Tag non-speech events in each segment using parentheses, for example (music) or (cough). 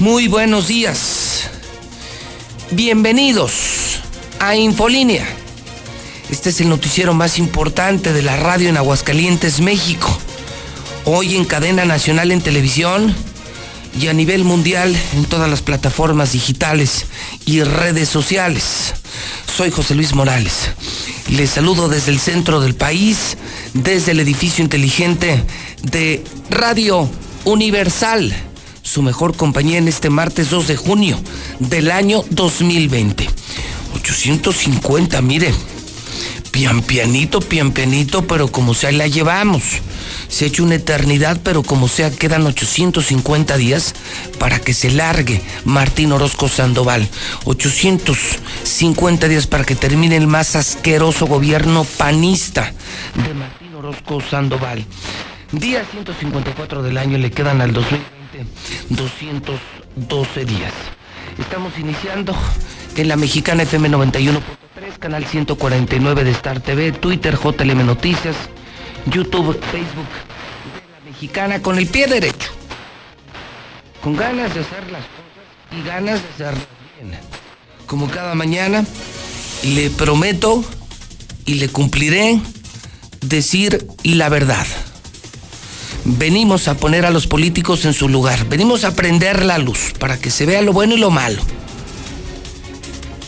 Muy buenos días. Bienvenidos a Infolínea. Este es el noticiero más importante de la radio en Aguascalientes, México. Hoy en cadena nacional en televisión y a nivel mundial en todas las plataformas digitales y redes sociales. Soy José Luis Morales. Les saludo desde el centro del país, desde el edificio inteligente de Radio Universal su mejor compañía en este martes 2 de junio del año 2020. 850, mire, pian pianito, pian pianito, pero como sea la llevamos. Se ha hecho una eternidad, pero como sea quedan 850 días para que se largue Martín Orozco Sandoval. 850 días para que termine el más asqueroso gobierno panista de Martín Orozco Sandoval. Día 154 del año le quedan al 2020. 212 días. Estamos iniciando en la mexicana FM 91.3, canal 149 de Star TV, Twitter JLM Noticias, YouTube, Facebook de la mexicana con el pie derecho. Con ganas de hacer las cosas y ganas de hacerlas bien. Como cada mañana, le prometo y le cumpliré decir la verdad venimos a poner a los políticos en su lugar, venimos a prender la luz para que se vea lo bueno y lo malo.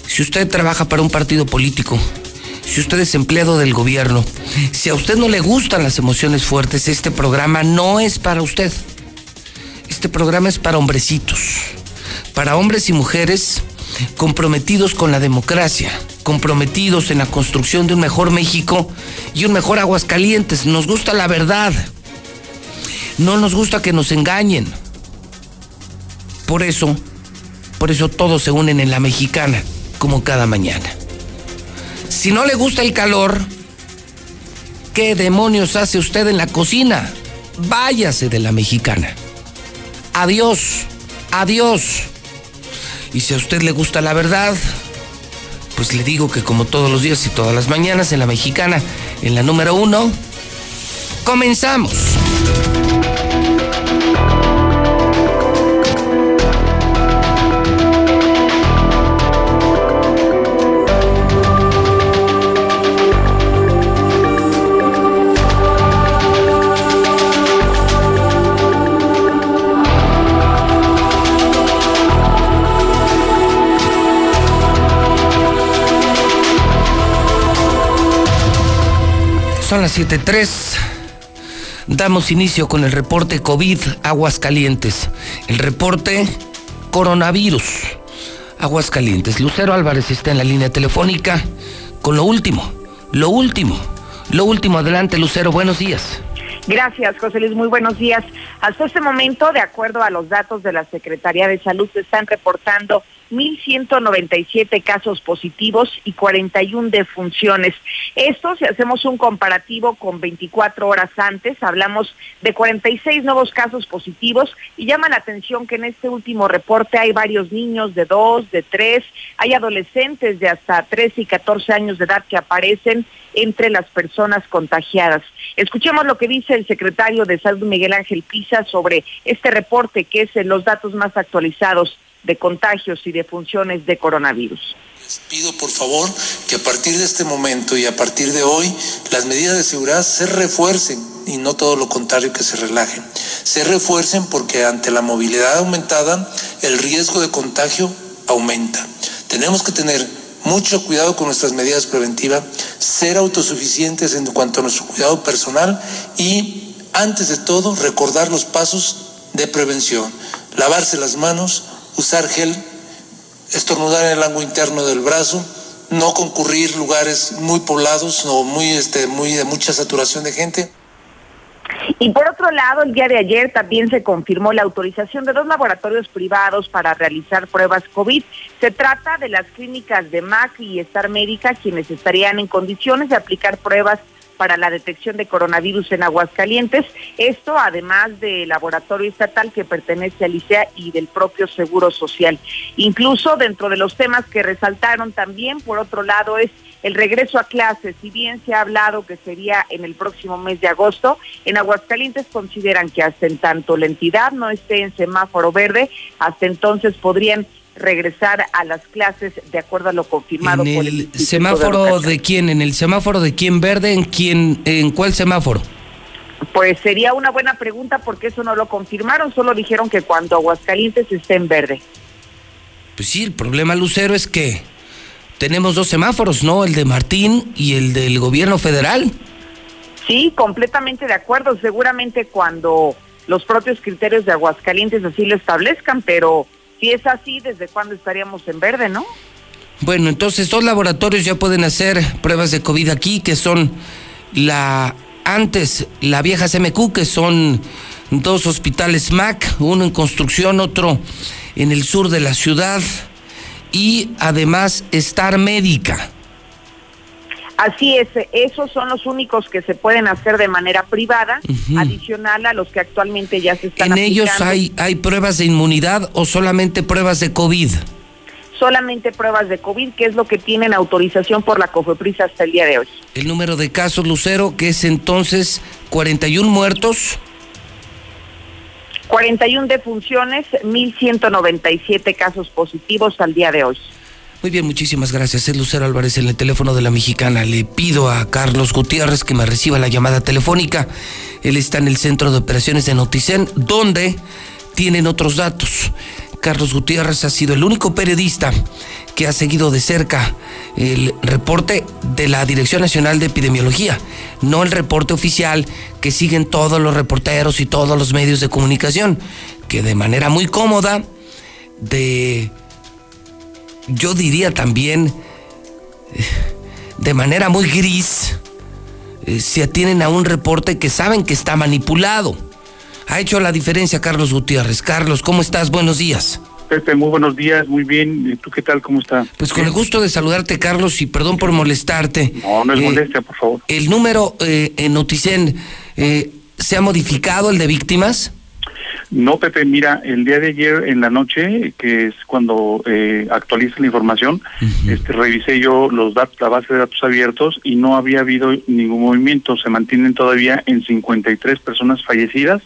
Si usted trabaja para un partido político, si usted es empleado del gobierno, si a usted no le gustan las emociones fuertes, este programa no es para usted. Este programa es para hombrecitos, para hombres y mujeres comprometidos con la democracia, comprometidos en la construcción de un mejor México y un mejor Aguascalientes. Nos gusta la verdad. No nos gusta que nos engañen. Por eso, por eso todos se unen en la mexicana, como cada mañana. Si no le gusta el calor, ¿qué demonios hace usted en la cocina? Váyase de la mexicana. Adiós, adiós. Y si a usted le gusta la verdad, pues le digo que como todos los días y todas las mañanas en la mexicana, en la número uno, comenzamos. Son las 7.3. Damos inicio con el reporte COVID Aguascalientes. El reporte coronavirus Aguascalientes. Lucero Álvarez está en la línea telefónica con lo último, lo último, lo último. Adelante, Lucero, buenos días. Gracias, José Luis. Muy buenos días. Hasta este momento, de acuerdo a los datos de la Secretaría de Salud, se están reportando 1.197 casos positivos y 41 defunciones. Esto, si hacemos un comparativo con 24 horas antes, hablamos de 46 nuevos casos positivos y llama la atención que en este último reporte hay varios niños de 2, de 3, hay adolescentes de hasta 13 y 14 años de edad que aparecen entre las personas contagiadas. Escuchemos lo que dice el secretario de Salud Miguel Ángel Pisa sobre este reporte que es los datos más actualizados de contagios y de funciones de coronavirus. Les pido por favor que a partir de este momento y a partir de hoy las medidas de seguridad se refuercen y no todo lo contrario que se relajen. Se refuercen porque ante la movilidad aumentada el riesgo de contagio aumenta. Tenemos que tener mucho cuidado con nuestras medidas preventivas, ser autosuficientes en cuanto a nuestro cuidado personal y, antes de todo, recordar los pasos de prevención. Lavarse las manos, usar gel, estornudar en el ángulo interno del brazo, no concurrir lugares muy poblados o muy, este, muy de mucha saturación de gente. Y por otro lado, el día de ayer también se confirmó la autorización de dos laboratorios privados para realizar pruebas COVID. Se trata de las clínicas de MAC y Star Médica, quienes estarían en condiciones de aplicar pruebas para la detección de coronavirus en Aguascalientes. Esto además del laboratorio estatal que pertenece al ICEA y del propio Seguro Social. Incluso dentro de los temas que resaltaron también, por otro lado, es el regreso a clases. Si bien se ha hablado que sería en el próximo mes de agosto, en Aguascalientes consideran que hasta en tanto la entidad no esté en semáforo verde, hasta entonces podrían regresar a las clases de acuerdo a lo confirmado ¿En por el, semáforo de de quién? ¿En el semáforo de quién verde? ¿En quién? ¿En cuál semáforo? Pues sería una buena pregunta porque eso no lo confirmaron, solo dijeron que cuando Aguascalientes esté en verde. Pues sí, el problema, Lucero, es que tenemos dos semáforos, ¿no? El de Martín y el del gobierno federal. Sí, completamente de acuerdo, seguramente cuando los propios criterios de Aguascalientes así lo establezcan, pero si es así, ¿desde cuándo estaríamos en verde, no? Bueno, entonces dos laboratorios ya pueden hacer pruebas de COVID aquí, que son la antes la vieja CMQ, que son dos hospitales MAC, uno en construcción, otro en el sur de la ciudad, y además Star Médica. Así es, esos son los únicos que se pueden hacer de manera privada, adicional a los que actualmente ya se están ¿En ellos hay, hay pruebas de inmunidad o solamente pruebas de COVID? solamente pruebas de COVID, que es lo que tienen autorización por la COFEPRIS hasta el día de hoy. El número de casos, Lucero, que es entonces 41 muertos. 41 defunciones, 1.197 casos positivos al día de hoy. Muy bien, muchísimas gracias. Es Lucero Álvarez en el teléfono de la mexicana. Le pido a Carlos Gutiérrez que me reciba la llamada telefónica. Él está en el centro de operaciones de Noticen, donde tienen otros datos. Carlos Gutiérrez ha sido el único periodista que ha seguido de cerca el reporte de la Dirección Nacional de Epidemiología, no el reporte oficial que siguen todos los reporteros y todos los medios de comunicación, que de manera muy cómoda, de yo diría también eh, de manera muy gris, eh, se atienen a un reporte que saben que está manipulado. Ha hecho la diferencia Carlos Gutiérrez. Carlos, ¿cómo estás? Buenos días. Pepe, muy buenos días, muy bien. ¿Y tú qué tal? ¿Cómo está? Pues con el gusto de saludarte, Carlos, y perdón por molestarte. No, no es Eh, molestia, por favor. El número eh, en Noticen eh, se ha modificado, el de víctimas. No, Pepe, mira, el día de ayer en la noche, que es cuando eh, actualiza la información, este, revisé yo los datos, la base de datos abiertos y no había habido ningún movimiento. Se mantienen todavía en 53 personas fallecidas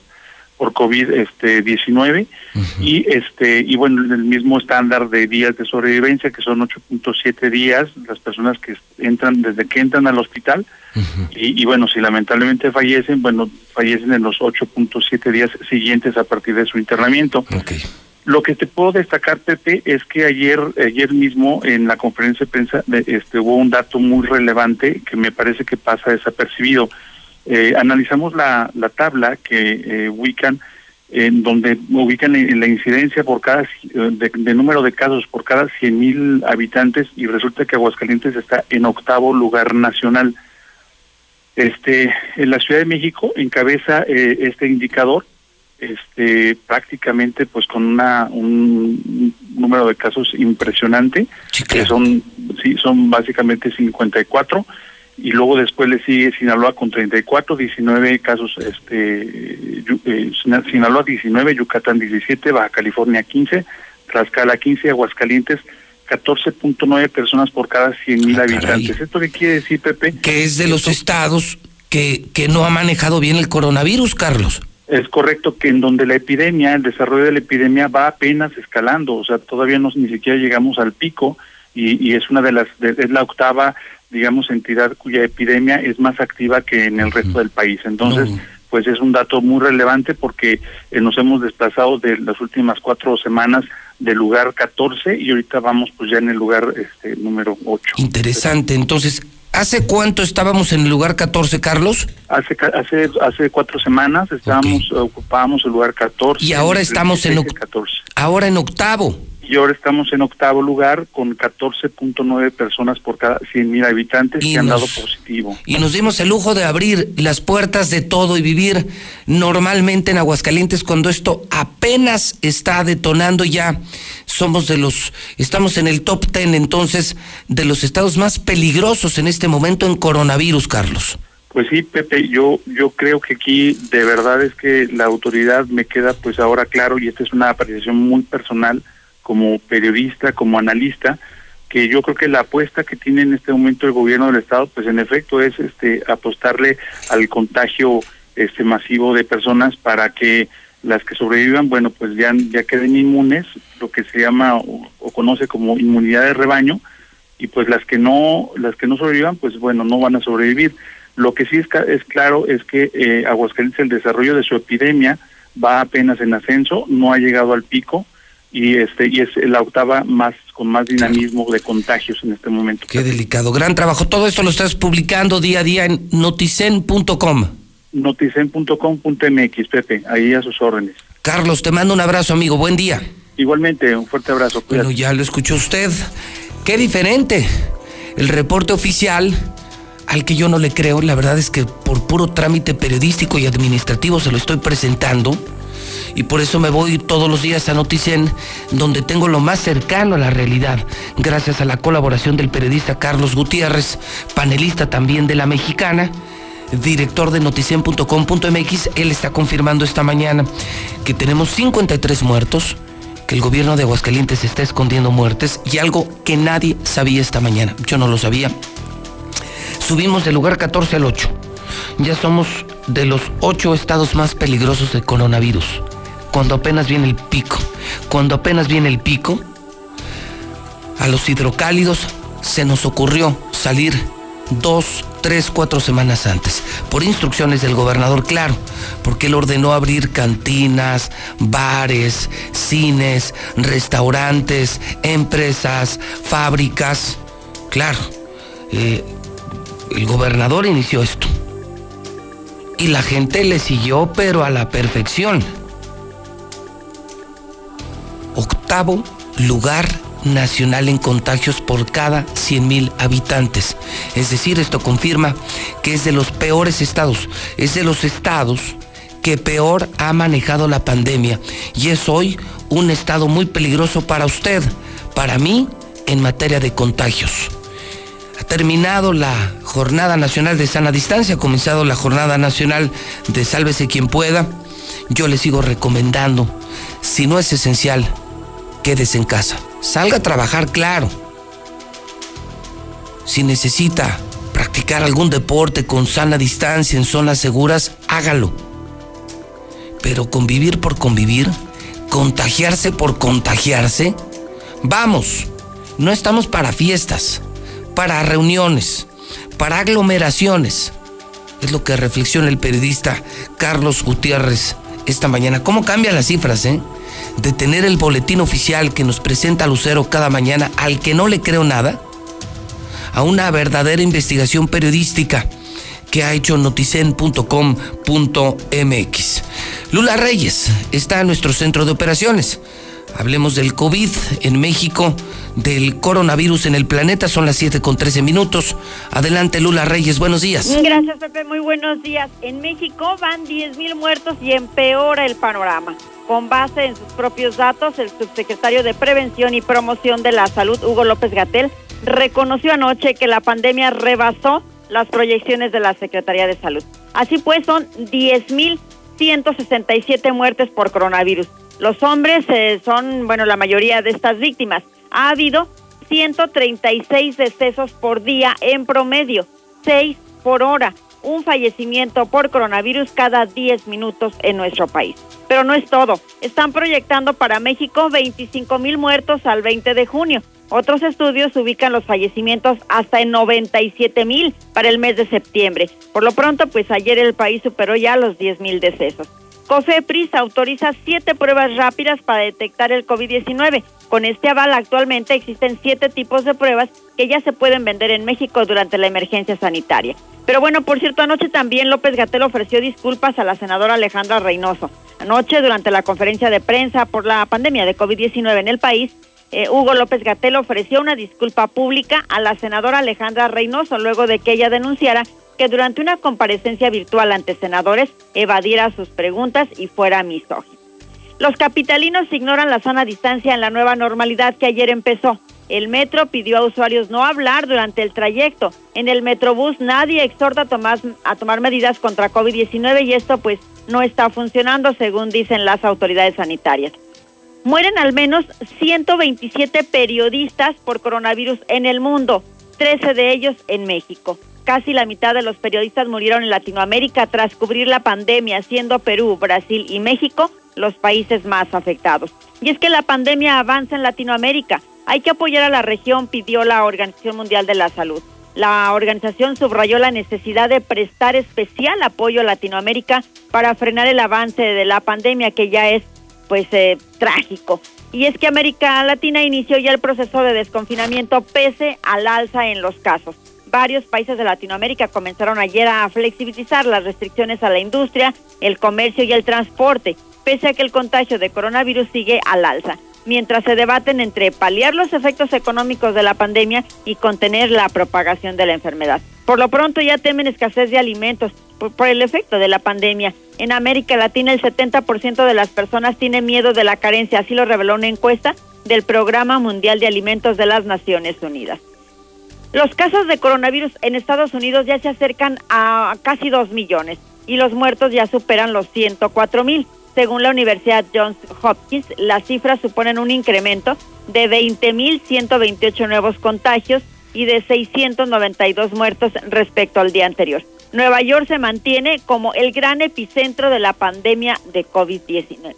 por COVID este 19 y este y bueno el mismo estándar de días de sobrevivencia que son 8.7 días las personas que entran desde que entran al hospital y, y bueno si lamentablemente fallecen bueno fallecen en los 8.7 días siguientes a partir de su internamiento lo que te puedo destacar, Pepe, es que ayer, ayer mismo en la conferencia de prensa de- este, hubo un dato muy relevante que me parece que pasa desapercibido. Eh, analizamos la, la tabla que eh, ubican, en donde ubican en la incidencia por cada eh, de, de número de casos por cada 100 mil habitantes y resulta que Aguascalientes está en octavo lugar nacional. Este, en la Ciudad de México encabeza eh, este indicador este prácticamente pues con una un número de casos impresionante Sí, que son sí son básicamente 54 y luego después le sigue Sinaloa con 34 19 casos este eh, Sina- Sinaloa 19 Yucatán 17 Baja California 15 Tlaxcala 15 Aguascalientes 14.9 personas por cada 100 mil Ah, caray. habitantes esto qué quiere decir Pepe Que es de los estados que, que no ha manejado bien el coronavirus, Carlos. Es correcto que en donde la epidemia, el desarrollo de la epidemia va apenas escalando, o sea, todavía no ni siquiera llegamos al pico y, y es una de las, de- es la octava digamos, entidad cuya epidemia es más activa que en el resto del país. Entonces, pues es un dato muy relevante porque eh, nos hemos desplazado de las últimas cuatro semanas del lugar 14 y ahorita vamos pues ya en el lugar este número 8. Interesante, entonces, ¿hace cuánto estábamos en el lugar 14, Carlos? Hace hace hace cuatro semanas estábamos ocupábamos el lugar 14. Y ahora estamos en 14. Ahora en octavo y ahora estamos en octavo lugar con 14.9 personas por cada 100 mil habitantes que han dado positivo. Y nos dimos el lujo de abrir las puertas de todo y vivir normalmente en Aguascalientes cuando esto apenas está detonando ya. Somos de los, estamos en el top 10 entonces de los estados más peligrosos en este momento en coronavirus, Carlos. Pues sí, Pepe, yo yo creo que aquí de verdad es que la autoridad me queda pues ahora claro y esta es una apreciación muy personal como periodista, como analista, que yo creo que la apuesta que tiene en este momento el gobierno del estado, pues en efecto es este apostarle al contagio este masivo de personas para que las que sobrevivan, bueno, pues ya ya queden inmunes, lo que se llama o, conoce como inmunidad de rebaño, y pues las que no las que no sobrevivan, pues bueno, no van a sobrevivir. Lo que sí es, es claro es que eh, Aguascalientes el desarrollo de su epidemia va apenas en ascenso, no ha llegado al pico y este y es la octava más con más dinamismo de contagios en este momento. Qué delicado, gran trabajo. Todo esto lo estás publicando día a día en noticen.com. Noticen.com.mx, Pepe, ahí a sus órdenes. Carlos, te mando un abrazo, amigo. Buen día. Igualmente, un fuerte abrazo. Bueno, ya lo escuchó usted. Qué diferente. El reporte oficial al que yo no le creo, la verdad es que por puro trámite periodístico y administrativo se lo estoy presentando y por eso me voy todos los días a Noticien, donde tengo lo más cercano a la realidad, gracias a la colaboración del periodista Carlos Gutiérrez, panelista también de La Mexicana director de noticien.com.mx, él está confirmando esta mañana que tenemos 53 muertos, que el gobierno de Aguascalientes está escondiendo muertes y algo que nadie sabía esta mañana, yo no lo sabía. Subimos del lugar 14 al 8. Ya somos de los 8 estados más peligrosos de coronavirus cuando apenas viene el pico. Cuando apenas viene el pico, a los hidrocálidos se nos ocurrió salir dos, tres, cuatro semanas antes, por instrucciones del gobernador, claro, porque él ordenó abrir cantinas, bares, cines, restaurantes, empresas, fábricas. Claro, eh, el gobernador inició esto. Y la gente le siguió, pero a la perfección octavo lugar nacional en contagios por cada 100 mil habitantes. Es decir, esto confirma que es de los peores estados, es de los estados que peor ha manejado la pandemia y es hoy un estado muy peligroso para usted, para mí, en materia de contagios. Ha terminado la Jornada Nacional de Sana Distancia, ha comenzado la Jornada Nacional de Sálvese quien pueda. Yo le sigo recomendando, si no es esencial, quédese en casa. Salga a trabajar, claro. Si necesita practicar algún deporte con sana distancia en zonas seguras, hágalo. Pero convivir por convivir, contagiarse por contagiarse, vamos, no estamos para fiestas, para reuniones, para aglomeraciones. Es lo que reflexiona el periodista Carlos Gutiérrez esta mañana. ¿Cómo cambian las cifras, eh? De tener el boletín oficial que nos presenta Lucero cada mañana, al que no le creo nada, a una verdadera investigación periodística que ha hecho noticen.com.mx. Lula Reyes está en nuestro centro de operaciones. Hablemos del COVID en México, del coronavirus en el planeta. Son las 7 con 13 minutos. Adelante, Lula Reyes. Buenos días. Gracias, Pepe. Muy buenos días. En México van 10 mil muertos y empeora el panorama. Con base en sus propios datos, el subsecretario de Prevención y Promoción de la Salud, Hugo López Gatel, reconoció anoche que la pandemia rebasó las proyecciones de la Secretaría de Salud. Así pues, son 10.167 muertes por coronavirus. Los hombres eh, son, bueno, la mayoría de estas víctimas. Ha habido 136 decesos por día en promedio, 6 por hora un fallecimiento por coronavirus cada 10 minutos en nuestro país. Pero no es todo. Están proyectando para México 25 mil muertos al 20 de junio. Otros estudios ubican los fallecimientos hasta en 97 mil para el mes de septiembre. Por lo pronto, pues ayer el país superó ya los 10 mil decesos. COFEPRIS autoriza siete pruebas rápidas para detectar el COVID-19. Con este aval actualmente existen siete tipos de pruebas que ya se pueden vender en México durante la emergencia sanitaria. Pero bueno, por cierto, anoche también López Gatel ofreció disculpas a la senadora Alejandra Reynoso. Anoche, durante la conferencia de prensa por la pandemia de COVID-19 en el país, eh, Hugo López Gatel ofreció una disculpa pública a la senadora Alejandra Reynoso luego de que ella denunciara que durante una comparecencia virtual ante senadores evadiera sus preguntas y fuera misógino. Los capitalinos ignoran la sana distancia en la nueva normalidad que ayer empezó. El metro pidió a usuarios no hablar durante el trayecto. En el metrobús nadie exhorta a tomar, a tomar medidas contra COVID-19 y esto pues no está funcionando según dicen las autoridades sanitarias. Mueren al menos 127 periodistas por coronavirus en el mundo, 13 de ellos en México. Casi la mitad de los periodistas murieron en Latinoamérica tras cubrir la pandemia, siendo Perú, Brasil y México los países más afectados. Y es que la pandemia avanza en Latinoamérica. Hay que apoyar a la región, pidió la Organización Mundial de la Salud. La organización subrayó la necesidad de prestar especial apoyo a Latinoamérica para frenar el avance de la pandemia que ya es pues eh, trágico. Y es que América Latina inició ya el proceso de desconfinamiento pese al alza en los casos varios países de Latinoamérica comenzaron ayer a flexibilizar las restricciones a la industria, el comercio y el transporte, pese a que el contagio de coronavirus sigue al alza, mientras se debaten entre paliar los efectos económicos de la pandemia y contener la propagación de la enfermedad. Por lo pronto ya temen escasez de alimentos por, el efecto de la pandemia. En América Latina el 70% de las personas tiene miedo de la carencia, así lo reveló una encuesta del Programa Mundial de Alimentos de las Naciones Unidas. Los casos de coronavirus en Estados Unidos ya se acercan a casi 2 millones y los muertos ya superan los 104 mil. Según la Universidad Johns Hopkins, las cifras suponen un incremento de 20.128 nuevos contagios y de 692 muertos respecto al día anterior. Nueva York se mantiene como el gran epicentro de la pandemia de COVID-19.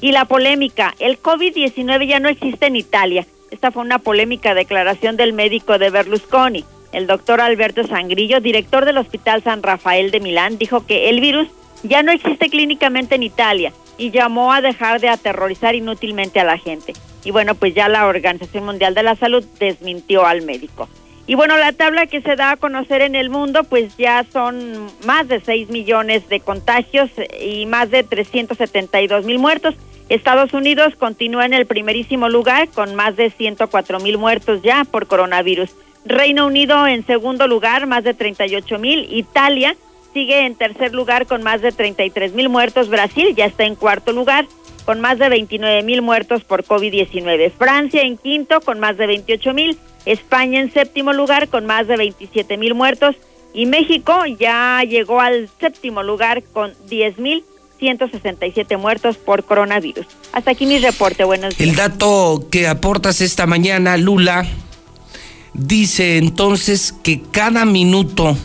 Y la polémica, el COVID-19 ya no existe en Italia, esta fue una polémica declaración del médico de Berlusconi. El doctor Alberto Sangrillo, director del Hospital San Rafael de Milán, dijo que el virus ya no existe clínicamente en Italia y llamó a dejar de aterrorizar inútilmente a la gente. Y bueno, pues ya la Organización Mundial de la Salud desmintió al médico. Y bueno, la tabla que se da a conocer en el mundo, pues ya son más de 6 millones de contagios y más de 372 mil muertos. Estados Unidos continúa en el primerísimo lugar con más de 104 mil muertos ya por coronavirus. Reino Unido en segundo lugar, más de 38 mil. Italia sigue en tercer lugar con más de 33 mil muertos. Brasil ya está en cuarto lugar con más de 29 mil muertos por COVID-19. Francia en quinto con más de 28 mil. España en séptimo lugar con más de 27 mil muertos. Y México ya llegó al séptimo lugar con 10 mil 167 muertos por coronavirus. Hasta aquí mi reporte. Buenos días. El dato que aportas esta mañana, Lula, dice entonces que cada minuto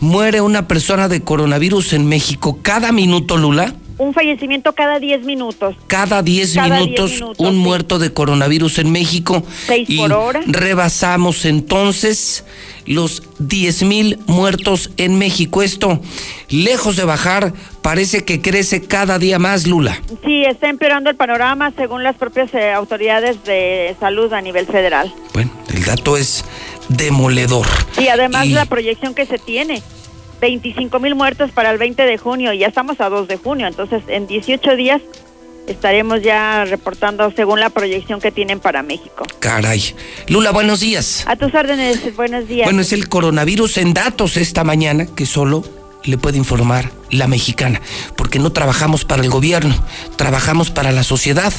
muere una persona de coronavirus en México. Cada minuto, Lula. Un fallecimiento cada 10 minutos. Cada 10 minutos, un muerto de coronavirus en México. Seis por hora. Rebasamos entonces los 10 mil muertos en México. Esto, lejos de bajar, parece que crece cada día más, Lula. Sí, está empeorando el panorama según las propias eh, autoridades de salud a nivel federal. Bueno, el dato es demoledor. Y además la proyección que se tiene. 25 mil muertos para el 20 de junio y ya estamos a 2 de junio, entonces en 18 días estaremos ya reportando según la proyección que tienen para México. Caray. Lula, buenos días. A tus órdenes, buenos días. Bueno, es el coronavirus en datos esta mañana que solo le puede informar la mexicana, porque no trabajamos para el gobierno, trabajamos para la sociedad.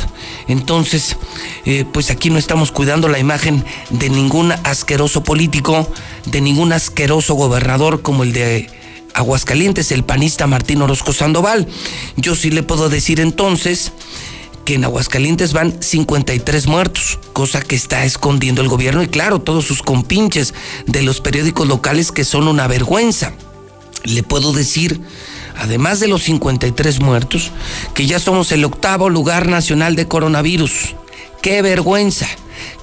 Entonces, eh, pues aquí no estamos cuidando la imagen de ningún asqueroso político, de ningún asqueroso gobernador como el de Aguascalientes, el panista Martín Orozco Sandoval. Yo sí le puedo decir entonces que en Aguascalientes van 53 muertos, cosa que está escondiendo el gobierno y claro, todos sus compinches de los periódicos locales que son una vergüenza. Le puedo decir, además de los 53 muertos, que ya somos el octavo lugar nacional de coronavirus. ¡Qué vergüenza!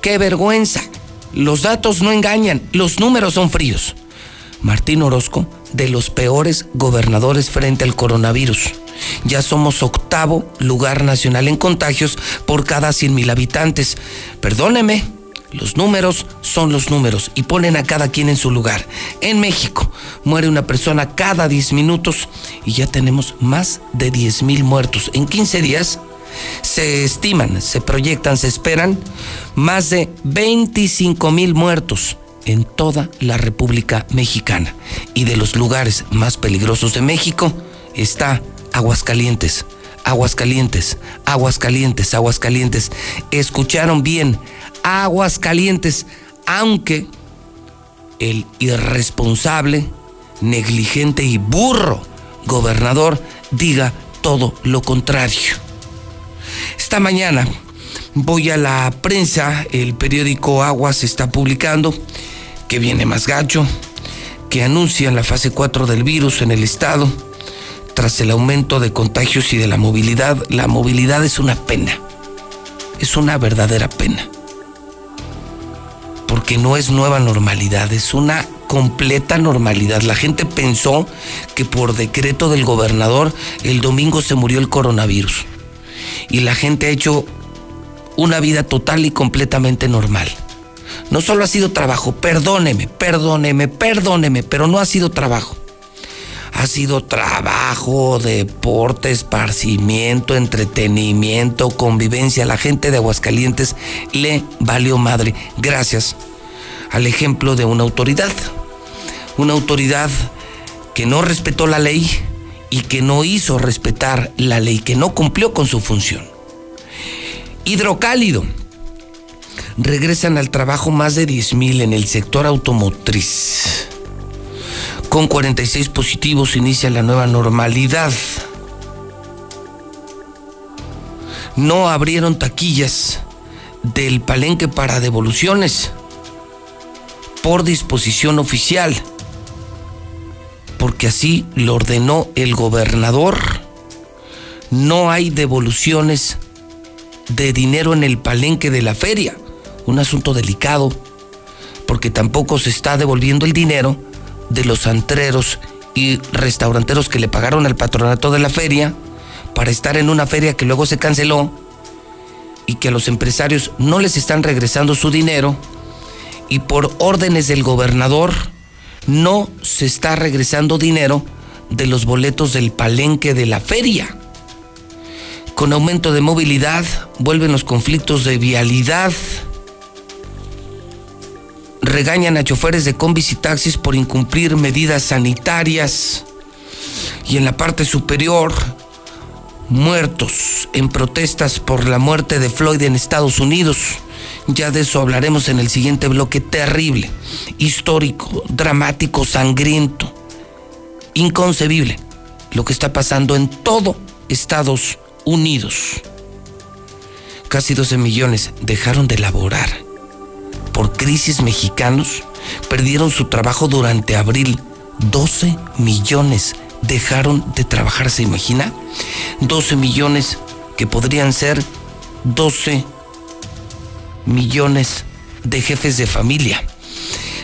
qué vergüenza. Los datos no engañan, los números son fríos. Martín Orozco, de los peores gobernadores frente al coronavirus. Ya somos octavo lugar nacional en contagios por cada 100 mil habitantes. Perdóneme, los números son los números y ponen a cada quien en su lugar. En México muere una persona cada 10 minutos y ya tenemos más de 10 mil muertos. En 15 días se estiman, se proyectan, se esperan más de 25 mil muertos en toda la República Mexicana. Y de los lugares más peligrosos de México está Aguascalientes. Aguascalientes, Aguascalientes, Aguascalientes. Escucharon bien, Aguascalientes, aunque el irresponsable, negligente y burro gobernador diga todo lo contrario. Esta mañana voy a la prensa, el periódico Aguas está publicando que viene más gacho, que anuncian la fase 4 del virus en el estado. Tras el aumento de contagios y de la movilidad, la movilidad es una pena. Es una verdadera pena. Porque no es nueva normalidad, es una completa normalidad. La gente pensó que por decreto del gobernador el domingo se murió el coronavirus. Y la gente ha hecho una vida total y completamente normal. No solo ha sido trabajo, perdóneme, perdóneme, perdóneme, pero no ha sido trabajo. Ha sido trabajo, deporte, esparcimiento, entretenimiento, convivencia. La gente de Aguascalientes le valió madre gracias al ejemplo de una autoridad. Una autoridad que no respetó la ley y que no hizo respetar la ley, que no cumplió con su función. Hidrocálido regresan al trabajo más de 10.000 en el sector automotriz. Con 46 positivos inicia la nueva normalidad. No abrieron taquillas del palenque para devoluciones por disposición oficial, porque así lo ordenó el gobernador. No hay devoluciones de dinero en el palenque de la feria un asunto delicado, porque tampoco se está devolviendo el dinero de los antreros y restauranteros que le pagaron al patronato de la feria para estar en una feria que luego se canceló y que a los empresarios no les están regresando su dinero y por órdenes del gobernador no se está regresando dinero de los boletos del palenque de la feria. Con aumento de movilidad vuelven los conflictos de vialidad regañan a choferes de combis y taxis por incumplir medidas sanitarias. Y en la parte superior, muertos en protestas por la muerte de Floyd en Estados Unidos. Ya de eso hablaremos en el siguiente bloque terrible, histórico, dramático, sangriento, inconcebible lo que está pasando en todo Estados Unidos. Casi 12 millones dejaron de laborar por crisis mexicanos perdieron su trabajo durante abril. 12 millones dejaron de trabajar, ¿se imagina? 12 millones que podrían ser 12 millones de jefes de familia.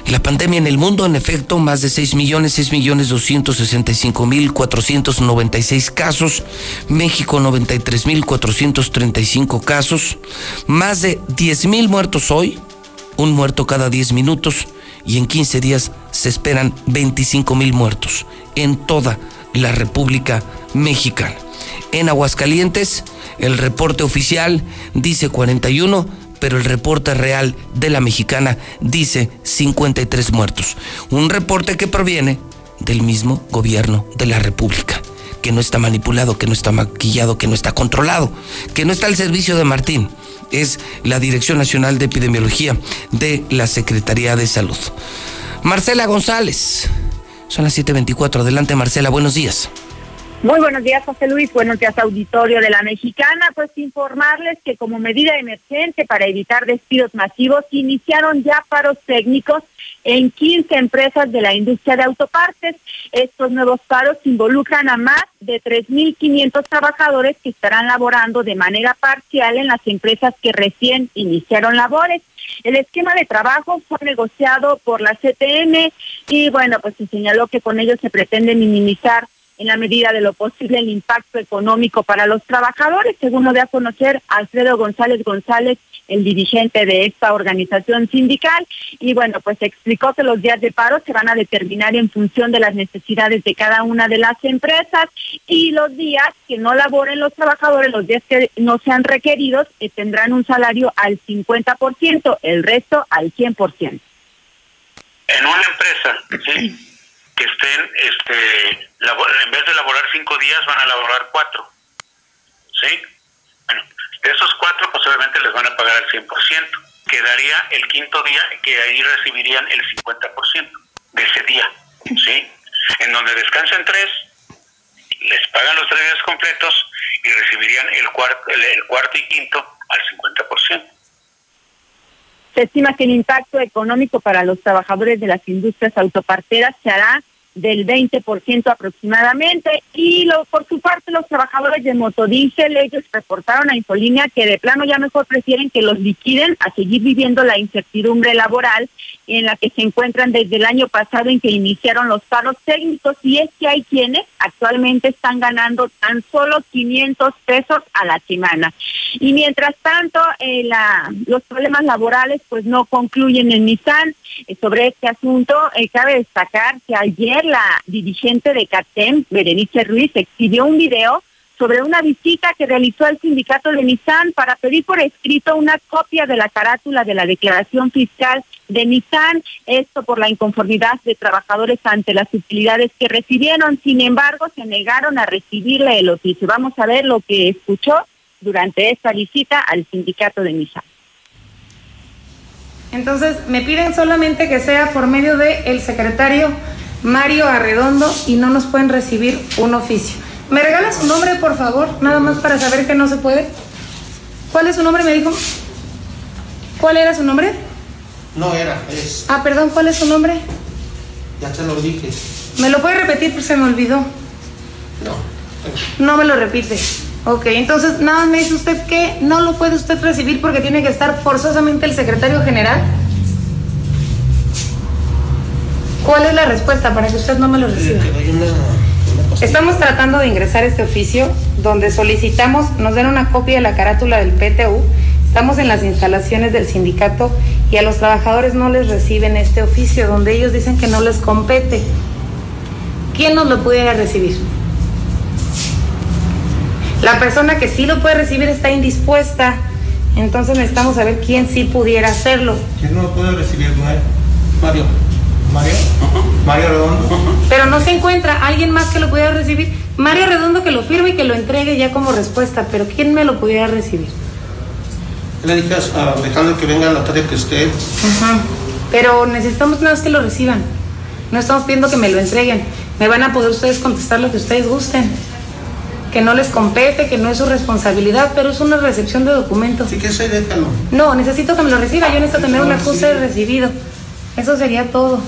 La pandemia en el mundo, en efecto, más de 6 millones, 6 millones 265 mil 496 casos. México 93 mil 435 casos. Más de 10 mil muertos hoy un muerto cada 10 minutos y en 15 días se esperan 25 mil muertos en toda la República Mexicana. En Aguascalientes, el reporte oficial dice 41, pero el reporte real de la mexicana dice 53 muertos. Un reporte que proviene del mismo gobierno de la República, que no está manipulado, que no está maquillado, que no está controlado, que no está al servicio de Martín es la Dirección Nacional de Epidemiología de la Secretaría de Salud. Marcela González, son las 7.24. Adelante, Marcela, buenos días. Muy buenos días, José Luis. Buenos días, auditorio de la Mexicana. Pues informarles que como medida emergente para evitar despidos masivos, iniciaron ya paros técnicos en 15 empresas de la industria de autopartes. Estos nuevos paros involucran a más de 3.500 trabajadores que estarán laborando de manera parcial en las empresas que recién iniciaron labores. El esquema de trabajo fue negociado por la CTM y bueno, pues se señaló que con ello se pretende minimizar en la medida de lo posible el impacto económico para los trabajadores, según lo de a conocer Alfredo González González, el dirigente de esta organización sindical. Y bueno, pues explicó que los días de paro se van a determinar en función de las necesidades de cada una de las empresas y los días que no laboren los trabajadores, los días que no sean requeridos, eh, tendrán un salario al 50%, el resto al 100%. En una empresa, sí que estén, este, en vez de laborar cinco días, van a laborar cuatro. ¿Sí? Bueno, de esos cuatro, pues obviamente les van a pagar el 100%. Quedaría el quinto día que ahí recibirían el 50% de ese día. ¿Sí? En donde descansen tres, les pagan los tres días completos y recibirían el cuarto, el cuarto y quinto al 50%. Se estima que el impacto económico para los trabajadores de las industrias autoparteras se hará del 20% aproximadamente. Y lo, por su parte, los trabajadores de Motodiesel, ellos reportaron a Infolínea que de plano ya mejor prefieren que los liquiden a seguir viviendo la incertidumbre laboral en la que se encuentran desde el año pasado en que iniciaron los paros técnicos. Y es que hay quienes actualmente están ganando tan solo 500 pesos a la semana. Y mientras tanto, eh, la, los problemas laborales pues no concluyen en Nissan. Eh, sobre este asunto, eh, cabe destacar que ayer la dirigente de CATEM, Berenice Ruiz, exhibió un video sobre una visita que realizó el sindicato de Nissan para pedir por escrito una copia de la carátula de la declaración fiscal de Nissan, esto por la inconformidad de trabajadores ante las utilidades que recibieron. Sin embargo, se negaron a recibirle el oficio. Vamos a ver lo que escuchó durante esta visita al sindicato de Nissan. Entonces, me piden solamente que sea por medio del el secretario Mario Arredondo y no nos pueden recibir un oficio. ¿Me regala su nombre, por favor? Nada más para saber que no se puede. ¿Cuál es su nombre? Me dijo. ¿Cuál era su nombre? No era, es. Ah, perdón, ¿cuál es su nombre? Ya te lo dije. ¿Me lo puede repetir? Pues se me olvidó. No. No me lo repite. Ok, entonces nada más me dice usted que no lo puede usted recibir porque tiene que estar forzosamente el secretario general. ¿Cuál es la respuesta para que usted no me lo reciba? Estamos tratando de ingresar este oficio donde solicitamos, nos den una copia de la carátula del PTU. Estamos en las instalaciones del sindicato y a los trabajadores no les reciben este oficio donde ellos dicen que no les compete. ¿Quién nos lo pudiera recibir? La persona que sí lo puede recibir está indispuesta. Entonces necesitamos saber quién sí pudiera hacerlo. ¿Quién no lo puede recibir, Mario? Mario. Mario Redondo. Pero no se encuentra alguien más que lo pudiera recibir. Mario Redondo que lo firme y que lo entregue ya como respuesta, pero ¿quién me lo pudiera recibir? Le dije a Alejandro que venga la tarde que esté. Pero necesitamos nada más que lo reciban. No estamos pidiendo que me lo entreguen. Me van a poder ustedes contestar lo que ustedes gusten. Que no les compete, que no es su responsabilidad, pero es una recepción de documentos. Sí, que se déjalo. No, necesito que me lo reciba. Yo necesito tener una acuse de recibido. Eso sería todo.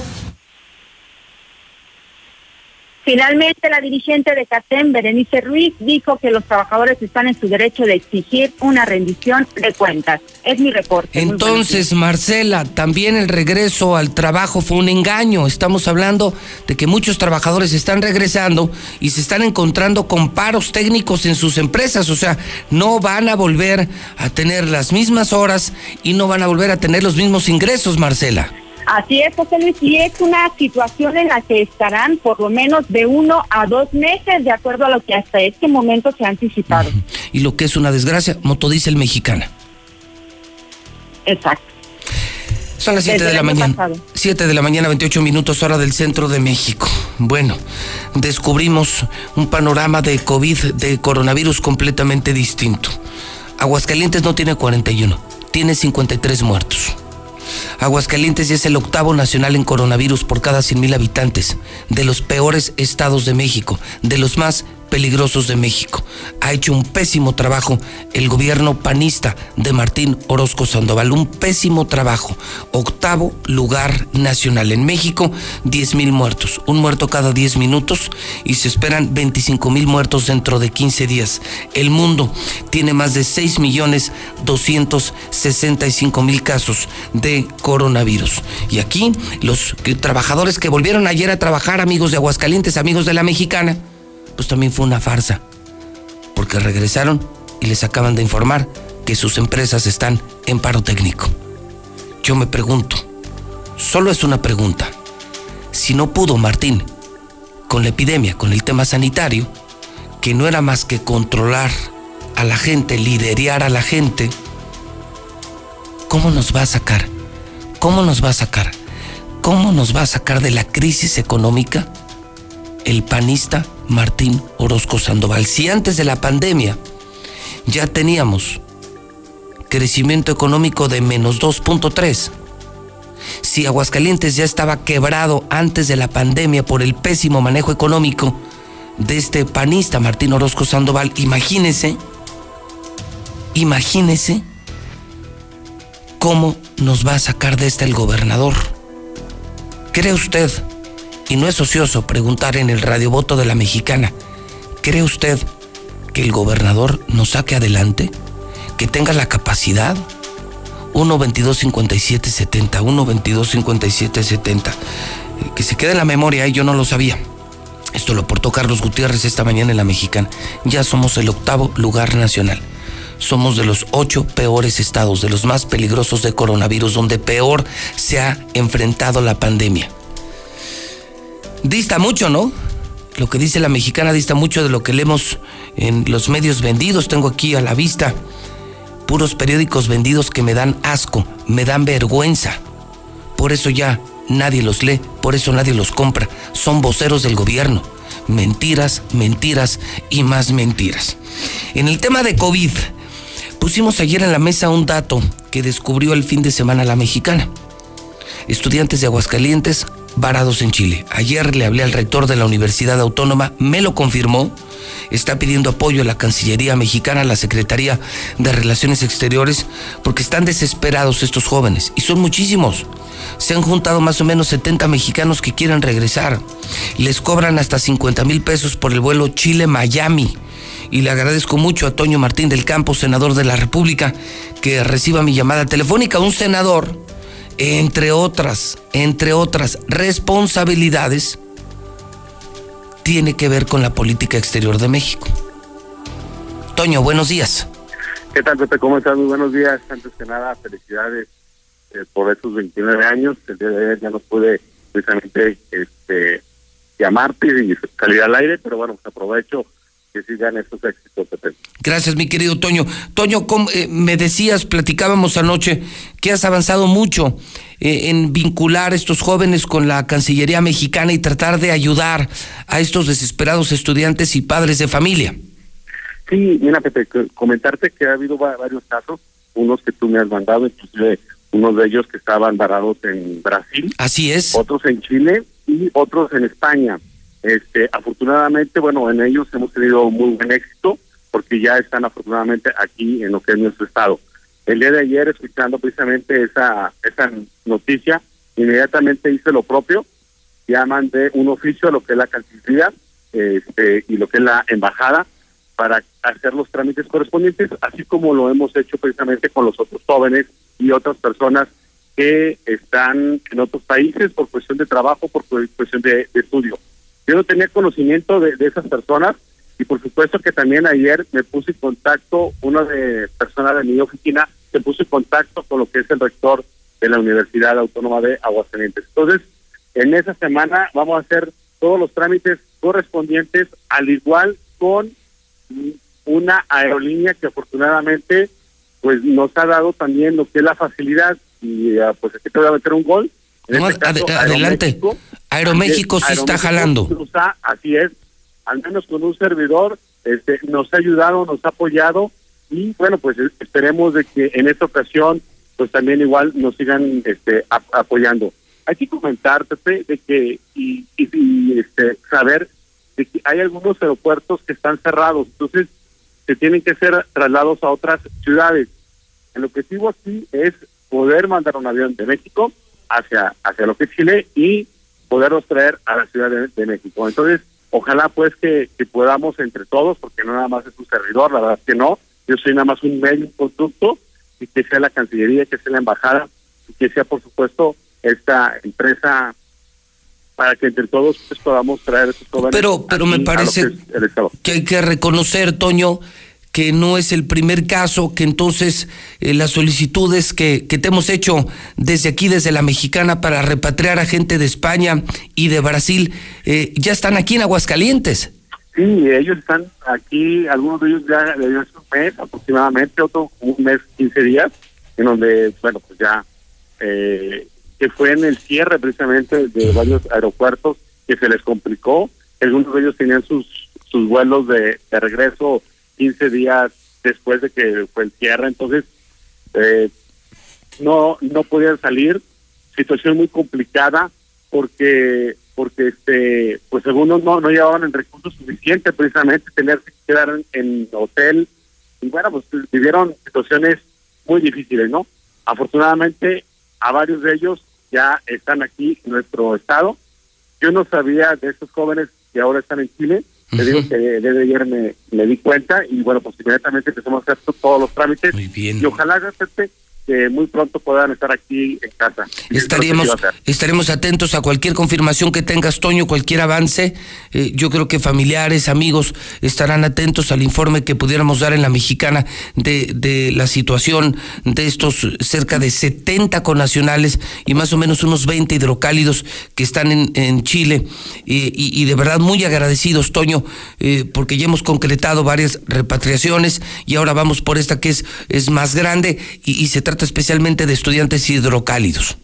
Finalmente, la dirigente de CATEM, Berenice Ruiz, dijo que los trabajadores están en su derecho de exigir una rendición de cuentas. Es mi reporte. Entonces, Marcela, también el regreso al trabajo fue un engaño. Estamos hablando de que muchos trabajadores están regresando y se están encontrando con paros técnicos en sus empresas. O sea, no van a volver a tener las mismas horas y no van a volver a tener los mismos ingresos, Marcela. Así es, José Luis, y es una situación en la que estarán por lo menos de uno a dos meses, de acuerdo a lo que hasta este momento se ha anticipado. Y lo que es una desgracia, motodiesel mexicana. Exacto. Son las 7 de la mañana. 7 de la mañana, 28 minutos hora del centro de México. Bueno, descubrimos un panorama de COVID, de coronavirus completamente distinto. Aguascalientes no tiene 41, tiene 53 muertos. Aguascalientes es el octavo nacional en coronavirus por cada 100 mil habitantes, de los peores estados de México, de los más peligrosos de México. Ha hecho un pésimo trabajo el gobierno panista de Martín Orozco Sandoval, un pésimo trabajo. Octavo lugar nacional. En México, 10 mil muertos, un muerto cada 10 minutos y se esperan 25 mil muertos dentro de 15 días. El mundo tiene más de 6 millones 265 mil casos de coronavirus. Y aquí los trabajadores que volvieron ayer a trabajar, amigos de Aguascalientes, amigos de la mexicana, pues también fue una farsa, porque regresaron y les acaban de informar que sus empresas están en paro técnico. Yo me pregunto, solo es una pregunta, si no pudo Martín con la epidemia, con el tema sanitario, que no era más que controlar a la gente, liderar a la gente, ¿cómo nos va a sacar? ¿Cómo nos va a sacar? ¿Cómo nos va a sacar de la crisis económica el panista Martín Orozco Sandoval? Si antes de la pandemia ya teníamos crecimiento económico de menos 2.3, si Aguascalientes ya estaba quebrado antes de la pandemia por el pésimo manejo económico de este panista Martín Orozco Sandoval, imagínese, imagínese cómo nos va a sacar de este el gobernador. ¿Cree usted, y no es ocioso preguntar en el radiovoto de la mexicana, ¿cree usted que el gobernador nos saque adelante? ¿Que tenga la capacidad? 1 22 57 70 1 22 57 70 que se quede en la memoria, y yo no lo sabía. Esto lo aportó Carlos Gutiérrez esta mañana en la Mexicana. Ya somos el octavo lugar nacional. Somos de los ocho peores estados, de los más peligrosos de coronavirus, donde peor se ha enfrentado la pandemia. Dista mucho, ¿no? Lo que dice la mexicana dista mucho de lo que leemos en los medios vendidos. Tengo aquí a la vista puros periódicos vendidos que me dan asco, me dan vergüenza. Por eso ya nadie los lee, por eso nadie los compra. Son voceros del gobierno. Mentiras, mentiras y más mentiras. En el tema de COVID, pusimos ayer en la mesa un dato que descubrió el fin de semana la mexicana. Estudiantes de Aguascalientes varados en Chile. Ayer le hablé al rector de la Universidad Autónoma, me lo confirmó. Está pidiendo apoyo a la Cancillería mexicana, a la Secretaría de Relaciones Exteriores, porque están desesperados estos jóvenes, y son muchísimos. Se han juntado más o menos 70 mexicanos que quieren regresar. Les cobran hasta 50 mil pesos por el vuelo Chile-Miami. Y le agradezco mucho a Toño Martín del Campo, senador de la República, que reciba mi llamada telefónica. Un senador entre otras, entre otras responsabilidades, tiene que ver con la política exterior de México. Toño, buenos días. ¿Qué tal, Pepe? ¿Cómo estás? Muy buenos días. Antes que nada, felicidades eh, por estos 29 años. El día de ayer ya no pude precisamente este, llamarte y salir al aire, pero bueno, pues aprovecho que sigan estos éxitos. Gracias, mi querido Toño. Toño, eh, me decías, platicábamos anoche, que has avanzado mucho eh, en vincular a estos jóvenes con la Cancillería mexicana y tratar de ayudar a estos desesperados estudiantes y padres de familia. Sí, mira, Pepe, comentarte que ha habido varios casos, unos que tú me has mandado, inclusive unos de ellos que estaban varados en Brasil. Así es. Otros en Chile y otros en España. Este, afortunadamente, bueno, en ellos hemos tenido muy buen éxito porque ya están afortunadamente aquí en lo que es nuestro estado. El día de ayer, escuchando precisamente esa, esa noticia, inmediatamente hice lo propio, ya mandé un oficio a lo que es la Cancillería este, y lo que es la embajada para hacer los trámites correspondientes, así como lo hemos hecho precisamente con los otros jóvenes y otras personas que están en otros países por cuestión de trabajo, por cuestión de estudio. Yo no tenía conocimiento de, esas personas y por supuesto que también ayer me puse en contacto, una de personas de mi oficina se puso en contacto con lo que es el rector de la Universidad Autónoma de Aguascalientes. Entonces, en esa semana vamos a hacer todos los trámites correspondientes, al igual con una aerolínea que afortunadamente pues nos ha dado también lo que es la facilidad y ah, pues aquí te voy a meter un gol. Este adelante. Aeroméxico sí está jalando. así es, al menos con un servidor, este, nos ha ayudado, nos ha apoyado y bueno, pues esperemos de que en esta ocasión pues también igual nos sigan este, apoyando. Hay que comentarte de que y, y, este, saber de que hay algunos aeropuertos que están cerrados, entonces se tienen que hacer traslados a otras ciudades. El objetivo aquí es poder mandar un avión de México hacia, hacia lo que es Chile y poderlos traer a la Ciudad de, México. Entonces, ojalá pues que, podamos entre todos, porque no nada más es un servidor, la verdad que no, yo soy nada más un medio, un conducto, y que sea la Cancillería, que sea la Embajada, y que sea por supuesto esta empresa para que entre todos pues, podamos traer esos jóvenes. Pero, pero me parece que hay que reconocer, Toño, que no es el primer caso, que entonces eh, las solicitudes que, que te hemos hecho desde aquí, desde la mexicana, para repatriar a gente de España y de Brasil, eh, ya están aquí en Aguascalientes. Sí, ellos están aquí, algunos de ellos ya hace un mes aproximadamente, otro un mes, 15 días, en donde, bueno, pues ya, eh, que fue en el cierre precisamente de varios aeropuertos que se les complicó, algunos de ellos tenían sus, sus vuelos de, de regreso 15 días después de que fue el cierre, entonces eh, no no podían salir, situación muy complicada porque porque este pues algunos no no llevaban el recurso suficiente precisamente tener que quedar en, hotel y bueno pues vivieron situaciones muy difíciles, ¿no? Afortunadamente a varios de ellos ya están aquí en nuestro estado. Yo no sabía de estos jóvenes que ahora están en Chile, te digo que desde ayer me, me, di cuenta y bueno, pues inmediatamente empezamos a hacer todos los trámites. Muy bien. Y ojalá, Pepe, que muy pronto puedan estar aquí en casa. Estaríamos, estaremos atentos a cualquier confirmación que tengas, Toño, cualquier avance. Eh, yo creo que familiares, amigos estarán atentos al informe que pudiéramos dar en la mexicana de, de la situación de estos cerca de 70 conacionales y más o menos unos 20 hidrocálidos que están en, en Chile. y, de verdad muy agradecidos, Toño, eh, porque ya hemos concretado varias repatriaciones y ahora vamos por esta que es, es más grande y, y se trata especialmente de estudiantes hidrocálidos.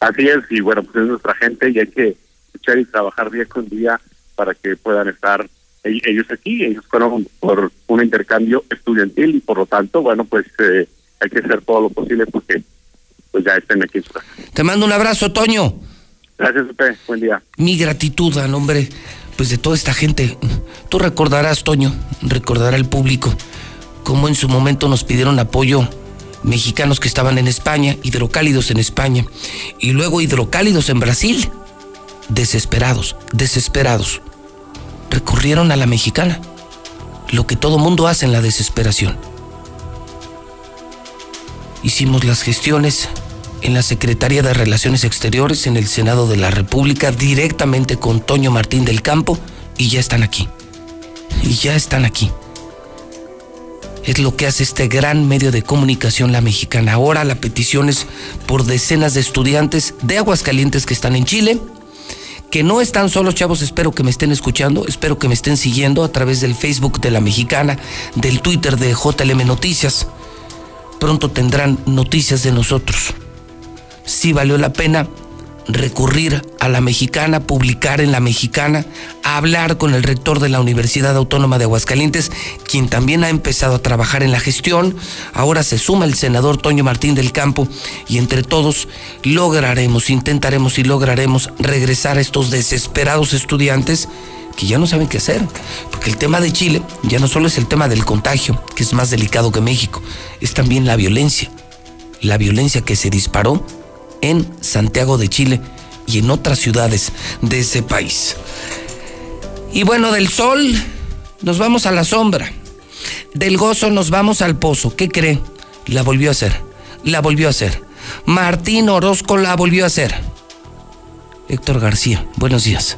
Así es, y bueno, pues es nuestra gente y hay que luchar y trabajar día con día para que puedan estar ellos aquí, ellos fueron por un intercambio estudiantil y por lo tanto, bueno, pues eh, hay que hacer todo lo posible porque pues ya estén aquí. Te mando un abrazo, Toño. Gracias, Pepe. Buen día. Mi gratitud a nombre pues de toda esta gente. Tú recordarás, Toño, recordará el público, cómo en su momento nos pidieron apoyo mexicanos que estaban en España, hidrocálidos en España, y luego hidrocálidos en Brasil. Desesperados, desesperados. Recurrieron a la mexicana, lo que todo mundo hace en la desesperación. Hicimos las gestiones en la Secretaría de Relaciones Exteriores, en el Senado de la República, directamente con Toño Martín del Campo, y ya están aquí. Y ya están aquí es lo que hace este gran medio de comunicación la mexicana. Ahora la petición es por decenas de estudiantes de Aguascalientes que están en Chile, que no están solos, chavos, espero que me estén escuchando, espero que me estén siguiendo a través del Facebook de la mexicana, del Twitter de JLM Noticias. Pronto tendrán noticias de nosotros. Si valió la pena, recurrir a la mexicana, publicar en la mexicana, hablar con el rector de la Universidad Autónoma de Aguascalientes, quien también ha empezado a trabajar en la gestión. Ahora se suma el senador Toño Martín del Campo y entre todos lograremos, intentaremos y lograremos regresar a estos desesperados estudiantes que ya no saben qué hacer, porque el tema de Chile ya no solo es el tema del contagio, que es más delicado que México, es también la violencia, la violencia que se disparó en Santiago de Chile y en otras ciudades de ese país. Y bueno, del sol nos vamos a la sombra. Del gozo nos vamos al pozo. ¿Qué cree? La volvió a hacer. La volvió a hacer. Martín Orozco la volvió a hacer. Héctor García, buenos días.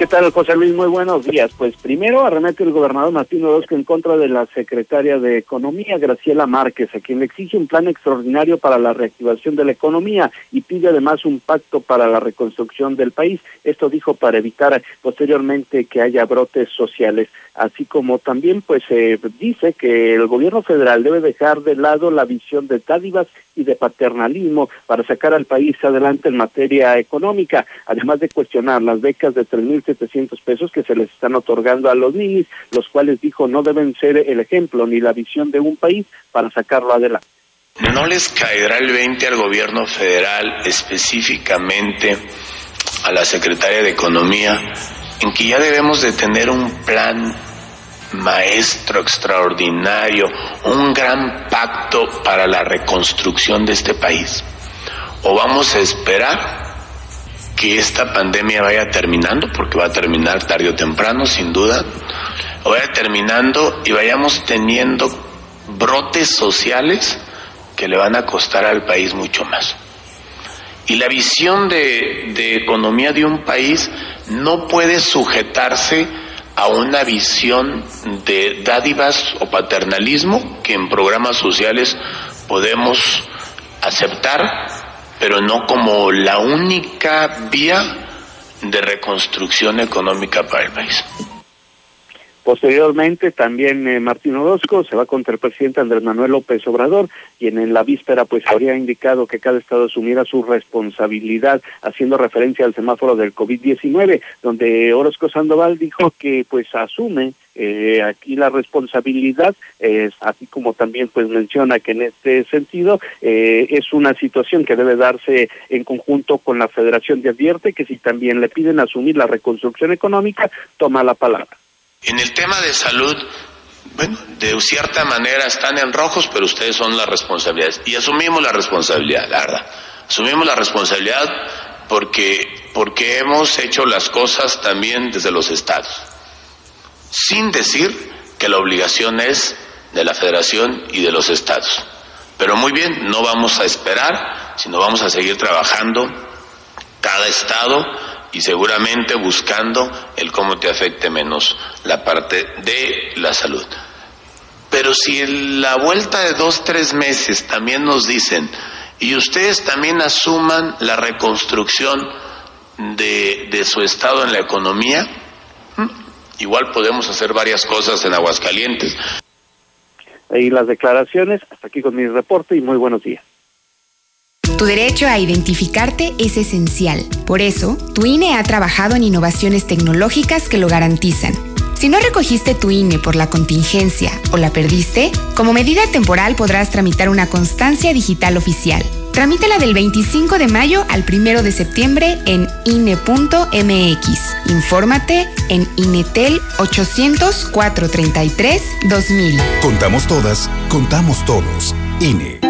¿Qué tal, José Luis? Muy buenos días. Pues primero arremete el gobernador Martín Orozco en contra de la secretaria de Economía, Graciela Márquez, a quien le exige un plan extraordinario para la reactivación de la economía y pide además un pacto para la reconstrucción del país. Esto dijo para evitar posteriormente que haya brotes sociales así como también pues se dice que el gobierno federal debe dejar de lado la visión de dádivas y de paternalismo para sacar al país adelante en materia económica, además de cuestionar las becas de 3.700 pesos que se les están otorgando a los niños, los cuales dijo no deben ser el ejemplo ni la visión de un país para sacarlo adelante. ¿No les caerá el 20 al gobierno federal específicamente a la secretaria de Economía en que ya debemos de tener un plan maestro extraordinario, un gran pacto para la reconstrucción de este país? ¿O vamos a esperar que esta pandemia vaya terminando, porque va a terminar tarde o temprano, sin duda, o vaya terminando y vayamos teniendo brotes sociales que le van a costar al país mucho más? Y la visión de, de economía de un país no puede sujetarse a una visión de dádivas o paternalismo que en programas sociales podemos aceptar, pero no como la única vía de reconstrucción económica para el país. Posteriormente, también eh, Martín Orozco se va contra el presidente Andrés Manuel López Obrador, quien en la víspera pues habría indicado que cada estado asumiera su responsabilidad, haciendo referencia al semáforo del COVID-19, donde Orozco Sandoval dijo que pues asume eh, aquí la responsabilidad, es así como también pues menciona que en este sentido eh, es una situación que debe darse en conjunto con la Federación de Advierte, que si también le piden asumir la reconstrucción económica, toma la palabra. En el tema de salud, bueno, de cierta manera están en rojos, pero ustedes son las responsabilidades. Y asumimos la responsabilidad, la verdad. Asumimos la responsabilidad porque, porque hemos hecho las cosas también desde los estados. Sin decir que la obligación es de la federación y de los estados. Pero muy bien, no vamos a esperar, sino vamos a seguir trabajando cada estado y seguramente buscando el cómo te afecte menos la parte de la salud. Pero si en la vuelta de dos, tres meses también nos dicen, y ustedes también asuman la reconstrucción de, de su estado en la economía, igual podemos hacer varias cosas en Aguascalientes. Ahí las declaraciones, hasta aquí con mi reporte y muy buenos días. Tu derecho a identificarte es esencial. Por eso, tu INE ha trabajado en innovaciones tecnológicas que lo garantizan. Si no recogiste tu INE por la contingencia o la perdiste, como medida temporal podrás tramitar una constancia digital oficial. Tramítala del 25 de mayo al 1 de septiembre en INE.mx. Infórmate en INETEL 800 433 2000. Contamos todas, contamos todos. INE.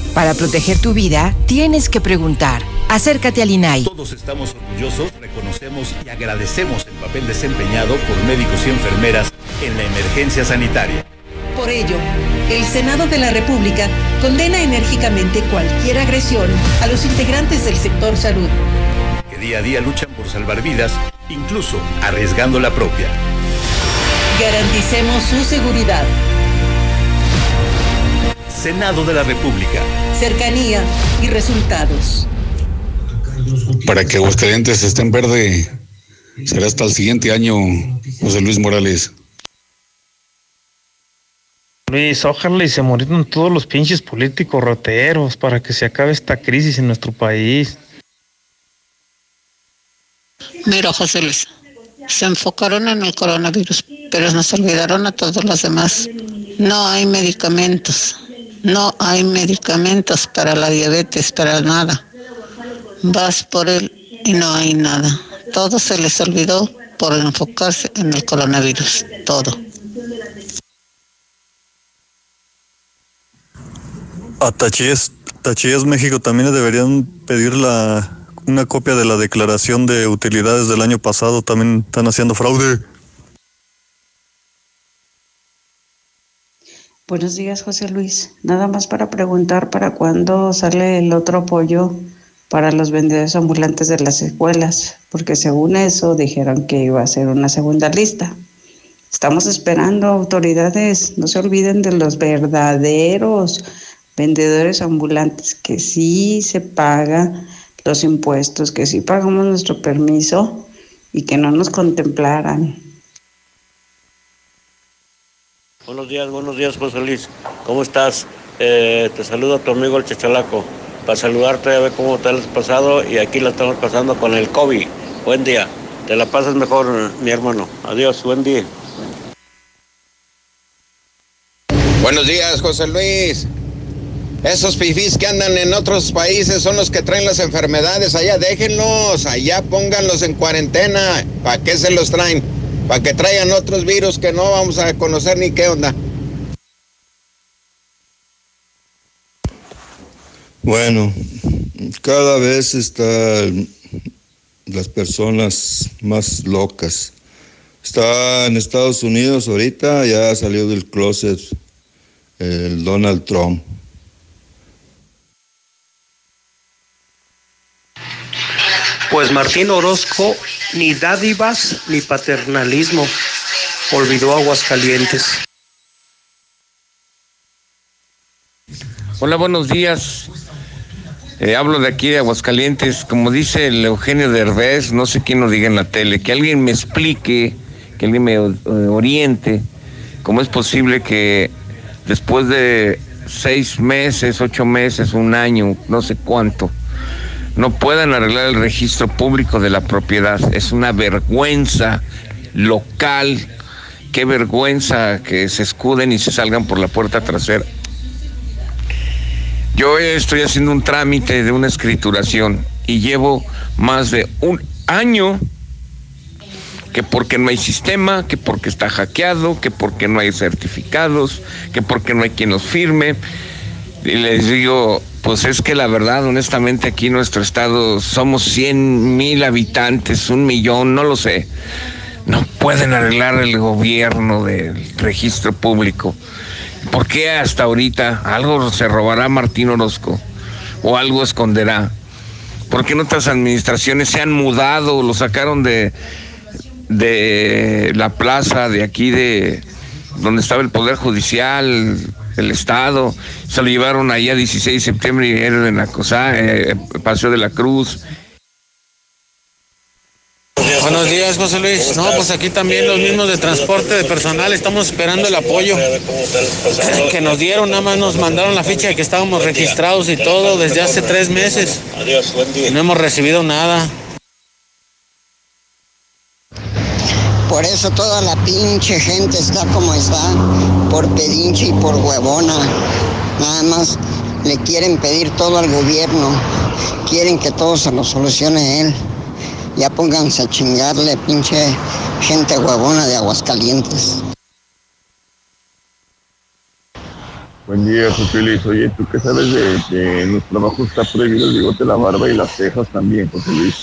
Para proteger tu vida, tienes que preguntar. Acércate al INAI. Todos estamos orgullosos, reconocemos y agradecemos el papel desempeñado por médicos y enfermeras en la emergencia sanitaria. Por ello, el Senado de la República condena enérgicamente cualquier agresión a los integrantes del sector salud. Que día a día luchan por salvar vidas, incluso arriesgando la propia. Garanticemos su seguridad. Senado de la República. Cercanía y resultados. Para que Aguascalientes esté en verde, será hasta el siguiente año, José Luis Morales. Luis, ojalá y se murieron todos los pinches políticos roteros para que se acabe esta crisis en nuestro país. Mira, José Luis, se enfocaron en el coronavirus, pero nos olvidaron a todos los demás. No hay medicamentos, no hay medicamentos para la diabetes, para nada. Vas por él y no hay nada. Todo se les olvidó por enfocarse en el coronavirus, todo. A Tachíes, México también deberían pedir la, una copia de la declaración de utilidades del año pasado. También están haciendo fraude. Buenos días, José Luis. Nada más para preguntar para cuándo sale el otro apoyo para los vendedores ambulantes de las escuelas, porque según eso dijeron que iba a ser una segunda lista. Estamos esperando autoridades, no se olviden de los verdaderos vendedores ambulantes, que sí se paga los impuestos, que sí pagamos nuestro permiso y que no nos contemplaran. Buenos días, buenos días, José Luis. ¿Cómo estás? Eh, te saludo a tu amigo el Chachalaco. Para saludarte, a ver cómo te has pasado y aquí la estamos pasando con el COVID. Buen día. Te la pasas mejor, mi hermano. Adiós, buen día. Buenos días, José Luis. Esos fifís que andan en otros países son los que traen las enfermedades. Allá déjenlos, allá pónganlos en cuarentena. ¿Para qué se los traen? Para que traigan otros virus que no vamos a conocer ni qué onda. Bueno, cada vez están las personas más locas. Está en Estados Unidos ahorita, ya salió del closet el Donald Trump. Pues Martín Orozco ni dádivas ni paternalismo olvidó Aguascalientes. Hola, buenos días. Eh, hablo de aquí de Aguascalientes. Como dice el Eugenio Derbez, no sé quién lo diga en la tele, que alguien me explique, que alguien me eh, oriente, cómo es posible que después de seis meses, ocho meses, un año, no sé cuánto, no puedan arreglar el registro público de la propiedad. Es una vergüenza local. Qué vergüenza que se escuden y se salgan por la puerta trasera. Yo estoy haciendo un trámite de una escrituración y llevo más de un año que porque no hay sistema, que porque está hackeado, que porque no hay certificados, que porque no hay quien los firme. Y les digo, pues es que la verdad, honestamente, aquí en nuestro estado somos 100 mil habitantes, un millón, no lo sé. No pueden arreglar el gobierno del registro público. ¿Por qué hasta ahorita algo se robará Martín Orozco? ¿O algo esconderá? ¿Por qué en otras administraciones se han mudado, lo sacaron de, de la plaza de aquí de donde estaba el Poder Judicial, el Estado, se lo llevaron ahí a 16 de septiembre y era en la cosa, eh, Paseo de la Cruz. Buenos días, José Luis. No, pues aquí también los mismos de transporte de personal, estamos esperando el apoyo que nos dieron, nada más nos mandaron la ficha de que estábamos registrados y todo desde hace tres meses. Y no hemos recibido nada. Por eso toda la pinche gente está como está, por pedinche y por huevona. Nada más le quieren pedir todo al gobierno, quieren que todo se lo solucione él. Ya pónganse a chingarle, pinche gente huevona de Aguascalientes. Buen día, José Luis. Oye, ¿tú qué sabes de que en los trabajos está prohibido el bigote, la barba y las cejas también, José Luis?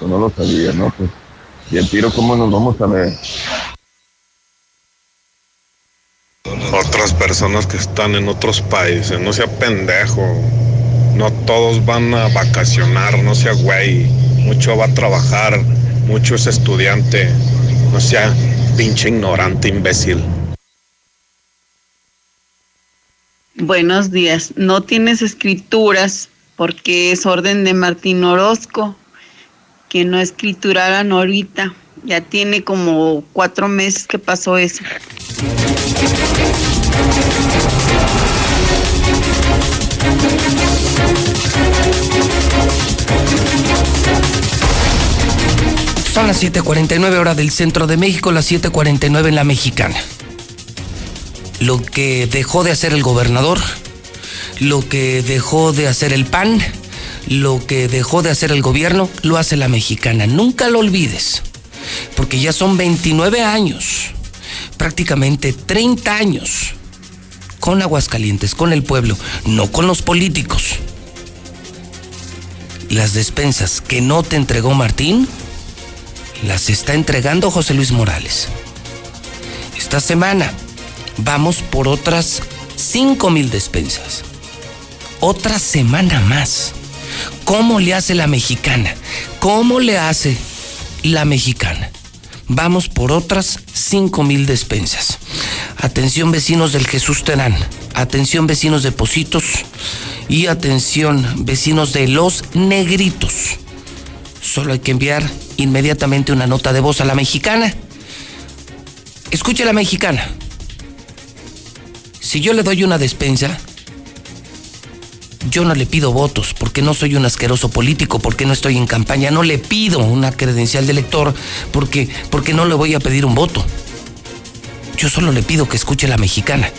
Yo no lo sabía, ¿no? Pues, y el tiro, ¿cómo nos vamos a ver? Otras personas que están en otros países, no sea pendejo. No todos van a vacacionar, no sea güey. Mucho va a trabajar, mucho es estudiante. No sea pinche ignorante imbécil. Buenos días. No tienes escrituras porque es orden de Martín Orozco que no escrituraran ahorita. Ya tiene como cuatro meses que pasó eso. Son las 7:49 horas del centro de México, las 7:49 en la mexicana. Lo que dejó de hacer el gobernador, lo que dejó de hacer el PAN, lo que dejó de hacer el gobierno, lo hace la mexicana. Nunca lo olvides, porque ya son 29 años, prácticamente 30 años, con Aguascalientes, con el pueblo, no con los políticos. Las despensas que no te entregó Martín, las está entregando José Luis Morales. Esta semana vamos por otras 5 mil despensas. Otra semana más. ¿Cómo le hace la mexicana? ¿Cómo le hace la mexicana? Vamos por otras 5 mil despensas. Atención vecinos del Jesús Terán. Atención vecinos de Positos. Y atención vecinos de Los Negritos. Solo hay que enviar inmediatamente una nota de voz a la mexicana. Escuche la mexicana. Si yo le doy una despensa, yo no le pido votos porque no soy un asqueroso político, porque no estoy en campaña, no le pido una credencial de elector porque, porque no le voy a pedir un voto. Yo solo le pido que escuche la mexicana,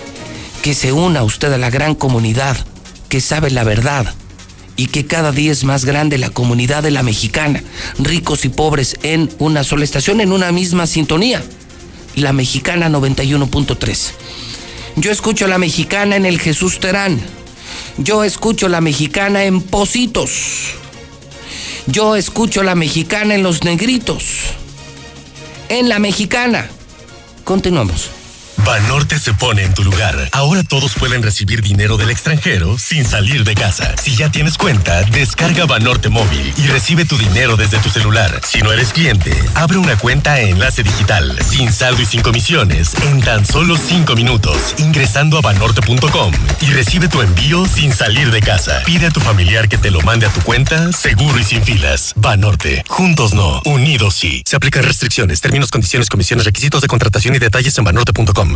que se una usted a la gran comunidad, que sabe la verdad y que cada día es más grande la comunidad de la mexicana, ricos y pobres en una sola estación, en una misma sintonía. La mexicana 91.3. Yo escucho a la mexicana en el Jesús Terán. Yo escucho la mexicana en Positos. Yo escucho la mexicana en Los Negritos. En la mexicana. Continuamos. Banorte se pone en tu lugar. Ahora todos pueden recibir dinero del extranjero sin salir de casa. Si ya tienes cuenta, descarga Banorte móvil y recibe tu dinero desde tu celular. Si no eres cliente, abre una cuenta en Enlace Digital, sin saldo y sin comisiones, en tan solo 5 minutos, ingresando a banorte.com y recibe tu envío sin salir de casa. Pide a tu familiar que te lo mande a tu cuenta, seguro y sin filas. Banorte. Juntos no, unidos sí. Se aplican restricciones, términos, condiciones, comisiones, requisitos de contratación y detalles en banorte.com.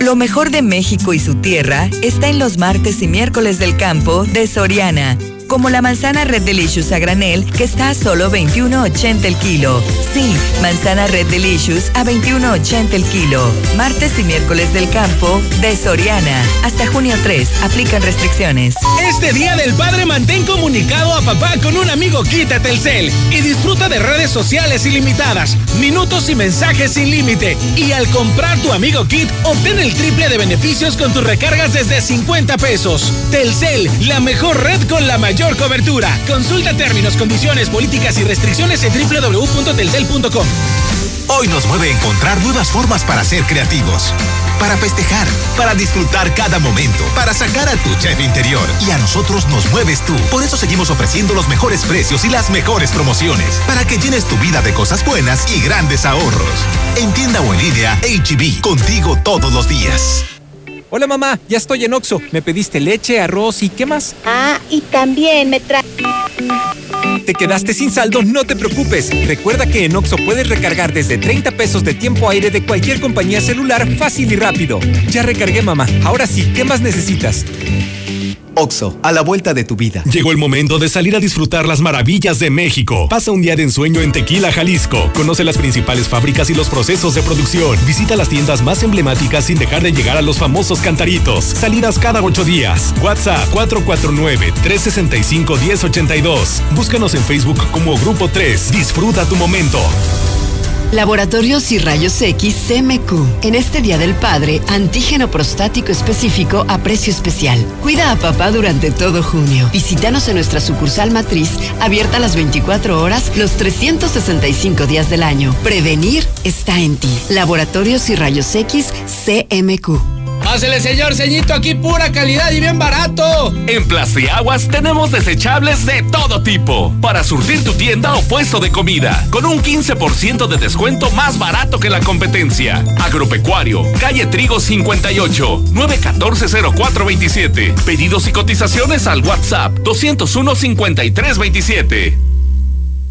Lo mejor de México y su tierra está en los martes y miércoles del campo de Soriana como la manzana Red Delicious a granel que está a solo 21.80 el kilo. Sí, manzana Red Delicious a 21.80 el kilo. Martes y miércoles del campo de Soriana. Hasta junio 3, aplican restricciones. Este Día del Padre mantén comunicado a papá con un amigo Quita Telcel y disfruta de redes sociales ilimitadas, minutos y mensajes sin límite. Y al comprar tu amigo Kit, obtén el triple de beneficios con tus recargas desde 50 pesos. Telcel, la mejor red con la mayor cobertura. Consulta términos, condiciones, políticas y restricciones en www.telcel.com. Hoy nos mueve encontrar nuevas formas para ser creativos, para festejar, para disfrutar cada momento, para sacar a tu chef interior. Y a nosotros nos mueves tú. Por eso seguimos ofreciendo los mejores precios y las mejores promociones, para que llenes tu vida de cosas buenas y grandes ahorros. En tienda o en línea, HB, contigo todos los días. Hola mamá, ya estoy en Oxo. Me pediste leche, arroz y ¿qué más? Ah, y también me trae. ¿Te quedaste sin saldo? No te preocupes. Recuerda que en Oxo puedes recargar desde 30 pesos de tiempo aire de cualquier compañía celular fácil y rápido. Ya recargué mamá. Ahora sí, ¿qué más necesitas? Oxo, a la vuelta de tu vida. Llegó el momento de salir a disfrutar las maravillas de México. Pasa un día de ensueño en Tequila, Jalisco. Conoce las principales fábricas y los procesos de producción. Visita las tiendas más emblemáticas sin dejar de llegar a los famosos cantaritos. Salidas cada ocho días. WhatsApp 449-365-1082. Búscanos en Facebook como Grupo 3. Disfruta tu momento. Laboratorios y Rayos X CMQ. En este Día del Padre, antígeno prostático específico a precio especial. Cuida a papá durante todo junio. Visítanos en nuestra sucursal matriz, abierta las 24 horas, los 365 días del año. Prevenir está en ti. Laboratorios y Rayos X CMQ. Pásele, señor ceñito, aquí pura calidad y bien barato. En Plastiaguas tenemos desechables de todo tipo para surtir tu tienda o puesto de comida con un 15% de descuento más barato que la competencia. Agropecuario, calle Trigo 58, 914-0427. Pedidos y cotizaciones al WhatsApp 201 5327.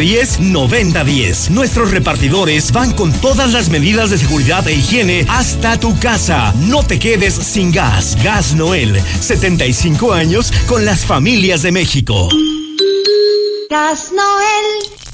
910-9010. Nuestros repartidores van con todas las medidas de seguridad e higiene hasta tu casa. No te quedes sin gas. Gas Noel, 75 años con las familias de México. Gas Noel.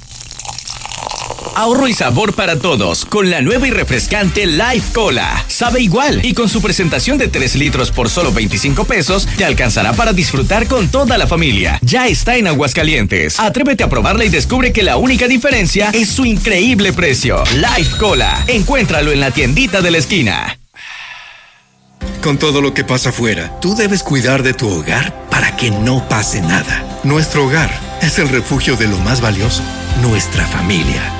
Ahorro y sabor para todos con la nueva y refrescante Life Cola. Sabe igual y con su presentación de 3 litros por solo 25 pesos te alcanzará para disfrutar con toda la familia. Ya está en Aguascalientes. Atrévete a probarla y descubre que la única diferencia es su increíble precio. Life Cola. Encuéntralo en la tiendita de la esquina. Con todo lo que pasa afuera, tú debes cuidar de tu hogar para que no pase nada. Nuestro hogar es el refugio de lo más valioso, nuestra familia.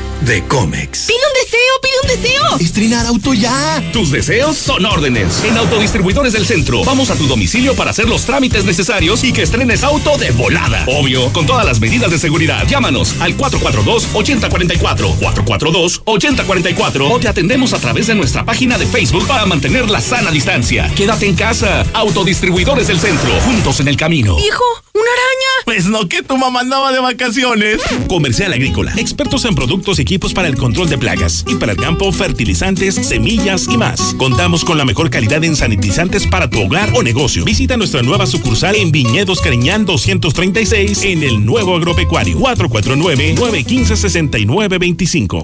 de Comex. ¡Pide un deseo, pide un deseo! ¡Estrenar auto ya! Tus deseos son órdenes. En Autodistribuidores del Centro, vamos a tu domicilio para hacer los trámites necesarios y que estrenes auto de volada. Obvio, con todas las medidas de seguridad. Llámanos al 442-8044, 442-8044 o te atendemos a través de nuestra página de Facebook para mantener la sana distancia. Quédate en casa. Autodistribuidores del Centro, juntos en el camino. ¡Hijo! ¡Una araña! Pues no, que tu mamá andaba de vacaciones. Comercial Agrícola, expertos en productos y equipos para el control de plagas y para el campo, fertilizantes, semillas y más. Contamos con la mejor calidad en sanitizantes para tu hogar o negocio. Visita nuestra nueva sucursal en Viñedos Cariñán 236 en el nuevo agropecuario 449 915 6925.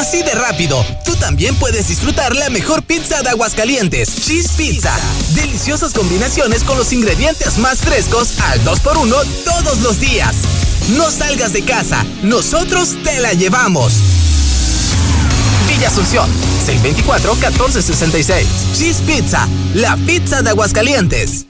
Así de rápido, tú también puedes disfrutar la mejor pizza de Aguascalientes, Cheese Pizza. Deliciosas combinaciones con los ingredientes más frescos al 2x1 todos los días. No salgas de casa, nosotros te la llevamos. Villa Asunción, 624-1466. Cheese Pizza, la pizza de Aguascalientes.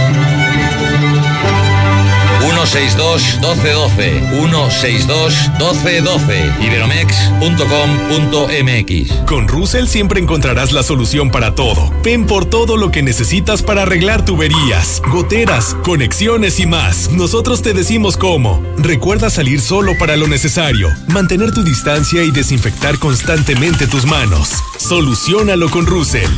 162 1212 162 1212 iberomex.com.mx Con Russell siempre encontrarás la solución para todo. Ven por todo lo que necesitas para arreglar tuberías, goteras, conexiones y más. Nosotros te decimos cómo. Recuerda salir solo para lo necesario, mantener tu distancia y desinfectar constantemente tus manos. Solucionalo con Russell.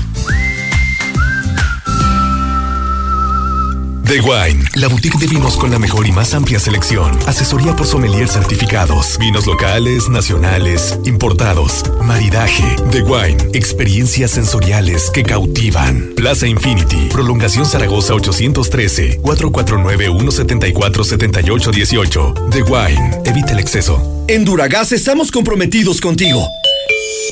The Wine, la boutique de vinos con la mejor y más amplia selección. Asesoría por sommelier certificados. Vinos locales, nacionales, importados. Maridaje. The Wine, experiencias sensoriales que cautivan. Plaza Infinity, prolongación Zaragoza 813, 449-174-7818. The Wine, evita el exceso. En Duragas estamos comprometidos contigo.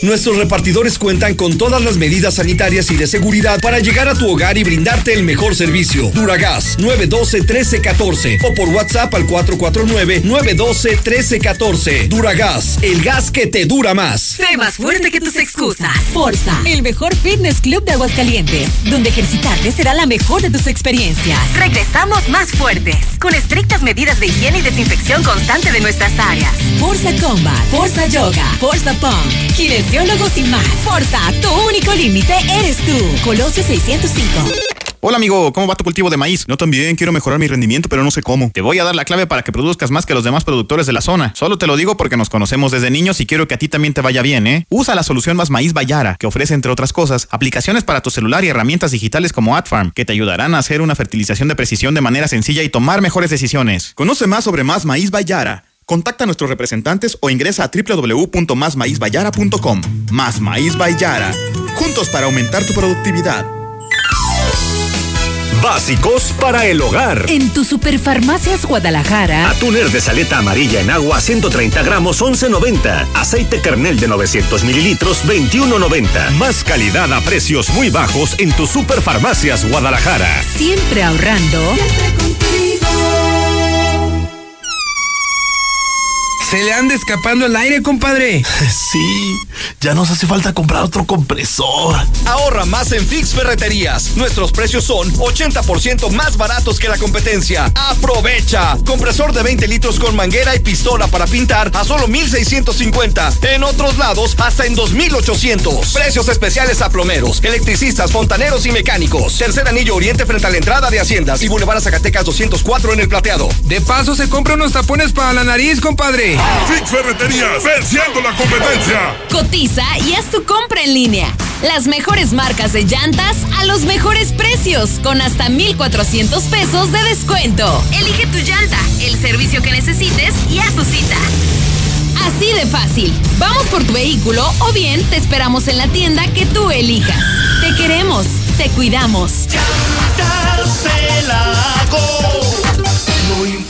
Nuestros repartidores cuentan con todas las medidas sanitarias y de seguridad para llegar a tu hogar y brindarte el mejor servicio. Duragas 912-1314 o por WhatsApp al 449-912-1314. Duragas, el gas que te dura más. Sé más fuerte que tus excusas. Forza, el mejor fitness club de Aguascalientes, donde ejercitarte será la mejor de tus experiencias. Regresamos más fuertes, con estrictas medidas de higiene y desinfección constante de nuestras áreas. Forza Combat, Forza Yoga, Forza Pump, kinesiólogos y más. Forza, tu único límite eres tú. Colosio 605. Hola amigo, ¿cómo va tu cultivo de maíz? Yo también quiero mejorar mi rendimiento, pero no sé cómo. Te voy a dar la clave para que produzcas más que los demás productores de la zona. Solo te lo digo porque nos conocemos desde niños y quiero que a ti también te vaya bien, ¿eh? Usa la solución Más Maíz Bayara, que ofrece entre otras cosas aplicaciones para tu celular y herramientas digitales como AdFarm, que te ayudarán a hacer una fertilización de precisión de manera sencilla y tomar mejores decisiones. Conoce más sobre Más Maíz Bayara. Contacta a nuestros representantes o ingresa a www.masmaizbayara.com. Más Maíz Bayara. Juntos para aumentar tu productividad. Básicos para el hogar. En tu Superfarmacias Guadalajara. Atuner de saleta amarilla en agua 130 gramos 11.90. Aceite kernel de 900 mililitros 21.90. Más calidad a precios muy bajos en tu Superfarmacias Guadalajara. Siempre ahorrando. Se le anda escapando el aire, compadre. (laughs) Sí, ya nos hace falta comprar otro compresor. Ahorra más en Fix Ferreterías. Nuestros precios son 80% más baratos que la competencia. Aprovecha. Compresor de 20 litros con manguera y pistola para pintar a solo 1650. En otros lados, hasta en 2800. Precios especiales a plomeros, electricistas, fontaneros y mecánicos. Tercer anillo oriente frente a la entrada de Haciendas y Boulevard Zacatecas 204 en el plateado. De paso se compra unos tapones para la nariz, compadre. Fix Ferreterías, venciendo la competencia. Cotiza y haz tu compra en línea. Las mejores marcas de llantas a los mejores precios, con hasta 1,400 pesos de descuento. Elige tu llanta, el servicio que necesites y haz tu cita. Así de fácil. Vamos por tu vehículo o bien te esperamos en la tienda que tú elijas. Te queremos, te cuidamos. No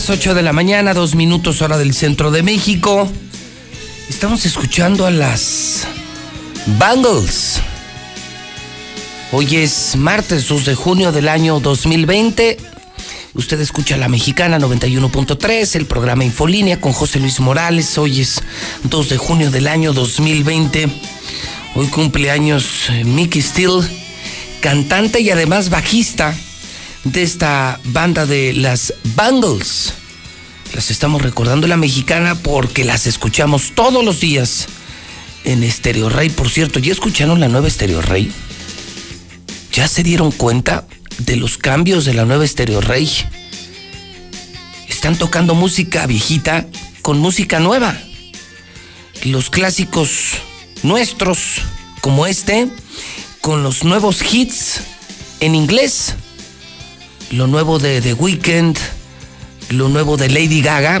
Las 8 de la mañana, dos minutos hora del centro de México. Estamos escuchando a las Bangles. Hoy es martes 2 de junio del año 2020. Usted escucha La Mexicana 91.3, el programa Infolínea con José Luis Morales. Hoy es 2 de junio del año 2020. Hoy cumple años eh, Mickey Steele, cantante y además bajista de esta banda de las Bangles. Las estamos recordando la mexicana porque las escuchamos todos los días en Stereo Rey. Por cierto, ¿ya escucharon la nueva Stereo Rey? ¿Ya se dieron cuenta de los cambios de la nueva Stereo Rey? Están tocando música viejita con música nueva. Los clásicos nuestros, como este, con los nuevos hits en inglés. Lo nuevo de The Weeknd, lo nuevo de Lady Gaga,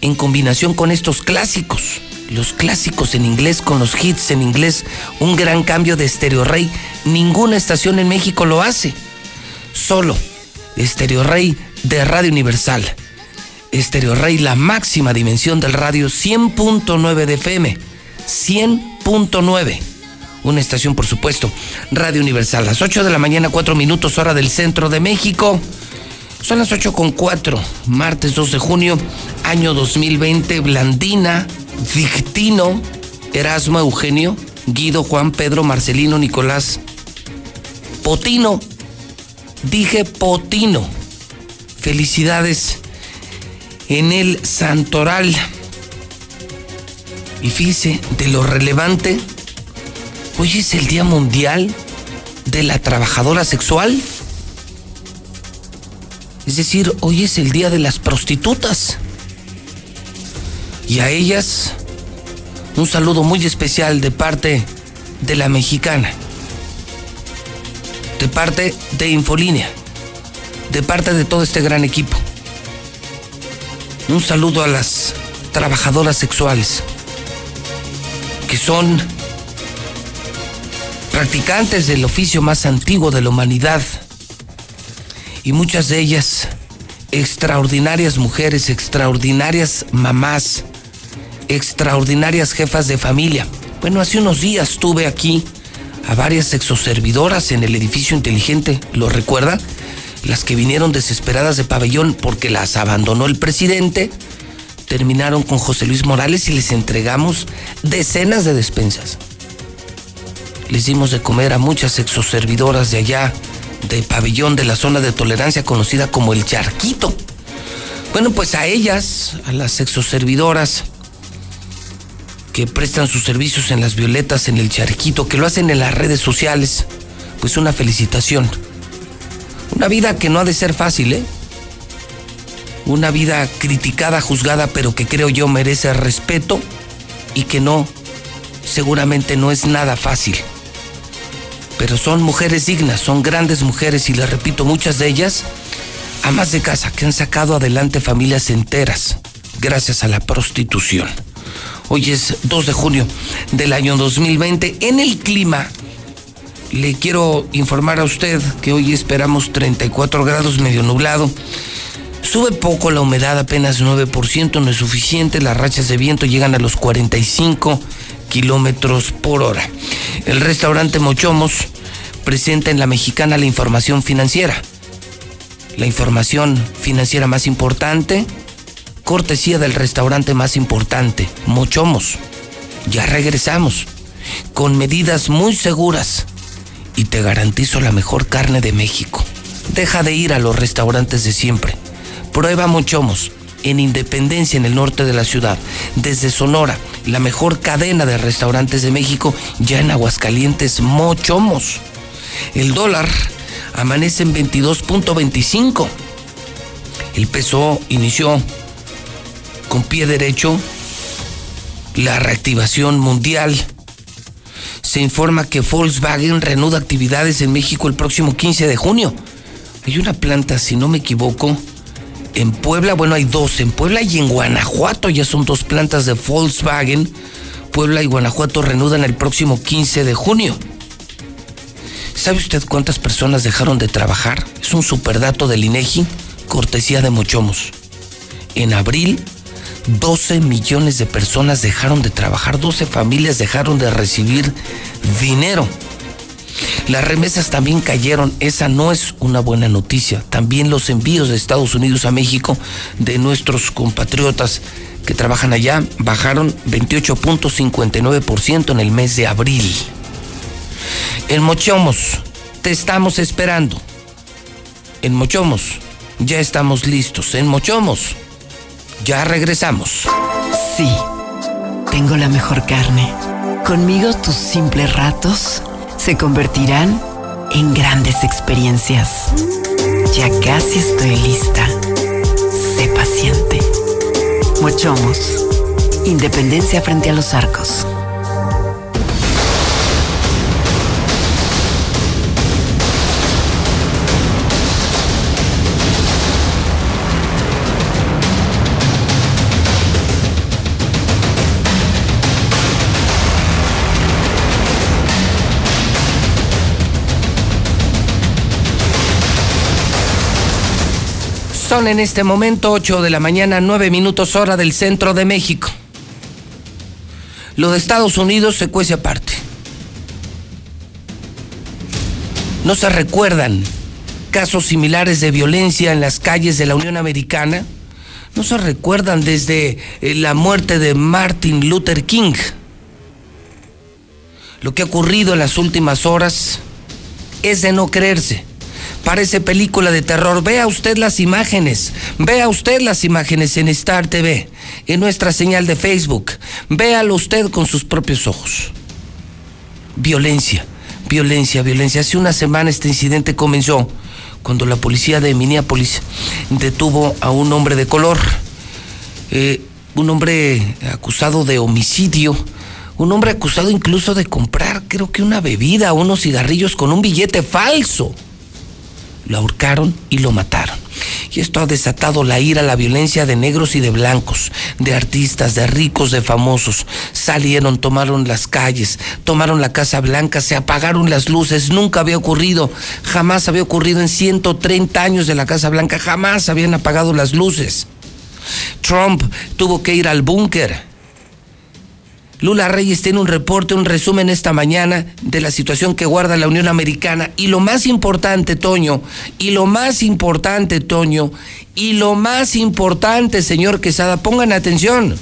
en combinación con estos clásicos. Los clásicos en inglés con los hits en inglés. Un gran cambio de Stereo Rey. Ninguna estación en México lo hace. Solo Stereo Rey de Radio Universal. Stereo Rey, la máxima dimensión del radio 100.9 de FM. 100.9. Una estación, por supuesto, Radio Universal. Las 8 de la mañana, 4 minutos, hora del centro de México. Son las 8 con 4, martes 2 de junio, año 2020. Blandina, Victino, Erasmo, Eugenio, Guido, Juan, Pedro, Marcelino, Nicolás, Potino. Dije Potino. Felicidades en el Santoral. Y fíjese, de lo relevante, hoy es el Día Mundial de la Trabajadora Sexual. Es decir, hoy es el Día de las Prostitutas. Y a ellas, un saludo muy especial de parte de la mexicana, de parte de Infolínea, de parte de todo este gran equipo. Un saludo a las trabajadoras sexuales, que son practicantes del oficio más antiguo de la humanidad, y muchas de ellas extraordinarias mujeres, extraordinarias mamás, extraordinarias jefas de familia. Bueno, hace unos días tuve aquí a varias sexoservidoras en el edificio inteligente, ¿lo recuerda? Las que vinieron desesperadas de pabellón porque las abandonó el presidente, terminaron con José Luis Morales y les entregamos decenas de despensas. Les dimos de comer a muchas sexoservidoras de allá, de pabellón de la zona de tolerancia conocida como el Charquito. Bueno, pues a ellas, a las sexoservidoras que prestan sus servicios en las violetas, en el Charquito, que lo hacen en las redes sociales, pues una felicitación. Una vida que no ha de ser fácil, ¿eh? Una vida criticada, juzgada, pero que creo yo merece respeto y que no, seguramente no es nada fácil. Pero son mujeres dignas, son grandes mujeres y les repito, muchas de ellas amas de casa que han sacado adelante familias enteras gracias a la prostitución. Hoy es 2 de junio del año 2020. En el clima, le quiero informar a usted que hoy esperamos 34 grados medio nublado. Sube poco la humedad, apenas 9%, no es suficiente. Las rachas de viento llegan a los 45 kilómetros por hora. El restaurante Mochomos presenta en la mexicana la información financiera. La información financiera más importante, cortesía del restaurante más importante, Mochomos. Ya regresamos, con medidas muy seguras y te garantizo la mejor carne de México. Deja de ir a los restaurantes de siempre. Prueba Mochomos en Independencia, en el norte de la ciudad. Desde Sonora, la mejor cadena de restaurantes de México, ya en Aguascalientes, Mochomos. El dólar amanece en 22.25. El peso inició con pie derecho la reactivación mundial. Se informa que Volkswagen reanuda actividades en México el próximo 15 de junio. Hay una planta, si no me equivoco, en Puebla, bueno, hay dos, en Puebla y en Guanajuato ya son dos plantas de Volkswagen. Puebla y Guanajuato reanudan el próximo 15 de junio. ¿Sabe usted cuántas personas dejaron de trabajar? Es un superdato del INEGI, cortesía de Mochomos. En abril, 12 millones de personas dejaron de trabajar, 12 familias dejaron de recibir dinero. Las remesas también cayeron, esa no es una buena noticia. También los envíos de Estados Unidos a México de nuestros compatriotas que trabajan allá bajaron 28.59% en el mes de abril. En Mochomos te estamos esperando. En Mochomos, ya estamos listos. En Mochomos, ya regresamos. Sí, tengo la mejor carne. Conmigo tus simples ratos se convertirán en grandes experiencias. Ya casi estoy lista. Sé paciente. Mochomos. Independencia frente a los arcos. Son en este momento 8 de la mañana, 9 minutos hora del centro de México. Lo de Estados Unidos se cuece aparte. ¿No se recuerdan casos similares de violencia en las calles de la Unión Americana? ¿No se recuerdan desde eh, la muerte de Martin Luther King? Lo que ha ocurrido en las últimas horas es de no creerse. Parece película de terror. Vea usted las imágenes. Vea usted las imágenes en Star TV, en nuestra señal de Facebook. Véalo usted con sus propios ojos. Violencia, violencia, violencia. Hace una semana este incidente comenzó cuando la policía de Minneapolis detuvo a un hombre de color, eh, un hombre acusado de homicidio, un hombre acusado incluso de comprar, creo que una bebida, unos cigarrillos con un billete falso lo ahorcaron y lo mataron. Y esto ha desatado la ira, la violencia de negros y de blancos, de artistas, de ricos, de famosos. Salieron, tomaron las calles, tomaron la Casa Blanca, se apagaron las luces. Nunca había ocurrido, jamás había ocurrido en 130 años de la Casa Blanca, jamás habían apagado las luces. Trump tuvo que ir al búnker. Lula Reyes tiene un reporte, un resumen esta mañana de la situación que guarda la Unión Americana. Y lo más importante, Toño, y lo más importante, Toño, y lo más importante, señor Quesada, pongan atención.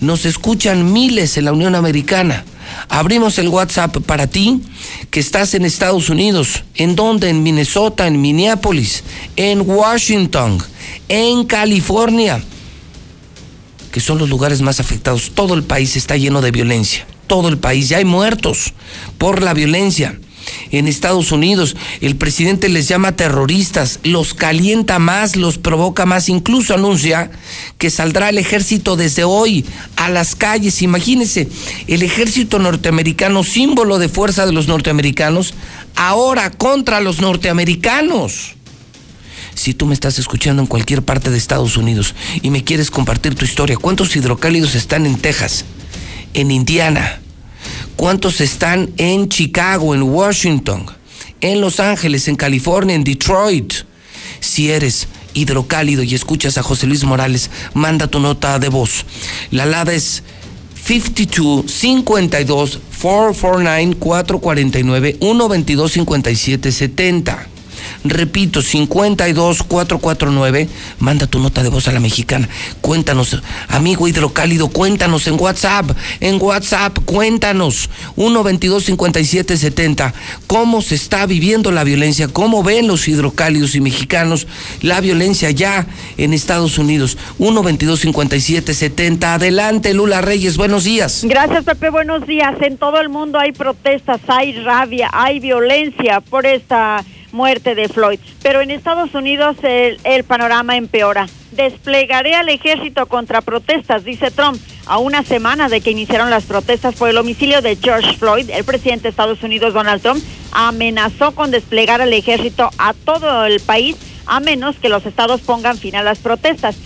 Nos escuchan miles en la Unión Americana. Abrimos el WhatsApp para ti que estás en Estados Unidos. ¿En dónde? En Minnesota, en Minneapolis, en Washington, en California que son los lugares más afectados. Todo el país está lleno de violencia. Todo el país. Ya hay muertos por la violencia. En Estados Unidos el presidente les llama terroristas, los calienta más, los provoca más, incluso anuncia que saldrá el ejército desde hoy a las calles. Imagínense, el ejército norteamericano, símbolo de fuerza de los norteamericanos, ahora contra los norteamericanos si tú me estás escuchando en cualquier parte de Estados Unidos y me quieres compartir tu historia, ¿cuántos hidrocálidos están en Texas, en Indiana? ¿Cuántos están en Chicago, en Washington, en Los Ángeles, en California, en Detroit? Si eres hidrocálido y escuchas a José Luis Morales, manda tu nota de voz. La alada es 52 52 449 449 122 57 70. Repito, 52449. Manda tu nota de voz a la mexicana. Cuéntanos, amigo hidrocálido, cuéntanos en WhatsApp. En WhatsApp, cuéntanos. 1225770. ¿Cómo se está viviendo la violencia? ¿Cómo ven los hidrocálidos y mexicanos la violencia ya en Estados Unidos? 1225770. Adelante, Lula Reyes. Buenos días. Gracias, Pepe. Buenos días. En todo el mundo hay protestas, hay rabia, hay violencia por esta muerte de Floyd. Pero en Estados Unidos el, panorama empeora. Desplegaré al ejército contra protestas, dice Trump. A una semana de que iniciaron las protestas por el homicidio de George Floyd, el presidente de Estados Unidos, Donald Trump, amenazó con desplegar al ejército a todo el país a menos que los estados pongan fin a las protestas.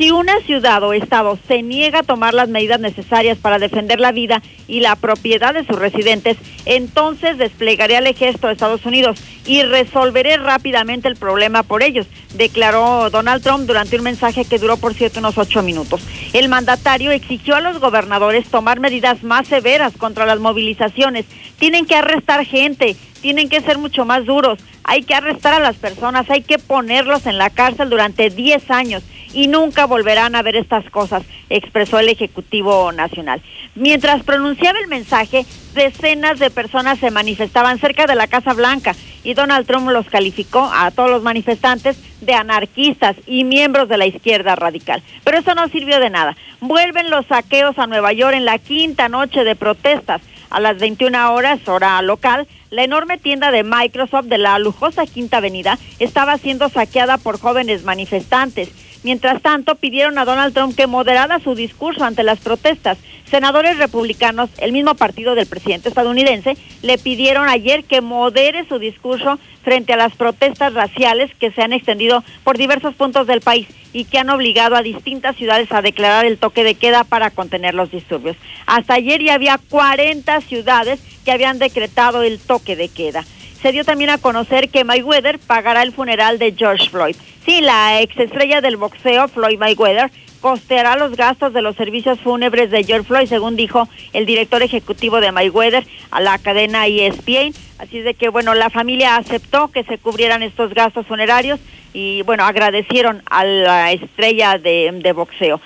Si una ciudad o estado se niega a tomar las medidas necesarias para defender la vida y la propiedad de sus residentes, entonces desplegaré al ejército de Estados Unidos y resolveré rápidamente el problema por ellos, declaró Donald Trump durante un mensaje que duró por cierto unos ocho minutos. El mandatario exigió a los gobernadores tomar medidas más severas contra las movilizaciones. Tienen que arrestar gente, tienen que ser mucho más duros. Hay que arrestar a las personas, hay que ponerlos en la cárcel durante 10 años y nunca volverán a ver estas cosas, expresó el Ejecutivo Nacional. Mientras pronunciaba el mensaje, decenas de personas se manifestaban cerca de la Casa Blanca y Donald Trump los calificó a todos los manifestantes de anarquistas y miembros de la izquierda radical. Pero eso no sirvió de nada. Vuelven los saqueos a Nueva York en la quinta noche de protestas. A las 21 horas, hora local, la enorme tienda de Microsoft de la lujosa Quinta Avenida estaba siendo saqueada por jóvenes manifestantes. Mientras tanto, pidieron a Donald Trump que moderara su discurso ante las protestas. Senadores republicanos, el mismo partido del presidente estadounidense, le pidieron ayer que modere su discurso frente a las protestas raciales que se han extendido por diversos puntos del país y que han obligado a distintas ciudades a declarar el toque de queda para contener los disturbios. Hasta ayer ya había 40 ciudades que habían decretado el toque de queda se dio también a conocer que Mayweather pagará el funeral de George Floyd. Sí, la exestrella del boxeo, Floyd Mayweather, costeará los gastos de los servicios fúnebres de George Floyd, según dijo el director ejecutivo de Mayweather a la cadena ESPN. Así es de que, bueno, la familia aceptó que se cubrieran estos gastos funerarios y, bueno, agradecieron a la estrella de, de boxeo.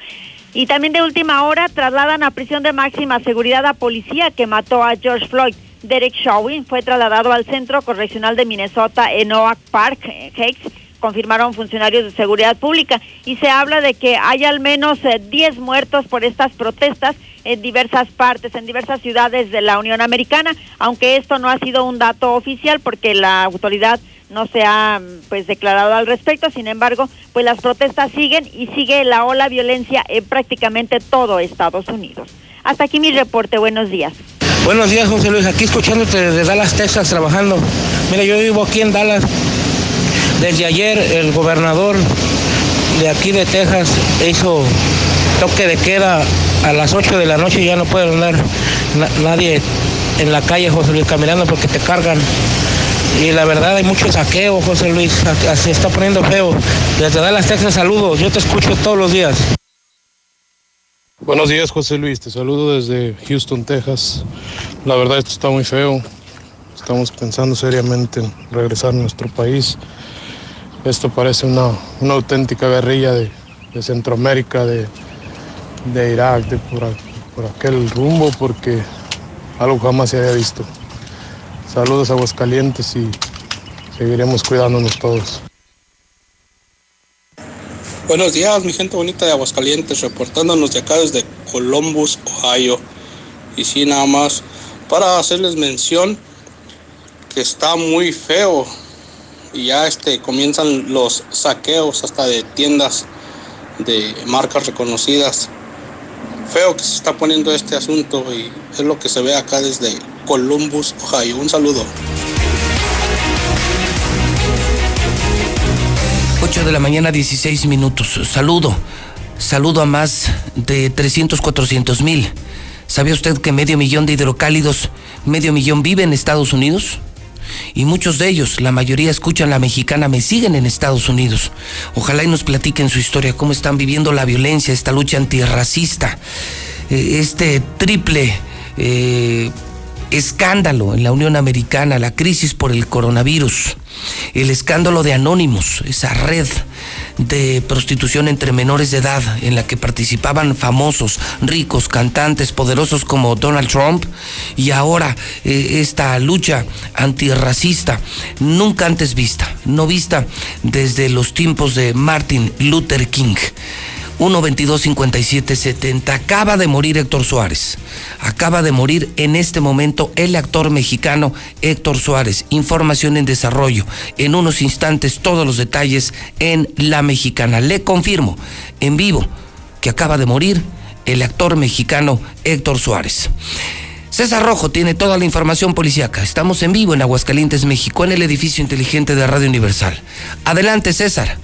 Y también de última hora trasladan a prisión de máxima seguridad a policía que mató a George Floyd. Derek Chauvin fue trasladado al Centro Correccional de Minnesota en Oak Park, eh, Heights, confirmaron funcionarios de seguridad pública. Y se habla de que hay al menos eh, 10 muertos por estas protestas en diversas partes, en diversas ciudades de la Unión Americana, aunque esto no ha sido un dato oficial porque la autoridad no se ha pues declarado al respecto, sin embargo, pues las protestas siguen y sigue la ola violencia en prácticamente todo Estados Unidos. Hasta aquí mi reporte, buenos días. Buenos días, José Luis. Aquí escuchándote desde Dallas, Texas, trabajando. Mira, yo vivo aquí en Dallas. Desde ayer el gobernador de aquí de Texas hizo toque de queda a las 8 de la noche y ya no puede andar na- nadie en la calle, José Luis, caminando porque te cargan. Y la verdad hay mucho saqueo, José Luis. Se está poniendo feo. Desde Dallas, Texas, saludos. Yo te escucho todos los días. Buenos días, José Luis. Te saludo desde Houston, Texas. La verdad, esto está muy feo. Estamos pensando seriamente en regresar a nuestro país. Esto parece una, una auténtica guerrilla de, de Centroamérica, de, de Irak, de por, por aquel rumbo, porque algo jamás se había visto. Saludos a Aguascalientes y seguiremos cuidándonos todos. Buenos días, mi gente bonita de Aguascalientes, reportándonos de acá desde Columbus, Ohio. Y sí, nada más para hacerles mención que está muy feo y ya este comienzan los saqueos hasta de tiendas de marcas reconocidas. Feo que se está poniendo este asunto y es lo que se ve acá desde Columbus, Ohio. Un saludo. 8 de la mañana, 16 minutos. Saludo. Saludo a más de 300, 400 mil. ¿Sabía usted que medio millón de hidrocálidos, medio millón viven en Estados Unidos? Y muchos de ellos, la mayoría escuchan la mexicana, me siguen en Estados Unidos. Ojalá y nos platiquen su historia, cómo están viviendo la violencia, esta lucha antirracista, eh, este triple eh, escándalo en la Unión Americana, la crisis por el coronavirus, el escándalo de Anónimos, esa red de prostitución entre menores de edad en la que participaban famosos, ricos, cantantes, poderosos como Donald Trump y ahora eh, esta lucha antirracista nunca antes vista, no vista desde los tiempos de Martin Luther King. 1 22 57 70 acaba de morir Héctor Suárez acaba de morir en este momento el actor mexicano Héctor Suárez información en desarrollo en unos instantes todos los detalles en La Mexicana le confirmo en vivo que acaba de morir el actor mexicano Héctor Suárez César Rojo tiene toda la información policíaca. Estamos en vivo en Aguascalientes, México, en el edificio inteligente de Radio Universal. Adelante, César.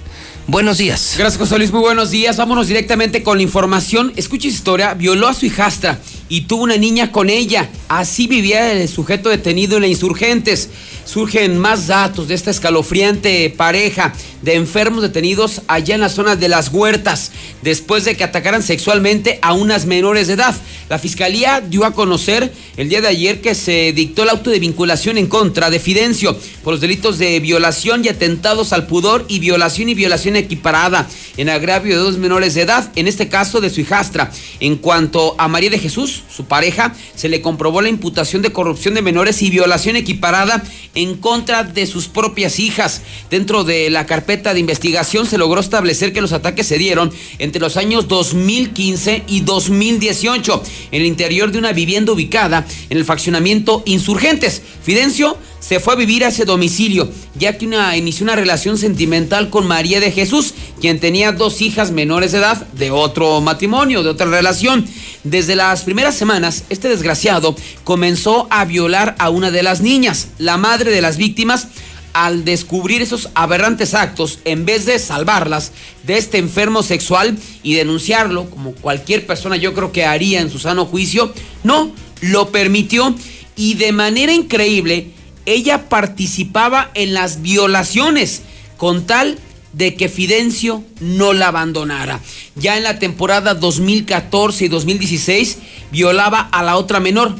Buenos días. Gracias, José Luis. Muy buenos días. Vámonos directamente con la información. Escucha historia. Violó a su hijastra y tuvo una niña con ella. Así vivía el sujeto detenido en la Insurgentes. Surgen más datos de esta escalofriante pareja de enfermos detenidos allá en la zona de las huertas, después de que atacaran sexualmente a unas menores de edad. La fiscalía dio a conocer el día de ayer que se dictó el auto de vinculación en contra de Fidencio por los delitos de violación y atentados al pudor y violación y violación equiparada en agravio de dos menores de edad, en este caso de su hijastra. En cuanto a María de Jesús, su pareja, se le comprobó la imputación de corrupción de menores y violación equiparada en contra de sus propias hijas. Dentro de la carpeta de investigación se logró establecer que los ataques se dieron entre los años 2015 y 2018 en el interior de una vivienda ubicada en el faccionamiento Insurgentes. Fidencio se fue a vivir a ese domicilio, ya que una, inició una relación sentimental con María de Jesús, quien tenía dos hijas menores de edad de otro matrimonio, de otra relación. Desde las primeras semanas, este desgraciado comenzó a violar a una de las niñas, la madre de las víctimas, al descubrir esos aberrantes actos, en vez de salvarlas de este enfermo sexual y denunciarlo, como cualquier persona yo creo que haría en su sano juicio, no, lo permitió y de manera increíble, ella participaba en las violaciones con tal de que Fidencio no la abandonara. Ya en la temporada 2014 y 2016 violaba a la otra menor,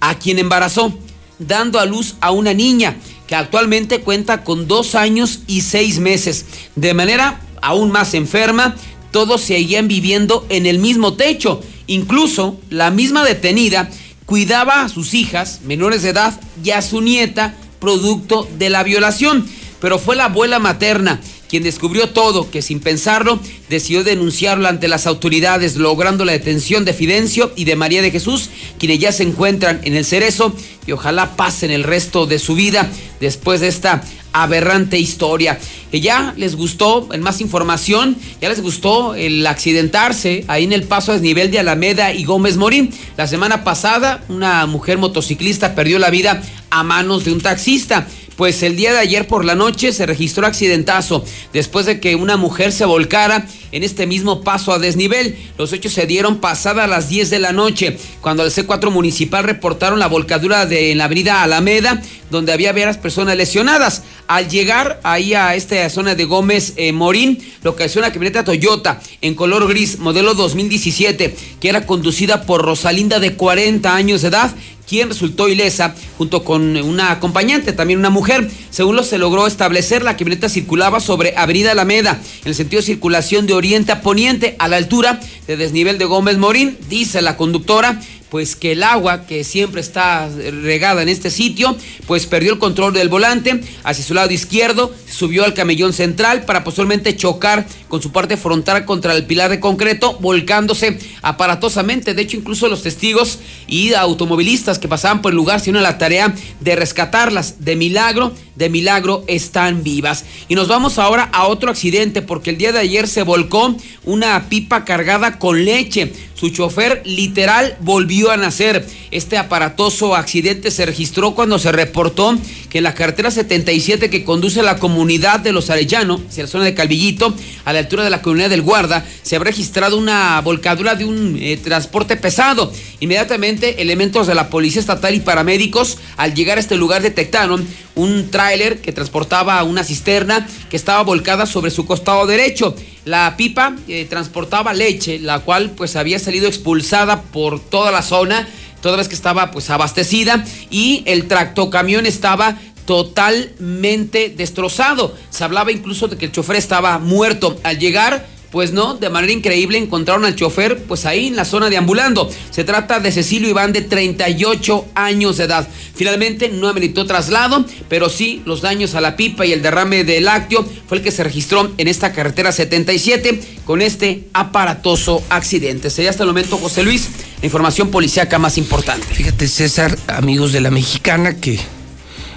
a quien embarazó, dando a luz a una niña que actualmente cuenta con dos años y seis meses. De manera aún más enferma, todos seguían viviendo en el mismo techo. Incluso la misma detenida cuidaba a sus hijas menores de edad y a su nieta producto de la violación. Pero fue la abuela materna quien descubrió todo, que sin pensarlo decidió denunciarlo ante las autoridades, logrando la detención de Fidencio y de María de Jesús, quienes ya se encuentran en el cerezo y ojalá pasen el resto de su vida después de esta aberrante historia. Que ya les gustó, en más información, ya les gustó el accidentarse ahí en el paso a desnivel de Alameda y Gómez Morín. La semana pasada, una mujer motociclista perdió la vida a manos de un taxista. Pues el día de ayer por la noche se registró accidentazo después de que una mujer se volcara en este mismo paso a desnivel. Los hechos se dieron pasada las 10 de la noche, cuando el C4 municipal reportaron la volcadura de en la avenida Alameda, donde había varias personas lesionadas. Al llegar ahí a esta zona de Gómez eh, Morín, localizó una camioneta Toyota en color gris, modelo 2017, que era conducida por Rosalinda de 40 años de edad, quien resultó ilesa junto con una acompañante, también una mujer. Según lo se logró establecer, la camioneta circulaba sobre Avenida Alameda, en el sentido de circulación de oriente a poniente, a la altura de desnivel de Gómez Morín, dice la conductora pues que el agua que siempre está regada en este sitio, pues perdió el control del volante hacia su lado izquierdo, subió al camellón central para posteriormente chocar con su parte frontal contra el pilar de concreto, volcándose aparatosamente. De hecho, incluso los testigos y automovilistas que pasaban por el lugar se la tarea de rescatarlas. De milagro, de milagro están vivas. Y nos vamos ahora a otro accidente porque el día de ayer se volcó una pipa cargada con leche. Su chofer literal volvió a nacer. Este aparatoso accidente se registró cuando se reportó que en la carretera 77 que conduce a la comunidad de Los Arellano, hacia la zona de Calvillito, a la altura de la comunidad del Guarda, se ha registrado una volcadura de un eh, transporte pesado. Inmediatamente, elementos de la Policía Estatal y paramédicos, al llegar a este lugar, detectaron un tráiler que transportaba una cisterna que estaba volcada sobre su costado derecho. La pipa eh, transportaba leche, la cual pues había salido expulsada por toda la zona, toda vez que estaba pues abastecida y el tractocamión estaba totalmente destrozado. Se hablaba incluso de que el chofer estaba muerto. Al llegar, pues no, de manera increíble encontraron al chofer pues ahí en la zona de ambulando. Se trata de Cecilio Iván de 38 años de edad. Finalmente no ameritó traslado, pero sí los daños a la pipa y el derrame de lácteo fue el que se registró en esta carretera 77 con este aparatoso accidente. Sería hasta el momento José Luis, la información policíaca más importante. Fíjate César, amigos de la mexicana, que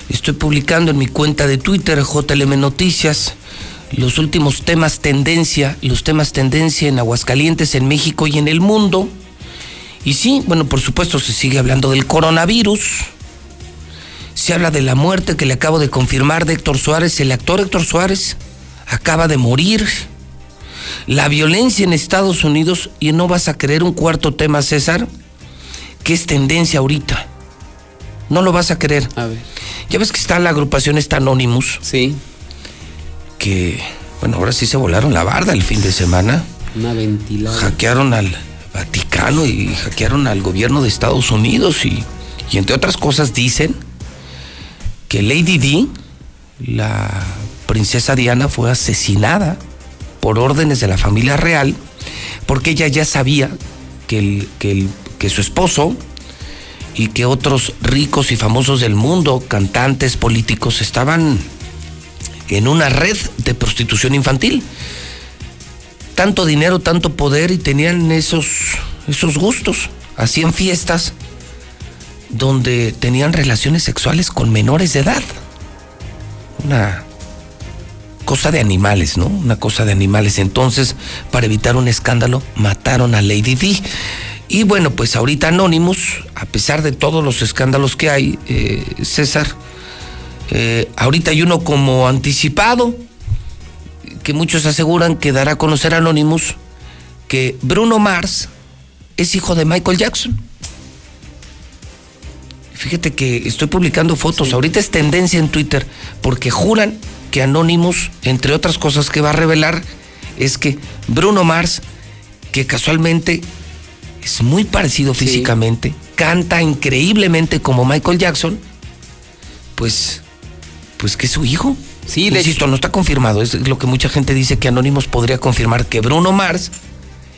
estoy publicando en mi cuenta de Twitter, JLM Noticias, los últimos temas tendencia, los temas tendencia en Aguascalientes, en México y en el mundo. Y sí, bueno, por supuesto se sigue hablando del coronavirus. Se habla de la muerte que le acabo de confirmar de Héctor Suárez. El actor Héctor Suárez acaba de morir. La violencia en Estados Unidos, y no vas a creer un cuarto tema, César, que es tendencia ahorita. No lo vas a creer. A ver. Ya ves que está la agrupación esta Anonymous. Sí. Que, bueno, ahora sí se volaron la barda el fin de semana. Una ventilada. Hackearon al Vaticano y hackearon al gobierno de Estados Unidos y, y entre otras cosas dicen que Lady Di, la princesa Diana, fue asesinada por órdenes de la familia real porque ella ya sabía que, el- que, el- que su esposo y que otros ricos y famosos del mundo, cantantes, políticos, estaban en una red de prostitución infantil. Tanto dinero, tanto poder y tenían esos, esos gustos. Hacían fiestas donde tenían relaciones sexuales con menores de edad. Una cosa de animales, ¿no? Una cosa de animales. Entonces, para evitar un escándalo, mataron a Lady D. Y bueno, pues ahorita Anonymous, a pesar de todos los escándalos que hay, eh, César, eh, ahorita hay uno como anticipado, que muchos aseguran que dará a conocer Anonymous que Bruno Mars es hijo de Michael Jackson. Fíjate que estoy publicando fotos, ahorita es tendencia en Twitter, porque juran que Anonymous, entre otras cosas que va a revelar, es que Bruno Mars, que casualmente es muy parecido físicamente, canta increíblemente como Michael Jackson, pues, pues que es su hijo. Sí, de Insisto, no está confirmado, es lo que mucha gente dice que Anonymous podría confirmar que Bruno Mars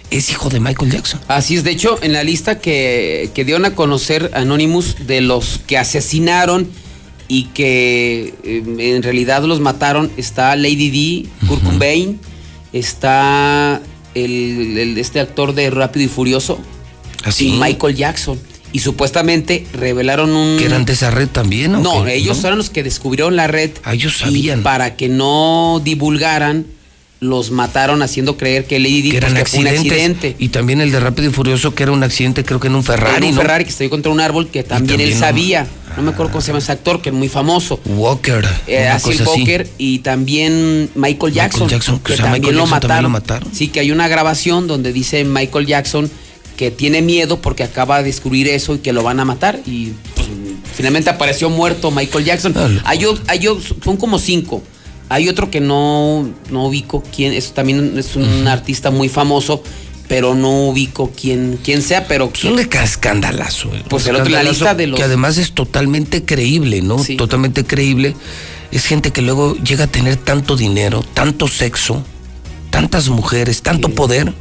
es hijo de Michael Jackson. Así es, de hecho, en la lista que, que dieron a conocer Anonymous de los que asesinaron y que eh, en realidad los mataron, está Lady D, Kurt Cobain, está el, el- este actor de Rápido y Furioso, Así. y Michael Jackson. Y supuestamente revelaron un... Que eran de esa red también, ¿o No, qué? ellos ¿No? fueron los que descubrieron la red. Ah, ellos y sabían. para que no divulgaran, los mataron haciendo creer que Lady que eran pues, que fue un accidente. Y también el de Rápido y Furioso, que era un accidente, creo que en un Ferrari, Era un ¿no? Ferrari que dio contra un árbol que también, él también no- sabía. No me acuerdo cómo se llama ese actor, que es muy famoso. Walker. Eh, así. Walker y también Michael Jackson. Jackson, que o sea, también, Michael lo Jackson también mataron. lo mataron. Sí, que hay una grabación donde dice Michael Jackson que tiene miedo porque acaba de descubrir eso y que lo van a matar. Y pues, finalmente apareció muerto Michael Jackson. Hay, hay son como cinco. Hay otro que no, no ubico quién, es también es un artista muy famoso, pero no ubico quién, quién sea, pero Es un escandalazo. eh, Pues el otro, la lista de los- Que además es totalmente creíble, ¿no? Totalmente creíble. Es gente que luego llega a tener tanto dinero, tanto sexo, tantas mujeres, tanto poder,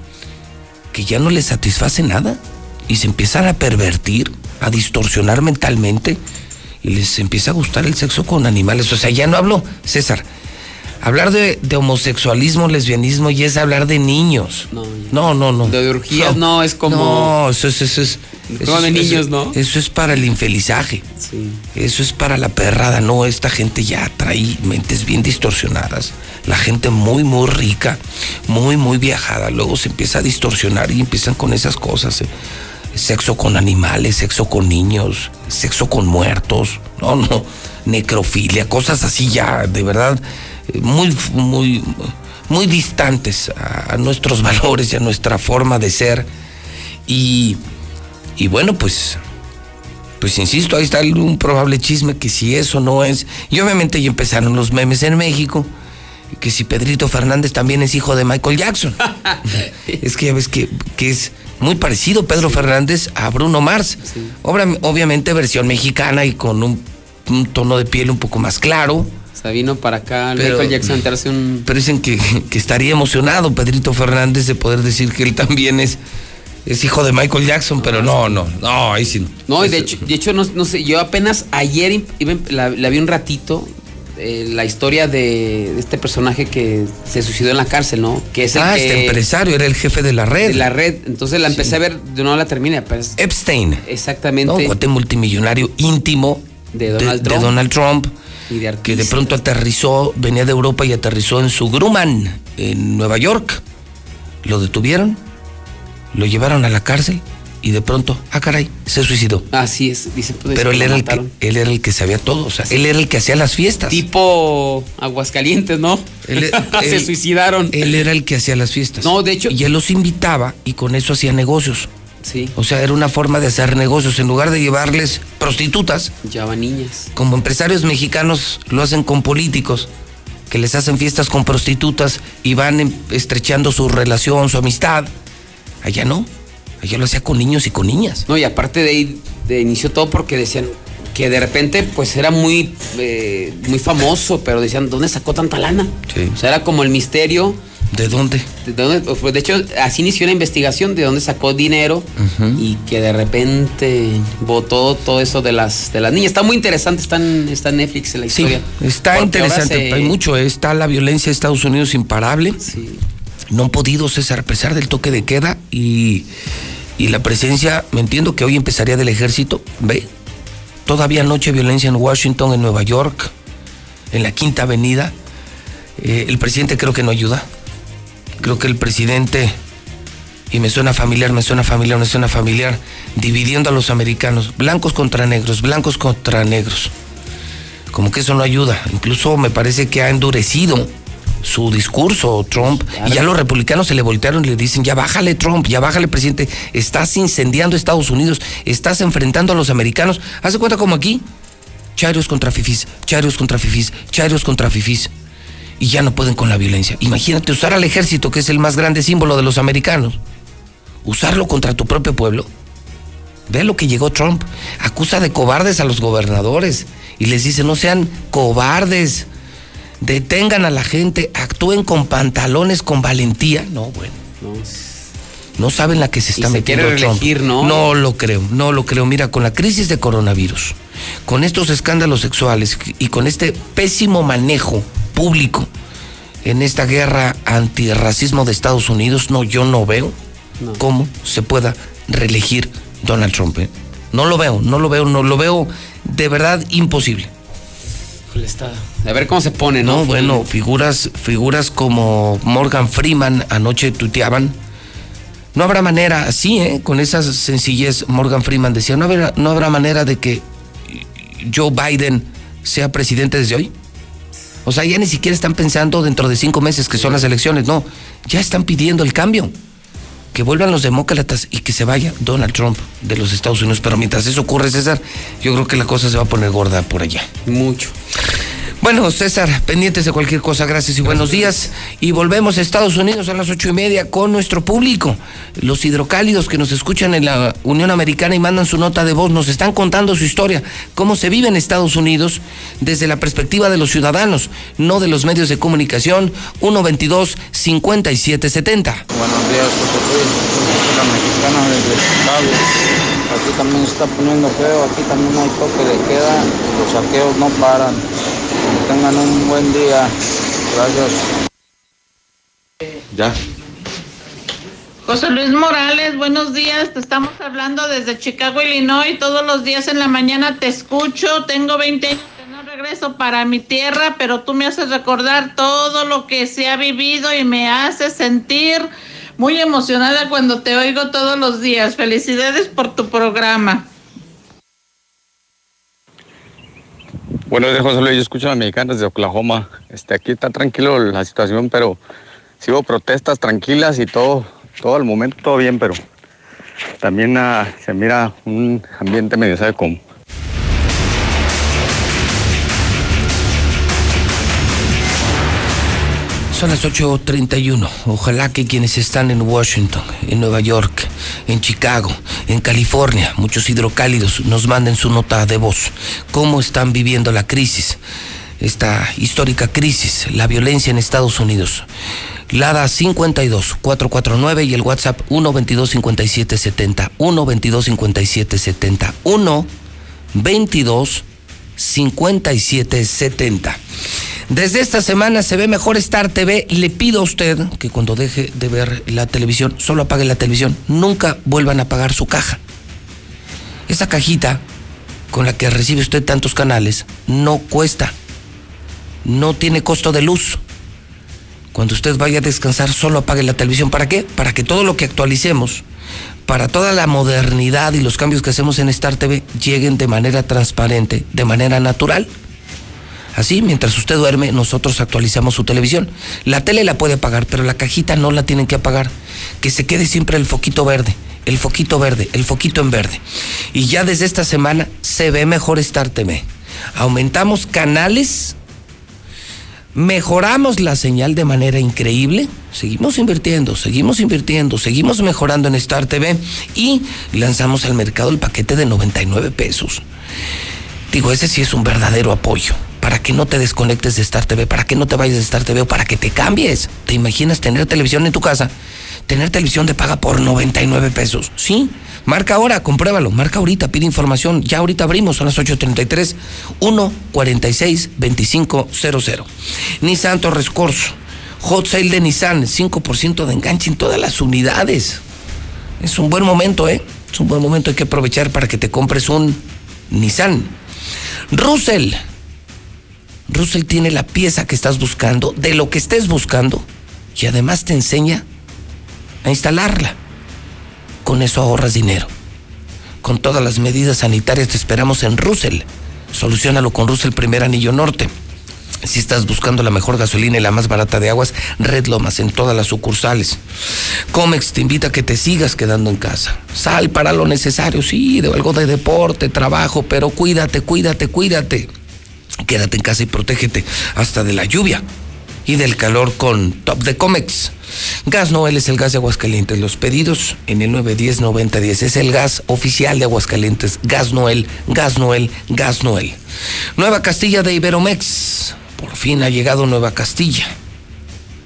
que ya no les satisface nada. Y se empiezan a pervertir, a distorsionar mentalmente. Y les empieza a gustar el sexo con animales. O sea, ya no hablo, César. Hablar de, de homosexualismo, lesbianismo, y es hablar de niños. No, no, no. De orgías, no, es como- No, eso es. Eso es Como eso de niños, eso- ¿no? Eso es para el infelizaje. Sí. Eso es para la perrada. No, esta gente ya trae mentes bien distorsionadas. La gente muy, muy rica, muy, muy viajada. Luego se empieza a distorsionar y empiezan con esas cosas. eh. Sexo con animales, sexo con niños, sexo con muertos. No, no. Necrofilia, cosas así ya, de verdad, muy, muy, muy distantes a, a nuestros (laughs) valores y a nuestra forma de ser. Y, y bueno, pues pues insisto, ahí está un probable chisme que si eso no es. Y obviamente ya empezaron los memes en México, que si Pedrito Fernández también es hijo de Michael Jackson. (laughs) es que ya ves que, que es muy parecido Pedro Fernández a Bruno Mars. Obra- obviamente versión mexicana y con un, un tono de piel un poco más claro. Vino para acá Pero- Michael Jackson a enterarse un... Pero dicen que, que estaría emocionado Pedrito Fernández de poder decir que él también es, es hijo de Michael Jackson, pero no, no, no, ahí sí. No, y de hecho, de hecho no, no sé, yo apenas ayer iba em- la, la vi un ratito, eh, la historia de, de este personaje que se suicidó en la cárcel, ¿no? Que es el Ah, que- este empresario, era el jefe de la red. de la red. Entonces la empecé a ver, de no la terminé, pues. Epstein. Exactamente. No, multimillonario íntimo De Donald Trump. Donald Trump, Y de que de pronto aterrizó, venía de Europa y aterrizó en su Grumman, en Nueva York. Lo detuvieron, lo llevaron a la cárcel y de pronto, ah, caray, se suicidó. Así es, dice. pues, Pero él era, el que, él era el que sabía todo, o sea, él era el que hacía las fiestas. Tipo Aguascalientes, ¿no? Él- (laughs) se él- suicidaron. Él era el que hacía las fiestas. No, de hecho. Y él los invitaba y con eso hacía negocios. Sí. O sea, era una forma de hacer negocios. En lugar de llevarles prostitutas, Llevaba niñas. como empresarios mexicanos lo hacen con políticos, que les hacen fiestas con prostitutas y van em- estrechando su relación, su amistad. Allá no. Ella lo hacía con niños y con niñas. No, y aparte de ahí de inició todo porque decían que de repente pues era muy, eh, muy famoso, pero decían, ¿dónde sacó tanta lana? O sea, era como el misterio. ¿De dónde? De, dónde- pues, de hecho, así inició la investigación, de dónde sacó dinero y que de repente votó todo eso de las, de las niñas. Está muy interesante, está en, está en Netflix la Sí, historia. está Porque interesante. se- Hay mucho. eh. Está la violencia de Estados Unidos imparable. No han podido, César, a pesar del toque de queda y, y la presencia, me entiendo que hoy empezaría del ejército. Ve, todavía anoche violencia en Washington, en Nueva York, en la Quinta Avenida. Eh, el presidente creo que no ayuda. Creo que el presidente, y me suena familiar, me suena familiar, me suena familiar, dividiendo a los americanos, blancos contra negros, blancos contra negros. Como que eso no ayuda. Incluso me parece que ha endurecido su discurso Trump y ya los republicanos se le voltearon y le dicen, ya bájale Trump, ya bájale presidente, estás incendiando Estados Unidos, estás enfrentando a los americanos. Hace cuenta como aquí, charios contra fifís, charios contra fifís, charios contra fifís. Y ya no pueden con la violencia. Imagínate usar al ejército, que es el más grande símbolo de los americanos, usarlo contra tu propio pueblo. Ve lo que llegó Trump. Acusa de cobardes a los gobernadores y les dice, no sean cobardes, detengan a la gente, actúen con pantalones, con valentía. No, bueno. No saben la que se está metiendo Trump. ¿no? No lo creo, no lo creo. Mira, con la crisis de coronavirus, con estos escándalos sexuales y con este pésimo manejo público en esta guerra antirracismo de Estados Unidos, no, yo no veo cómo se pueda reelegir Donald Trump. ¿eh? No lo veo, no lo veo, no lo veo de verdad imposible. Está- A ver cómo se pone, ¿no? No, bueno, figuras, figuras como Morgan Freeman anoche tuiteaban. No habrá manera, así, ¿eh? con esa sencillez, Morgan Freeman decía, no habrá, no habrá manera de que Joe Biden sea presidente desde hoy. O sea, ya ni siquiera están pensando dentro de cinco meses que son las elecciones, no, ya están pidiendo el cambio. Que vuelvan los demócratas y que se vaya Donald Trump de los Estados Unidos. Pero mientras eso ocurre, César, yo creo que la cosa se va a poner gorda por allá. Mucho. Bueno, César, pendientes de cualquier cosa, gracias y buenos días. Y volvemos a Estados Unidos a las ocho y media con nuestro público. Los hidrocálidos que nos escuchan en la Unión Americana y mandan su nota de voz nos están contando su historia, cómo se vive en Estados Unidos desde la perspectiva de los ciudadanos, no de los medios de comunicación. 122-5770. Buenos días, José Luis. La mexicana desde Chicago. Aquí también se está poniendo feo, aquí también hay toque de queda y los saqueos no paran. Que tengan un buen día. Gracias. Ya. José Luis Morales, buenos días. Te estamos hablando desde Chicago, Illinois. Todos los días en la mañana te escucho. Tengo 20 años que no regreso para mi tierra, pero tú me haces recordar todo lo que se ha vivido y me haces sentir muy emocionada cuando te oigo todos los días. Felicidades por tu programa. Buenos días, José Luis. Yo escucho a las mexicanas de Oklahoma. Este, aquí está tranquilo la situación, pero sí hubo protestas tranquilas y todo, todo al momento todo bien, pero también ah, se mira un ambiente medio sabe cómo. Son las 8.31. Ojalá que quienes están en Washington, en Nueva York, en Chicago, en California, muchos hidrocálidos, nos manden su nota de voz. ¿Cómo están viviendo la crisis? Esta histórica crisis, la violencia en Estados Unidos. Lada 52 449 y el WhatsApp 122 5770 122 5770 122 5770. Desde esta semana se ve mejor Star TV. Le pido a usted que cuando deje de ver la televisión, solo apague la televisión. Nunca vuelvan a apagar su caja. Esa cajita con la que recibe usted tantos canales no cuesta. No tiene costo de luz. Cuando usted vaya a descansar, solo apague la televisión. ¿Para qué? Para que todo lo que actualicemos, para toda la modernidad y los cambios que hacemos en Star TV lleguen de manera transparente, de manera natural. Así, mientras usted duerme, nosotros actualizamos su televisión. La tele la puede apagar, pero la cajita no la tienen que apagar. Que se quede siempre el foquito verde, el foquito verde, el foquito en verde. Y ya desde esta semana se ve mejor Star TV. Aumentamos canales mejoramos la señal de manera increíble, seguimos invirtiendo, seguimos invirtiendo, seguimos mejorando en Star TV y lanzamos al mercado el paquete de 99 pesos. Digo, ese sí es un verdadero apoyo. Para que no te desconectes de Star TV, para que no te vayas de Star TV o para que te cambies. ¿Te imaginas tener televisión en tu casa? Tener televisión de paga por 99 pesos. ¿Sí? Marca ahora, compruébalo. Marca ahorita, pide información. Ya ahorita abrimos, son las 8.33, 146 2500. Nissan Torres Corso. Hot sale de Nissan, 5% de enganche en todas las unidades. Es un buen momento, ¿eh? Es un buen momento, hay que aprovechar para que te compres un Nissan. Russell. Russell tiene la pieza que estás buscando, de lo que estés buscando, y además te enseña a instalarla. Con eso ahorras dinero. Con todas las medidas sanitarias te esperamos en Russell. Solucionalo con Russell Primer Anillo Norte. Si estás buscando la mejor gasolina y la más barata de aguas, Red Lomas en todas las sucursales. Comex te invita a que te sigas quedando en casa. Sal para lo necesario, sí, de algo de deporte, trabajo, pero cuídate, cuídate, cuídate. Quédate en casa y protégete hasta de la lluvia y del calor con Top de Comex. Gas Noel es el gas de Aguascalientes. Los pedidos en el 910-9010 es el gas oficial de Aguascalientes. Gas Noel, Gas Noel, Gas Noel. Nueva Castilla de Iberomex. Por fin ha llegado Nueva Castilla.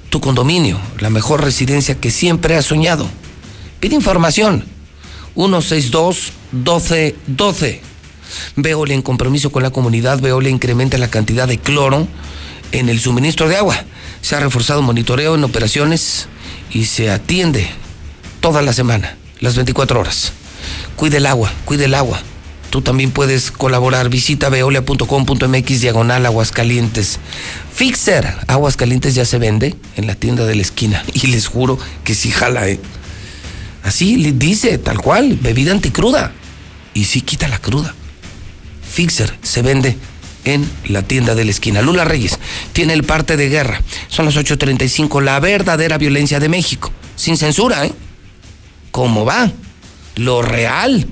Tu condominio, la mejor residencia que siempre has soñado. Pide información. 162-1212. Veolia en compromiso con la comunidad. Veolia incrementa la cantidad de cloro en el suministro de agua. Se ha reforzado monitoreo en operaciones y se atiende toda la semana, las 24 horas. Cuide el agua, cuide el agua. Tú también puedes colaborar. Visita veolia.com.mx diagonal Aguascalientes. Fixer Aguascalientes ya se vende en la tienda de la esquina. (laughs) Y les juro que sí jala, ¿eh? Así dice, tal cual, bebida anticruda. Y sí quita la cruda. Fixer se vende en la tienda de la esquina. Lula Reyes tiene el parte de guerra. Son las 8.35, la verdadera violencia de México. Sin censura, ¿eh? ¿Cómo va? Lo real.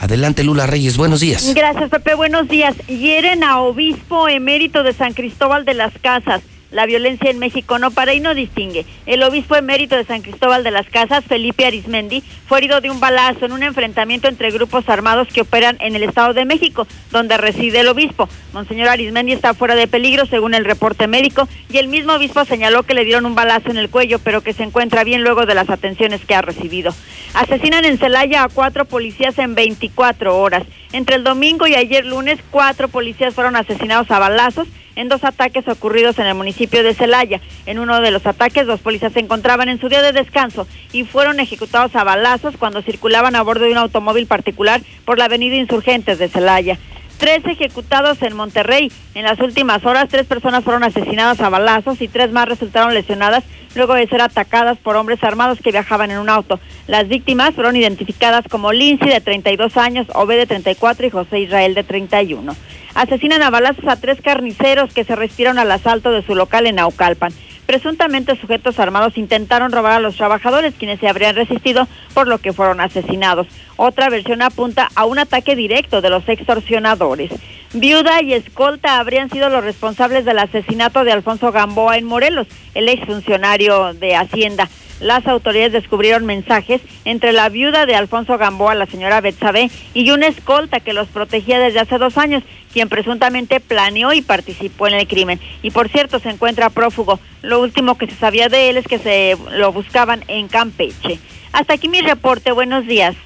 Adelante, Lula Reyes, buenos días. Gracias, Pepe. Buenos días. Hieren a obispo emérito de San Cristóbal de las Casas. La violencia en México no para y no distingue. El obispo emérito de San Cristóbal de las Casas, Felipe Arismendi, fue herido de un balazo en un enfrentamiento entre grupos armados que operan en el Estado de México, donde reside el obispo. Monseñor Arismendi está fuera de peligro, según el reporte médico, y el mismo obispo señaló que le dieron un balazo en el cuello, pero que se encuentra bien luego de las atenciones que ha recibido. Asesinan en Celaya a cuatro policías en 24 horas. Entre el domingo y ayer lunes, cuatro policías fueron asesinados a balazos en dos ataques ocurridos en el municipio de Celaya. En uno de los ataques, dos policías se encontraban en su día de descanso y fueron ejecutados a balazos cuando circulaban a bordo de un automóvil particular por la avenida Insurgentes de Celaya. Tres ejecutados en Monterrey. En las últimas horas, tres personas fueron asesinadas a balazos y tres más resultaron lesionadas luego de ser atacadas por hombres armados que viajaban en un auto. Las víctimas fueron identificadas como Lindsay de 32 años, Obed de 34 y José Israel de 31. Asesinan a balazos a tres carniceros que se respiraron al asalto de su local en Naucalpan. Presuntamente sujetos armados intentaron robar a los trabajadores, quienes se habrían resistido, por lo que fueron asesinados. Otra versión apunta a un ataque directo de los extorsionadores. Viuda y escolta habrían sido los responsables del asesinato de Alfonso Gamboa en Morelos, el exfuncionario de Hacienda. Las autoridades descubrieron mensajes entre la viuda de Alfonso Gamboa, la señora Betsabe, y una escolta que los protegía desde hace dos años, quien presuntamente planeó y participó en el crimen. Y por cierto, se encuentra prófugo. Lo último que se sabía de él es que se lo buscaban en Campeche. Hasta aquí mi reporte. Buenos días.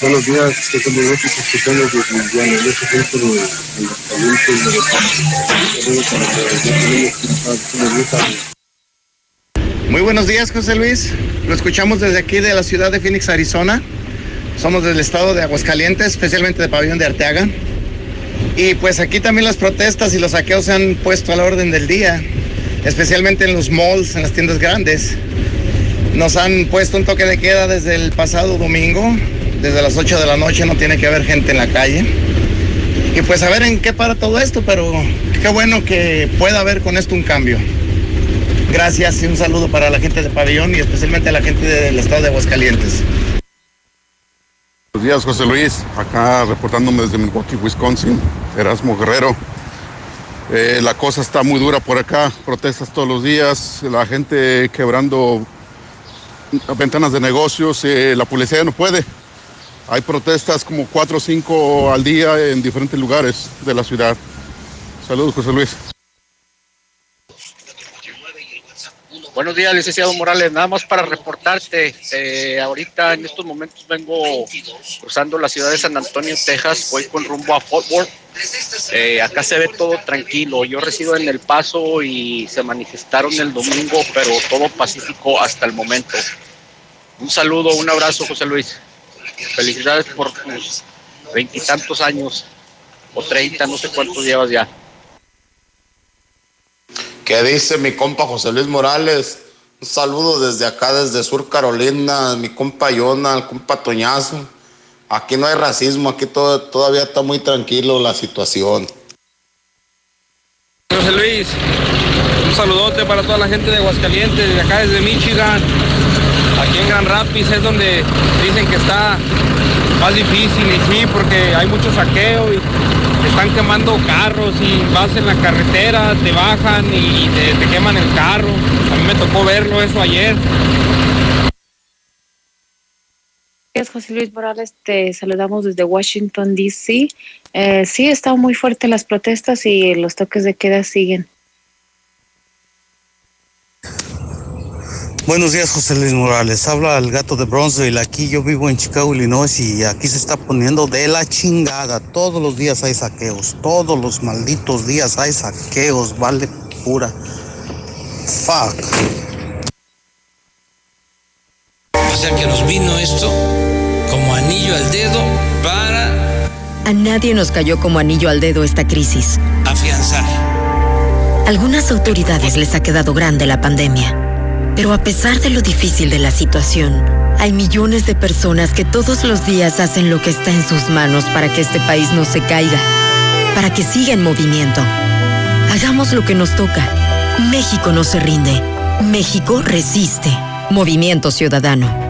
Buenos días, los los. Muy buenos días, José Luis. Lo escuchamos desde aquí de la ciudad de Phoenix, Arizona. Somos del estado de Aguascalientes, especialmente de Pabellón de Arteaga. Y pues aquí también las protestas y los saqueos se han puesto a la orden del día, especialmente en los malls, en las tiendas grandes. Nos han puesto un toque de queda desde el pasado domingo, desde las 8 de la noche no tiene que haber gente en la calle. Y pues a ver en qué para todo esto, pero qué bueno que pueda haber con esto un cambio. Gracias y un saludo para la gente de Pabellón y especialmente a la gente del estado de Aguascalientes. Buenos días, José Luis. Acá reportándome desde Milwaukee, Wisconsin. Erasmo Guerrero. Eh, la cosa está muy dura por acá, protestas todos los días, la gente quebrando ventanas de negocios, eh, la policía no puede. Hay protestas como cuatro o cinco al día en diferentes lugares de la ciudad. Saludos, José Luis. Buenos días, licenciado Morales. Nada más para reportarte. eh, ahorita en estos momentos vengo cruzando la ciudad de San Antonio, Texas. Voy con rumbo a Fort Worth. Eh, acá se ve todo tranquilo. Yo resido en El Paso y se manifestaron el domingo, pero todo pacífico hasta el momento. Un saludo, un abrazo, José Luis. Felicidades por tus veintitantos años o treinta, no sé cuántos llevas ya. ¿Qué dice mi compa José Luis Morales? Un saludo desde acá, desde Sur Carolina, mi compa Yona, el compa Toñazo. Aquí no hay racismo, aquí todo, todavía está muy tranquilo la situación. José Luis, un saludote para toda la gente de Aguascalientes, de acá desde Michigan. Aquí en Gran Rapids es donde dicen que está más difícil y sí, porque hay mucho saqueo y están quemando carros y vas en la carretera, te bajan y te, queman el carro. A mí me tocó verlo eso ayer. José Luis Morales. Te saludamos desde Washington, D.C. Eh, sí, están muy fuertes las protestas y los toques de queda siguen. Buenos días, José Luis Morales. Habla el gato de Bronzeville. Aquí yo vivo en Chicago, Illinois, y aquí se está poniendo de la chingada. Todos los días hay saqueos. Todos los malditos días hay saqueos. Vale pura. Fuck. O sea que nos vino esto como anillo al dedo para A nadie nos cayó como anillo al dedo esta crisis. afianzar. Algunas autoridades les ha quedado grande la pandemia. Pero a pesar de lo difícil de la situación, hay millones de personas que todos los días hacen lo que está en sus manos para que este país no se caiga, para que siga en movimiento. Hagamos lo que nos toca. México no se rinde. México resiste. Movimiento Ciudadano.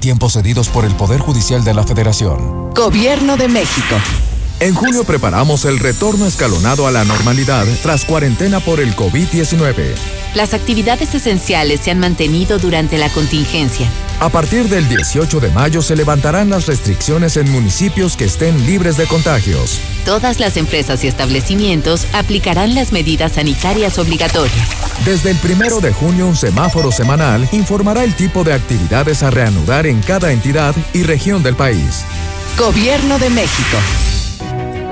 Tiempos cedidos por el Poder Judicial de la Federación. Gobierno de México. En junio preparamos el retorno escalonado a la normalidad tras cuarentena por el COVID-19. Las actividades esenciales se han mantenido durante la contingencia. A partir del 18 de mayo se levantarán las restricciones en municipios que estén libres de contagios. Todas las empresas y establecimientos aplicarán las medidas sanitarias obligatorias. Desde el primero de junio, un semáforo semanal informará el tipo de actividades a reanudar en cada entidad y región del país. Gobierno de México.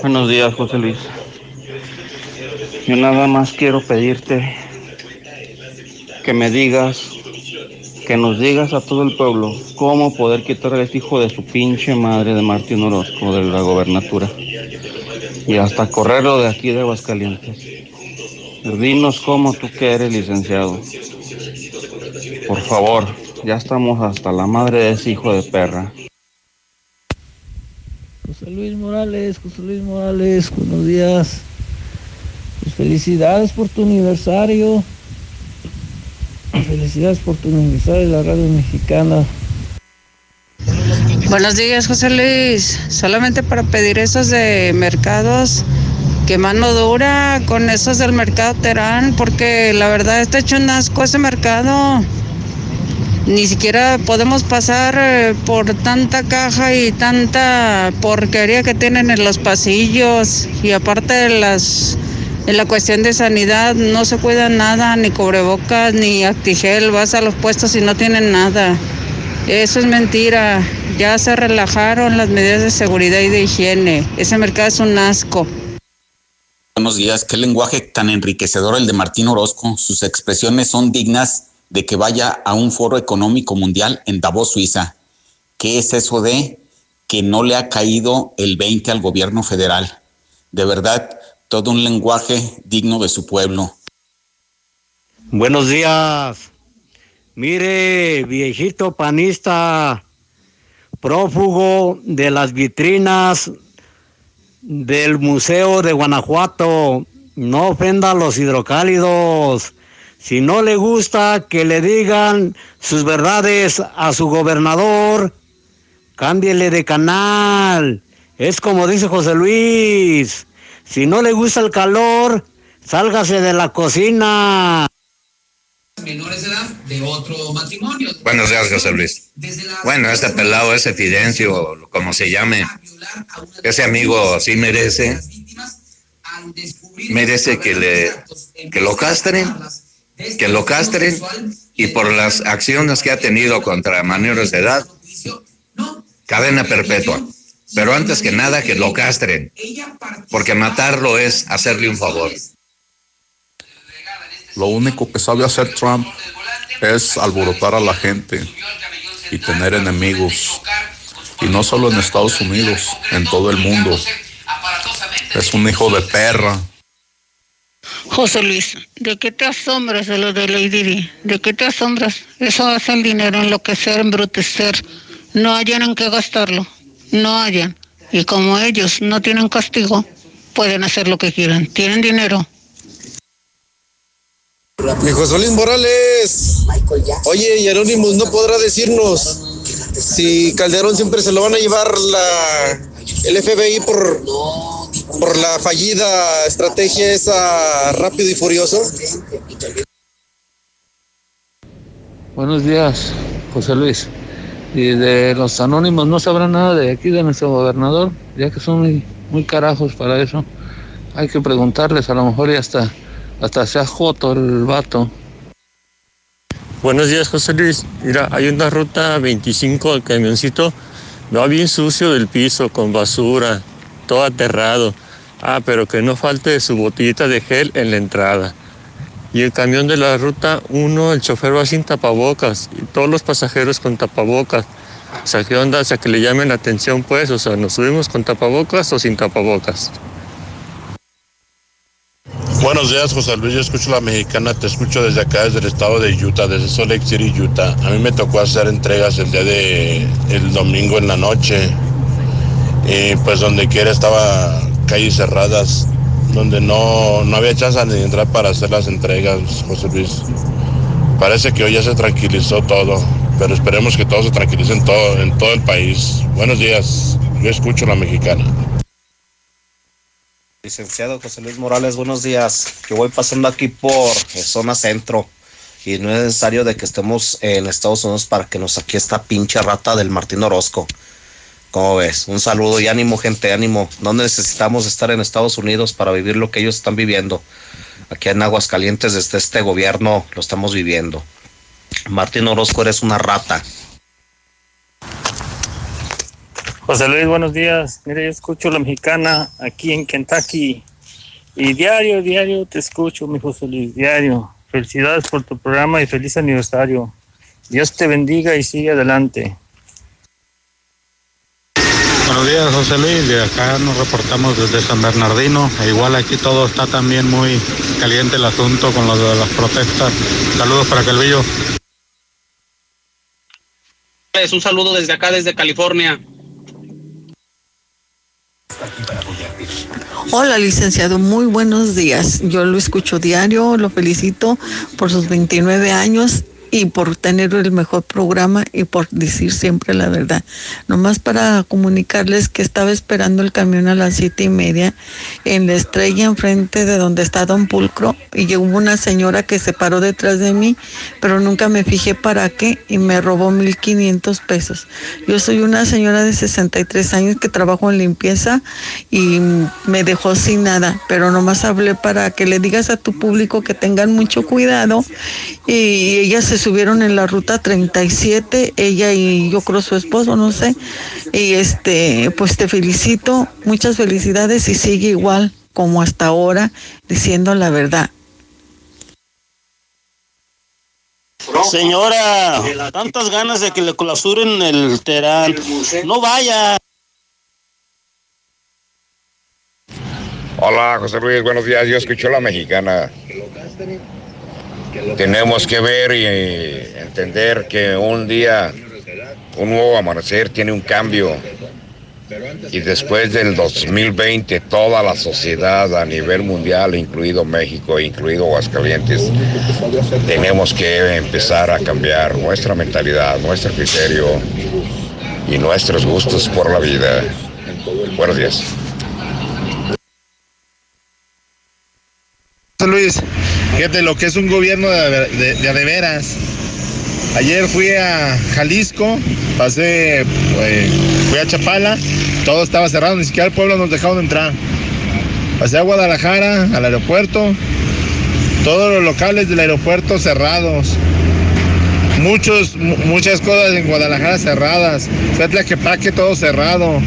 Buenos días, José Luis. Yo nada más quiero pedirte que me digas que nos digas a todo el pueblo cómo poder quitar a este hijo de su pinche madre de Martín Orozco de la gobernatura y hasta correrlo de aquí de Aguascalientes. Dinos cómo tú que eres licenciado. Por favor, ya estamos hasta la madre de ese hijo de perra. José Luis Morales, José Luis Morales, buenos días. Pues felicidades por tu aniversario. Felicidades por tu aniversario de la radio mexicana. Buenos días, José Luis. Solamente para pedir esos de mercados, que mano dura con esos del mercado Terán, porque la verdad está hecho un asco ese mercado. Ni siquiera podemos pasar eh, por tanta caja y tanta porquería que tienen en los pasillos. Y aparte de las en la cuestión de sanidad no se cuida nada, ni cubrebocas, ni actigel, vas a los puestos y no tienen nada. Eso es mentira. Ya se relajaron las medidas de seguridad y de higiene. Ese mercado es un asco. Buenos días, qué lenguaje tan enriquecedor el de Martín Orozco. Sus expresiones son dignas de que vaya a un foro económico mundial en Davos, Suiza. ¿Qué es eso de que no le ha caído el 20 al gobierno federal? De verdad, todo un lenguaje digno de su pueblo. Buenos días. Mire, viejito panista, prófugo de las vitrinas del Museo de Guanajuato, no ofenda a los hidrocálidos. Si no le gusta que le digan sus verdades a su gobernador, cámbiele de canal. Es como dice José Luis. Si no le gusta el calor, sálgase de la cocina. Menores de edad de otro matrimonio. Buenos días, José Luis. Bueno, este pelado, ese Fidencio, como se llame, ese amigo sí merece, merece que le, que lo castren, que lo castren y por las acciones que ha tenido contra menores de edad, cadena perpetua. Pero antes que nada, que lo castren, porque matarlo es hacerle un favor. Lo único que sabe hacer Trump es alborotar a la gente y tener enemigos. Y no solo en Estados Unidos, en todo el mundo. Es un hijo de perra. José Luis, ¿de qué te asombras de lo de Lady Di? ¿De qué te asombras? Eso hace el dinero enloquecer, embrutecer. No hayan en qué gastarlo. No hayan. Y como ellos no tienen castigo, pueden hacer lo que quieran. Tienen dinero. Mi José Luis Morales. Oye, Anonymous no podrá decirnos si Calderón siempre se lo van a llevar la, el FBI por, por la fallida estrategia esa rápido y furioso. Buenos días, José Luis. Y de los anónimos no sabrá nada de aquí de nuestro gobernador, ya que son muy, muy carajos para eso. Hay que preguntarles, a lo mejor y hasta, hasta se ha joto el vato. Buenos días, José Luis. Mira, hay una ruta 25 el camioncito, va bien sucio del piso, con basura, todo aterrado. Ah, pero que no falte su botellita de gel en la entrada. Y el camión de la ruta 1, el chofer va sin tapabocas y todos los pasajeros con tapabocas. O sea, ¿qué onda? O sea, que le llamen la atención, pues. O sea, ¿nos subimos con tapabocas o sin tapabocas? Buenos días, José Luis. Yo escucho la mexicana. Te escucho desde acá, desde el estado de Utah, desde Salt Lake City, Utah. A mí me tocó hacer entregas el día de el domingo en la noche. Y pues donde quiera estaba calles cerradas, donde no, no había chance de entrar para hacer las entregas, José Luis. Parece que hoy ya se tranquilizó todo, pero esperemos que todo se tranquilice en todo, en todo el país. Buenos días, yo escucho la mexicana. Licenciado José Luis Morales, buenos días. Yo voy pasando aquí por eh, zona centro y no es necesario de que estemos en Estados Unidos para que nos saque esta pinche rata del Martín Orozco. ¿Cómo ves? Un saludo y ánimo, gente, ánimo. No necesitamos estar en Estados Unidos para vivir lo que ellos están viviendo. Aquí en Aguascalientes, desde este gobierno, lo estamos viviendo. Martín Orozco, eres una rata. José Luis, buenos días. Mire, yo escucho la mexicana aquí en Kentucky. Y diario, diario te escucho, mi José Luis, diario. Felicidades por tu programa y feliz aniversario. Dios te bendiga y sigue adelante. Buenos días, José Luis. De acá nos reportamos desde San Bernardino. E igual aquí todo está también muy caliente el asunto con lo de las protestas. Saludos para Calvillo. Un saludo desde acá, desde California. Hola, licenciado, muy buenos días. Yo lo escucho diario, lo felicito por sus 29 años y por tener el mejor programa y por decir siempre la verdad. Nomás para comunicarles que estaba esperando el camión a las siete y media en la estrella enfrente de donde está Don Pulcro y hubo una señora que se paró detrás de mí, pero nunca me fijé para qué y me robó mil quinientos pesos. Yo soy una señora de 63 años que trabajo en limpieza y me dejó sin nada, pero nomás hablé para que le digas a tu público que tengan mucho cuidado y ella se subieron en la ruta 37, ella y yo creo su esposo, no sé. Y este, pues te felicito, muchas felicidades y sigue igual como hasta ahora diciendo la verdad. Señora, tantas ganas de que le clausuren el Terán. No vaya. Hola, José Luis, buenos días. Yo escucho la mexicana. Tenemos que ver y entender que un día, un nuevo amanecer tiene un cambio. Y después del 2020, toda la sociedad a nivel mundial, incluido México, incluido Aguascalientes, tenemos que empezar a cambiar nuestra mentalidad, nuestro criterio y nuestros gustos por la vida. Buenos días. Luis, fíjate lo que es un gobierno de, de, veras. Ayer fui a Jalisco, pasé, pues, fui a Chapala, todo estaba cerrado, ni siquiera el pueblo nos dejaron entrar. Pasé a Guadalajara, al aeropuerto, todos los locales del aeropuerto cerrados. Muchos, muchas cosas en Guadalajara cerradas. Fui a Tlaquepaque todo cerrado.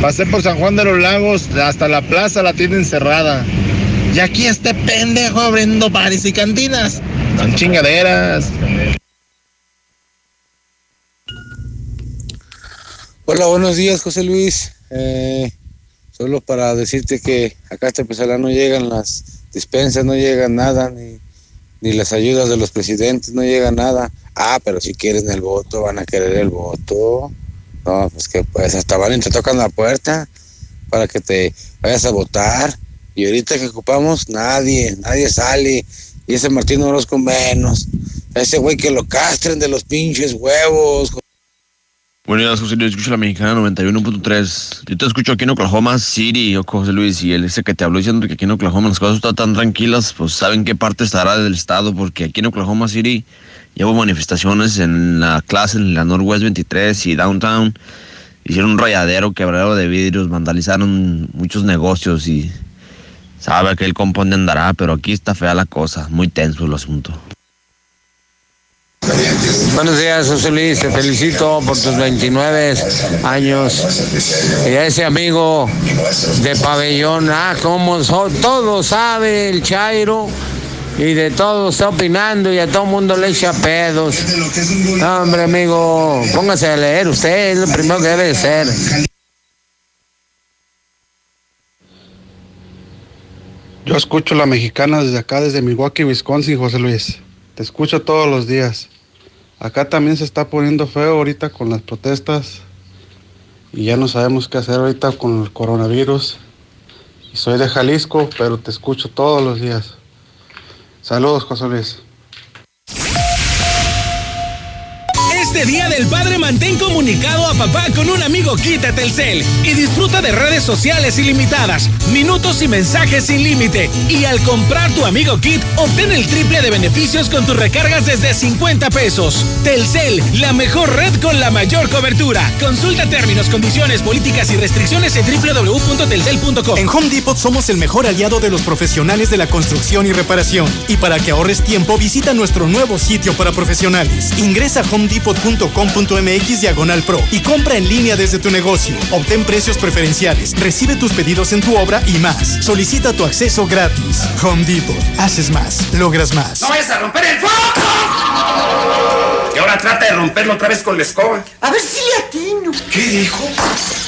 Pasé por San Juan de los Lagos, hasta la plaza la tienen cerrada. Y aquí este pendejo abriendo bares y cantinas. Son chingaderas. Hola, buenos días, José Luis. Eh, solo para decirte que acá hasta Pesala no llegan las despensas, no llega nada, ni, ni las ayudas de los presidentes, no llega nada. Ah, pero si quieren el voto, van a querer el voto. No, pues que pues hasta van te tocan la puerta para que te vayas a votar. Y ahorita que ocupamos, nadie, nadie sale. Y ese Martín Orozco menos. Ese güey que lo castren de los pinches huevos. Buenos días, José Luis. Escucho la mexicana 91.3. Yo te escucho aquí en Oklahoma City, José Luis, y él dice que te habló diciendo que aquí en Oklahoma las cosas están tan tranquilas, pues saben qué parte estará del estado, porque aquí en Oklahoma City llevo manifestaciones en la clase, en la Northwest 23 y Downtown. Hicieron un rayadero, quebradero de vidrios, vandalizaron muchos negocios y sabe que el compone andará, pero aquí está fea la cosa, muy tenso el asunto. Buenos días, José Luis. Te felicito por tus 29 años. Y a ese amigo de pabellón, ah, como so, todo sabe el Chairo y de todo está opinando y a todo mundo le echa pedos. Hombre, amigo, póngase a leer usted, es lo primero que debe de ser. Yo escucho la mexicana desde acá, desde Milwaukee, Wisconsin, José Luis. Te escucho todos los días. Acá también se está poniendo feo ahorita con las protestas y ya no sabemos qué hacer ahorita con el coronavirus. Y soy de Jalisco, pero te escucho todos los días. Saludos, José Luis. Día del Padre mantén comunicado a papá con un amigo de Telcel y disfruta de redes sociales ilimitadas, minutos y mensajes sin límite. Y al comprar tu amigo Kit, obtén el triple de beneficios con tus recargas desde 50 pesos. Telcel, la mejor red con la mayor cobertura. Consulta términos, condiciones, políticas y restricciones en www.telcel.com. En Home Depot somos el mejor aliado de los profesionales de la construcción y reparación. Y para que ahorres tiempo, visita nuestro nuevo sitio para profesionales. Ingresa a Home Depot .com.mx diagonal pro y compra en línea desde tu negocio. Obtén precios preferenciales, recibe tus pedidos en tu obra y más. Solicita tu acceso gratis. Home Depot. Haces más, logras más. ¡No vayas a romper el foco! Y ahora trata de romperlo otra vez con la escoba. A ver si le atino. ¿Qué dijo?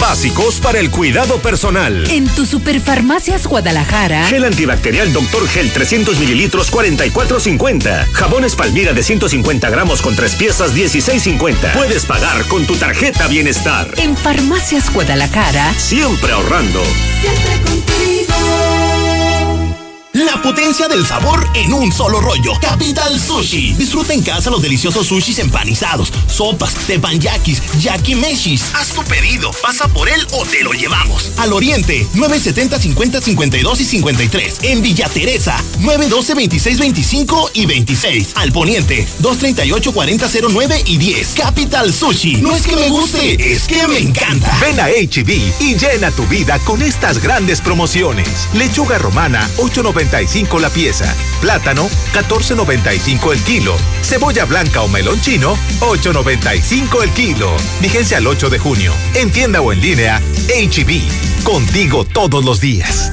Básicos para el cuidado personal. En tu Superfarmacias Guadalajara. Gel antibacterial Dr. Gel 300 mililitros 44.50. Jabones Palmira de 150 gramos con tres piezas 16.50. Puedes pagar con tu tarjeta Bienestar. En Farmacias Guadalajara. Siempre ahorrando. Siempre contigo. La potencia del sabor en un solo rollo. Capital Sushi. Disfruta en casa los deliciosos sushis empanizados, sopas, tepanyakis, yakimeshis. Haz tu pedido, pasa por él o te lo llevamos. Al Oriente, 970 50 52 y 53. En Villa Teresa, 912 26 25 y 26. Al Poniente, 238 40 09 y 10. Capital Sushi. No es que me guste, es que me encanta. Ven a HB y llena tu vida con estas grandes promociones. Lechuga romana, 8.95 la pieza. Plátano, 14.95 el kilo. Cebolla blanca o melón chino, 8.95 el kilo. Vigencia al 8 de junio. En tienda o en línea, HB. Contigo todos los días.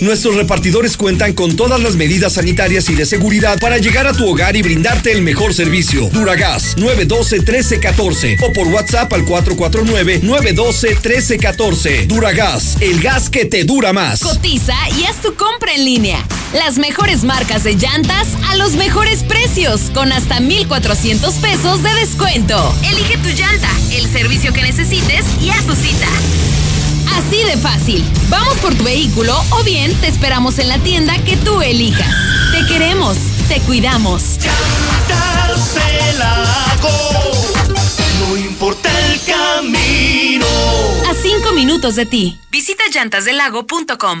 Nuestros repartidores cuentan con todas las medidas sanitarias y de seguridad para llegar a tu hogar y brindarte el mejor servicio. Duragas 912-1314 o por WhatsApp al 449-912-1314. Duragas, el gas que te dura más. Cotiza y haz tu compra en línea. Las mejores marcas de llantas a los mejores precios, con hasta 1,400 pesos de descuento. Elige tu llanta, el servicio que necesites y haz tu cita. Así de fácil. Vamos por tu vehículo o bien te esperamos en la tienda que tú elijas. Te queremos, te cuidamos. No importa el camino. A cinco minutos de ti. Visita llantasdelago.com.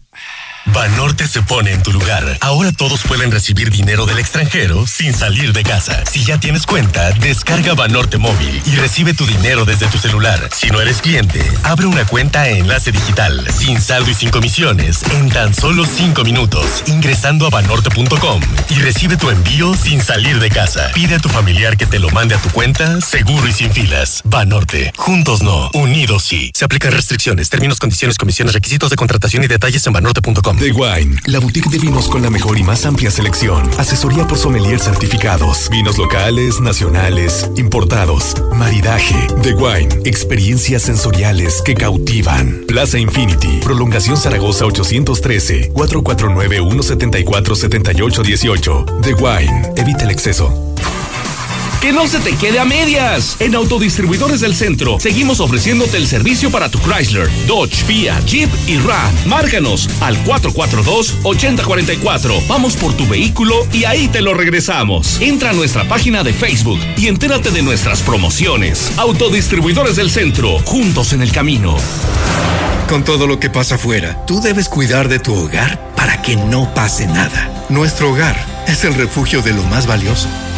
Banorte se pone en tu lugar. Ahora todos pueden recibir dinero del extranjero sin salir de casa. Si ya tienes cuenta, descarga Banorte móvil y recibe tu dinero desde tu celular. Si no eres cliente, abre una cuenta en Enlace Digital, sin saldo y sin comisiones, en tan solo 5 minutos, ingresando a banorte.com y recibe tu envío sin salir de casa. Pide a tu familiar que te lo mande a tu cuenta, seguro y sin filas. Banorte, juntos no, unidos sí. Se aplican restricciones, términos, condiciones, comisiones, requisitos de contratación y detalles en banorte.com. The Wine, la boutique de vinos con la mejor y más amplia selección. Asesoría por sommelier certificados. Vinos locales, nacionales, importados. Maridaje. The Wine, experiencias sensoriales que cautivan. Plaza Infinity, prolongación Zaragoza 813, 449-174-7818. The Wine, evita el exceso. Que no se te quede a medias. En Autodistribuidores del Centro seguimos ofreciéndote el servicio para tu Chrysler, Dodge, Fiat, Jeep y Ram. Márcanos al 442-8044. Vamos por tu vehículo y ahí te lo regresamos. Entra a nuestra página de Facebook y entérate de nuestras promociones. Autodistribuidores del Centro, juntos en el camino. Con todo lo que pasa afuera, tú debes cuidar de tu hogar para que no pase nada. Nuestro hogar es el refugio de lo más valioso,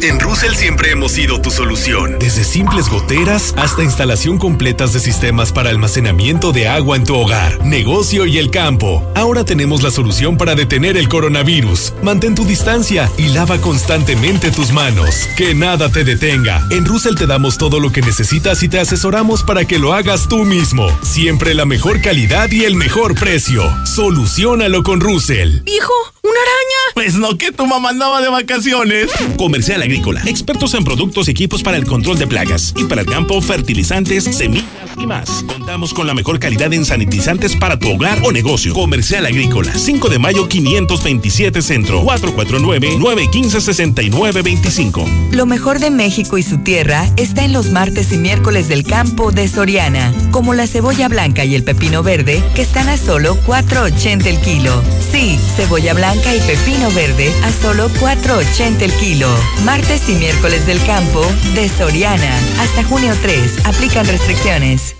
En Russell siempre hemos sido tu solución. Desde simples goteras hasta instalación completas de sistemas para almacenamiento de agua en tu hogar, negocio y el campo. Ahora tenemos la solución para detener el coronavirus. Mantén tu distancia y lava constantemente tus manos. Que nada te detenga. En Russell te damos todo lo que necesitas y te asesoramos para que lo hagas tú mismo. Siempre la mejor calidad y el mejor precio. Solucionalo con Russell. Hijo, una araña. Pues no, que tu mamá andaba de vacaciones. Comercial Agrícola. Expertos en productos y equipos para el control de plagas. Y para el campo, fertilizantes, semillas y más. Contamos con la mejor calidad en sanitizantes para tu hogar o negocio. Comercial Agrícola. 5 de mayo 527 Centro. 449-915-6925. Lo mejor de México y su tierra está en los martes y miércoles del campo de Soriana. Como la cebolla blanca y el pepino verde, que están a solo 4.80 el kilo. Sí, cebolla blanca y pepino verde a solo 4.80 el kilo. Martes y miércoles del campo de Soriana. Hasta junio 3. Aplican restricciones.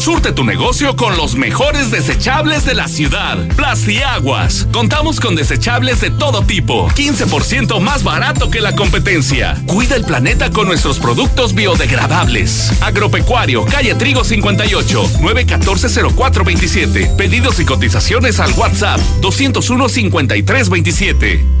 Surte tu negocio con los mejores desechables de la ciudad. Plastiaguas. Contamos con desechables de todo tipo. 15% más barato que la competencia. Cuida el planeta con nuestros productos biodegradables. Agropecuario, calle Trigo 58, 914-0427. Pedidos y cotizaciones al WhatsApp 201-5327.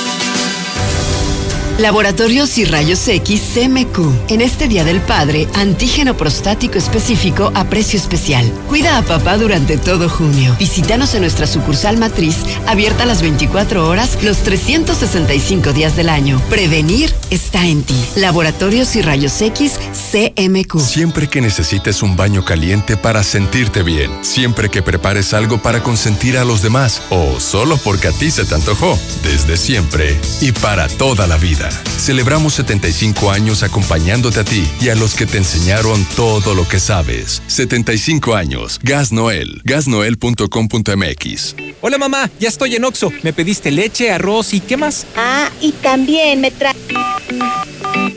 Laboratorios y Rayos X CMQ. En este Día del Padre, antígeno prostático específico a precio especial. Cuida a papá durante todo junio. Visítanos en nuestra sucursal matriz, abierta las 24 horas, los 365 días del año. Prevenir está en ti. Laboratorios y Rayos X CMQ. Siempre que necesites un baño caliente para sentirte bien. Siempre que prepares algo para consentir a los demás. O solo porque a ti se te antojó. Desde siempre y para toda la vida. Celebramos 75 años acompañándote a ti y a los que te enseñaron todo lo que sabes. 75 años. Gas Noel. Gasnoel.com.mx. Hola mamá, ya estoy en Oxo. Me pediste leche, arroz y ¿qué más? Ah, y también me trae.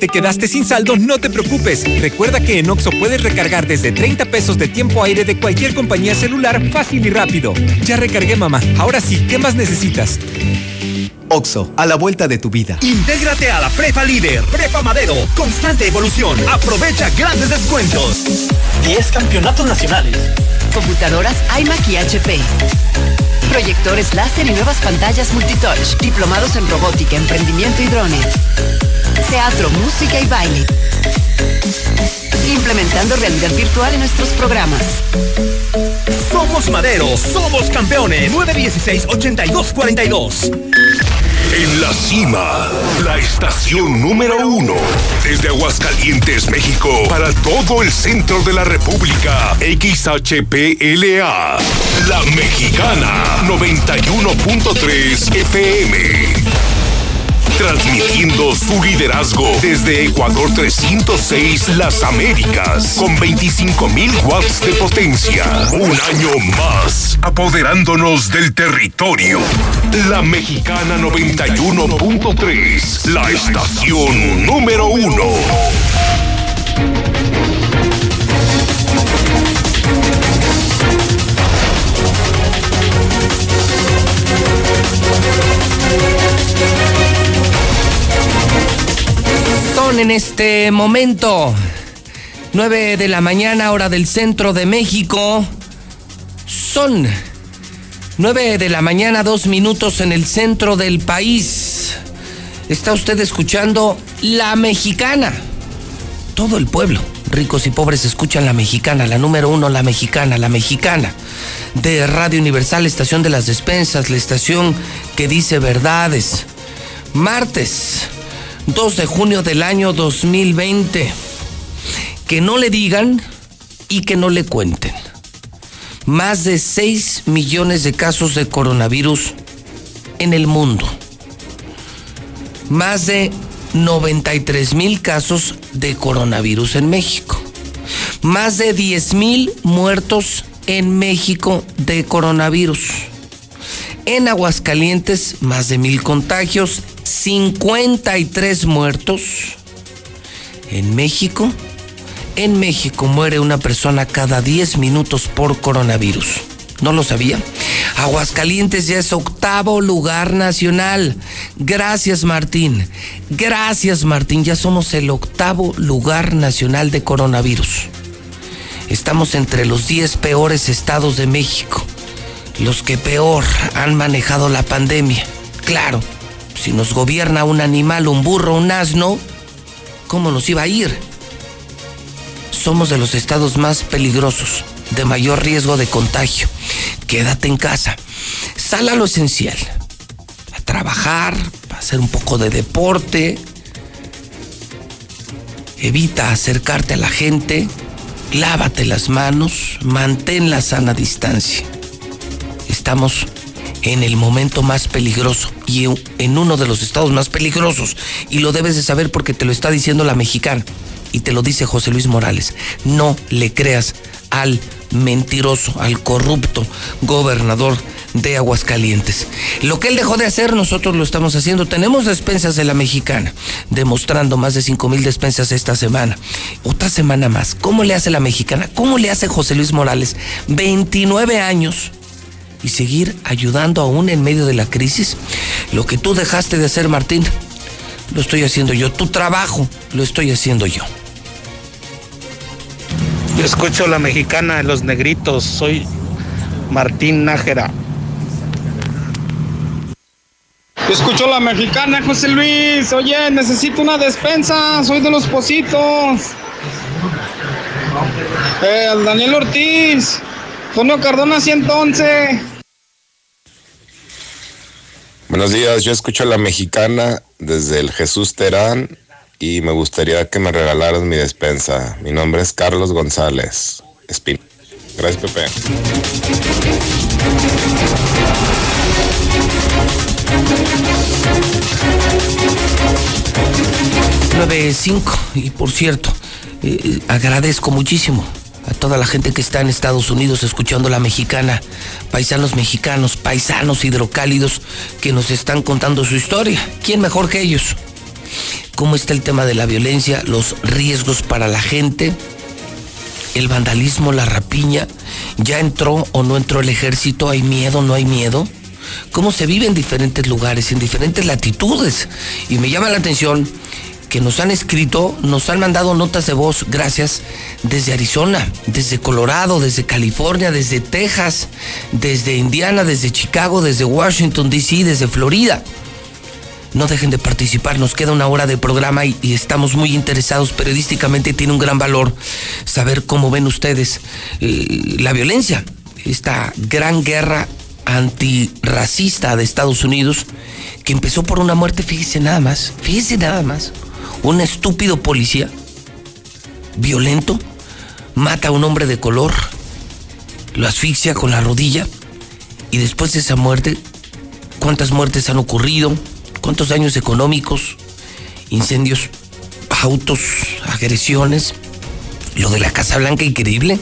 ¿Te quedaste sin saldo? No te preocupes. Recuerda que en Oxo puedes recargar desde 30 pesos de tiempo aire de cualquier compañía celular fácil y rápido. Ya recargué, mamá. Ahora sí, ¿qué más necesitas? Oxo, a la vuelta de tu vida. Intégrate a la Prepa Líder, Prepa Madero, constante evolución. Aprovecha grandes descuentos. 10 campeonatos nacionales. Computadoras iMac y HP. Proyectores láser y nuevas pantallas multitouch. Diplomados en robótica, emprendimiento y drones. Teatro, música y baile. Implementando realidad virtual en nuestros programas. Somos Madero, somos campeones. 916-8242. En la cima, la estación número uno. Desde Aguascalientes, México, para todo el centro de la República. XHPLA. La Mexicana. 91.3 FM. Transmitiendo su liderazgo desde Ecuador 306 Las Américas con 25.000 watts de potencia. Un año más, apoderándonos del territorio. La Mexicana 91.3, la estación número uno. En este momento 9 de la mañana, hora del centro de México. Son 9 de la mañana, dos minutos en el centro del país. Está usted escuchando La Mexicana. Todo el pueblo, ricos y pobres, escuchan La Mexicana, la número uno, La Mexicana, La Mexicana. De Radio Universal, estación de las despensas, la estación que dice verdades. Martes 2 de junio del año 2020. Que no le digan y que no le cuenten. Más de 6 millones de casos de coronavirus en el mundo. Más de 93 mil casos de coronavirus en México. Más de 10 mil muertos en México de coronavirus. En Aguascalientes, más de mil contagios, 53 muertos. En México, en México muere una persona cada 10 minutos por coronavirus. ¿No lo sabía? Aguascalientes ya es octavo lugar nacional. Gracias Martín. Gracias Martín. Ya somos el octavo lugar nacional de coronavirus. Estamos entre los 10 peores estados de México. Los que peor han manejado la pandemia. Claro, si nos gobierna un animal, un burro, un asno, ¿cómo nos iba a ir? Somos de los estados más peligrosos, de mayor riesgo de contagio quédate en casa. Sal a lo esencial. A trabajar, a hacer un poco de deporte. Evita acercarte a la gente. Lávate las manos. Mantén la sana distancia. Estamos en el momento más peligroso y en uno de los estados más peligrosos. Y lo debes de saber porque te lo está diciendo la mexicana. Y te lo dice José Luis Morales. No le creas al mentiroso, al corrupto gobernador de Aguascalientes. Lo que él dejó de hacer, nosotros lo estamos haciendo. Tenemos despensas de la mexicana, demostrando más de 5 mil despensas esta semana. Otra semana más. ¿Cómo le hace la mexicana? ¿Cómo le hace José Luis Morales? 29 años y seguir ayudando aún en medio de la crisis. Lo que tú dejaste de hacer, Martín, lo estoy haciendo yo. Tu trabajo lo estoy haciendo yo. Yo escucho la mexicana de los negritos, soy Martín Nájera. Yo escucho la mexicana, José Luis. Oye, necesito una despensa, soy de los Positos. Eh, Daniel Ortiz, Antonio Cardona 111. Buenos días, yo escucho la mexicana desde el Jesús Terán y me gustaría que me regalaras mi despensa. Mi nombre es Carlos González Espino. Gracias, Pepe. cinco y por cierto, agradezco muchísimo a toda la gente que está en Estados Unidos escuchando la mexicana, paisanos mexicanos, paisanos hidrocálidos que nos están contando su historia. ¿Quién mejor que ellos? cómo está el tema de la violencia, los riesgos para la gente, el vandalismo, la rapiña, ya entró o no entró el ejército, hay miedo, no hay miedo, cómo se vive en diferentes lugares, en diferentes latitudes. Y me llama la atención que nos han escrito, nos han mandado notas de voz, gracias, desde Arizona, desde Colorado, desde California, desde Texas, desde Indiana, desde Chicago, desde Washington, D.C., desde Florida no dejen de participar. Nos queda una hora de programa y, estamos muy interesados periodísticamente. Tiene un gran valor saber cómo ven ustedes eh, la violencia, esta gran guerra antirracista de Estados Unidos que empezó por una muerte, fíjese nada más, fíjese nada más, un estúpido policía violento mata a un hombre de color, lo asfixia con la rodilla y después de esa muerte, ¿cuántas muertes han ocurrido? cuántos daños económicos, incendios, autos, agresiones, lo de la Casa Blanca increíble.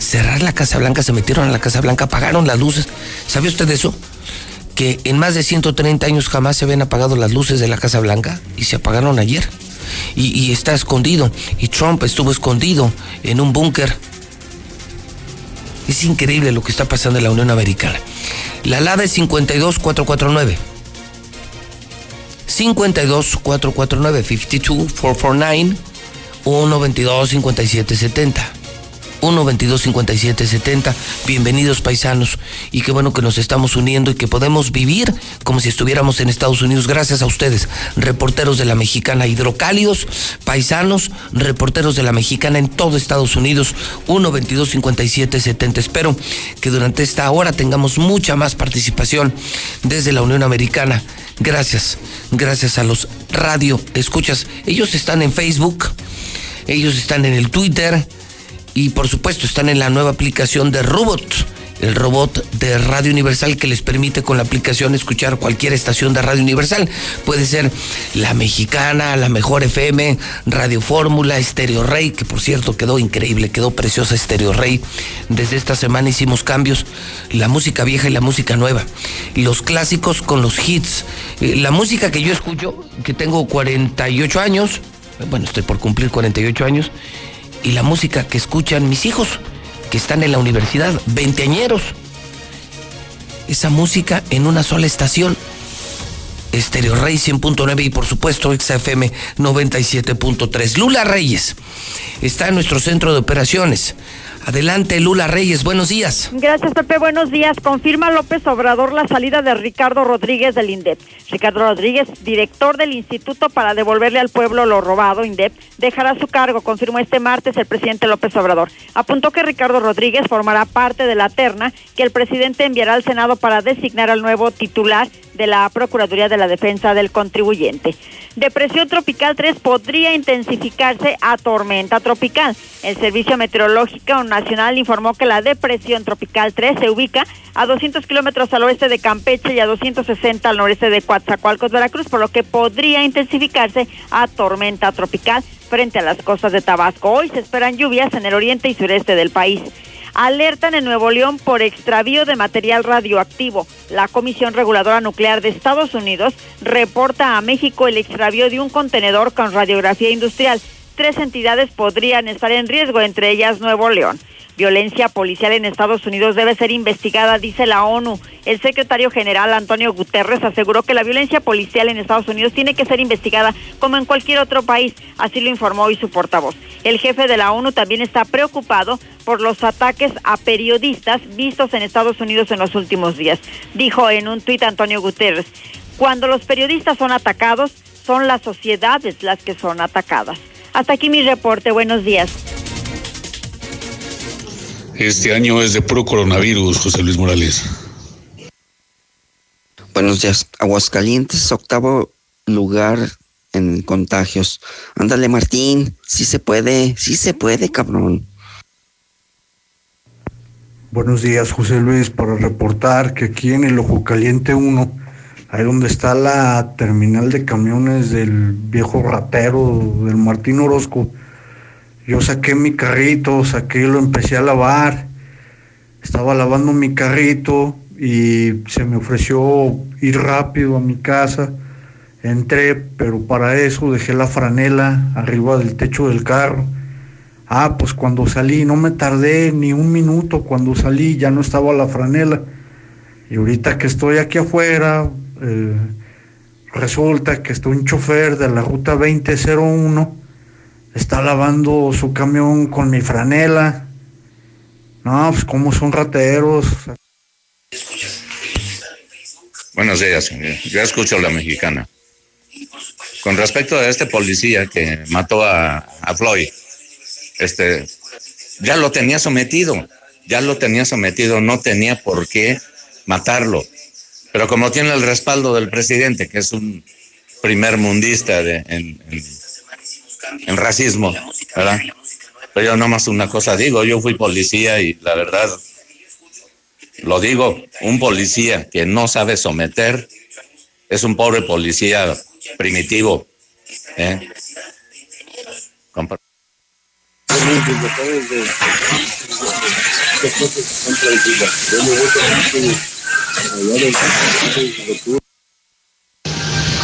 Cerrar la Casa Blanca, se metieron a la Casa Blanca, apagaron las luces. ¿Sabe usted eso? Que en más de 130 años jamás se habían apagado las luces de la Casa Blanca y se apagaron ayer. Y, está escondido. Y Trump estuvo escondido en un búnker. Es increíble lo que está pasando en la Unión Americana. La LADA es 52449. 52 449 52 449 122 5770 122 5770 Bienvenidos paisanos. Y qué bueno que nos estamos uniendo y que podemos vivir como si estuviéramos en Estados Unidos. Gracias a ustedes, reporteros de la Mexicana hidrocálidos, paisanos, reporteros de la Mexicana en todo Estados Unidos 122 5770 Espero que durante esta hora tengamos mucha más participación desde la Unión Americana. Gracias, gracias a los radio escuchas. Ellos están en Facebook, ellos están en el Twitter y por supuesto están en la nueva aplicación de Robot el robot de Radio Universal que les permite con la aplicación escuchar cualquier estación de Radio Universal. Puede ser la mexicana, la mejor FM, Radio Fórmula, Estéreo Rey, que por cierto quedó increíble, quedó preciosa Estéreo Rey. Desde esta semana hicimos cambios, la música vieja y la música nueva, los clásicos con los hits, eh, la música que yo escucho, que tengo 48 años, bueno, estoy por cumplir 48 años, y la música que escuchan mis hijos que están en la universidad, veinteañeros. Esa música en una sola estación. Estéreo Rey 100.9 y por supuesto XFM 97.3. Lula Reyes está en nuestro centro de operaciones. Adelante, Lula Reyes, buenos días. Gracias, Pepe, buenos días. Confirma López Obrador la salida de Ricardo Rodríguez del INDEP. Ricardo Rodríguez, director del Instituto para devolverle al pueblo lo robado, INDEP, dejará su cargo, confirmó este martes el presidente López Obrador. Apuntó que Ricardo Rodríguez formará parte de la terna que el presidente enviará al Senado para designar al nuevo titular de la Procuraduría de la Defensa del Contribuyente. Depresión tropical 3 podría intensificarse a tormenta tropical. El Servicio Meteorológico Nacional informó que la depresión tropical 3 se ubica a 200 kilómetros al oeste de Campeche y a 260 al noreste de Coatzacoalcos, Veracruz, por lo que podría intensificarse a tormenta tropical frente a las costas de Tabasco. Hoy se esperan lluvias en el oriente y sureste del país alertan en Nuevo León por extravío de material radioactivo. La Comisión Reguladora Nuclear de Estados Unidos reporta a México el extravío de un contenedor con radiografía industrial. Tres entidades podrían estar en riesgo, entre ellas Nuevo León violencia policial en Estados Unidos debe ser investigada, dice la ONU. El secretario general Antonio Guterres aseguró que la violencia policial en Estados Unidos tiene que ser investigada como en cualquier otro país, así lo informó hoy su portavoz. El jefe de la ONU también está preocupado por los ataques a periodistas vistos en Estados Unidos en los últimos días. Dijo en un tuit Antonio Guterres, cuando los periodistas son atacados, son las sociedades las que son atacadas. Hasta aquí mi reporte. Buenos días. Este año es de puro coronavirus, José Luis Morales. Buenos días. Aguascalientes, octavo lugar en contagios. Ándale, Martín. Sí se puede, sí se puede, cabrón. Buenos días, José Luis, para reportar que aquí en el Ojo Caliente 1, ahí donde está la terminal de camiones del viejo ratero del Martín Orozco, yo saqué mi carrito, saqué, lo empecé a lavar. Estaba lavando mi carrito y se me ofreció ir rápido a mi casa. Entré, pero para eso dejé la franela arriba del techo del carro. Ah, pues cuando salí, no me tardé ni un minuto, cuando salí ya no estaba la franela. Y ahorita que estoy aquí afuera, eh, resulta que estoy un chofer de la ruta 2001 está lavando su camión con mi franela. No, pues como son rateros. Buenos días, yo escucho la mexicana. Con respecto a este policía que mató a, a Floyd, este, ya lo tenía sometido, ya lo tenía sometido, no tenía por qué matarlo. Pero como tiene el respaldo del presidente, que es un primer mundista de, en racismo, ¿verdad? Pero yo nomás una cosa digo, yo fui policía y la verdad, lo digo, un policía que no sabe someter es un pobre policía primitivo. ¿eh?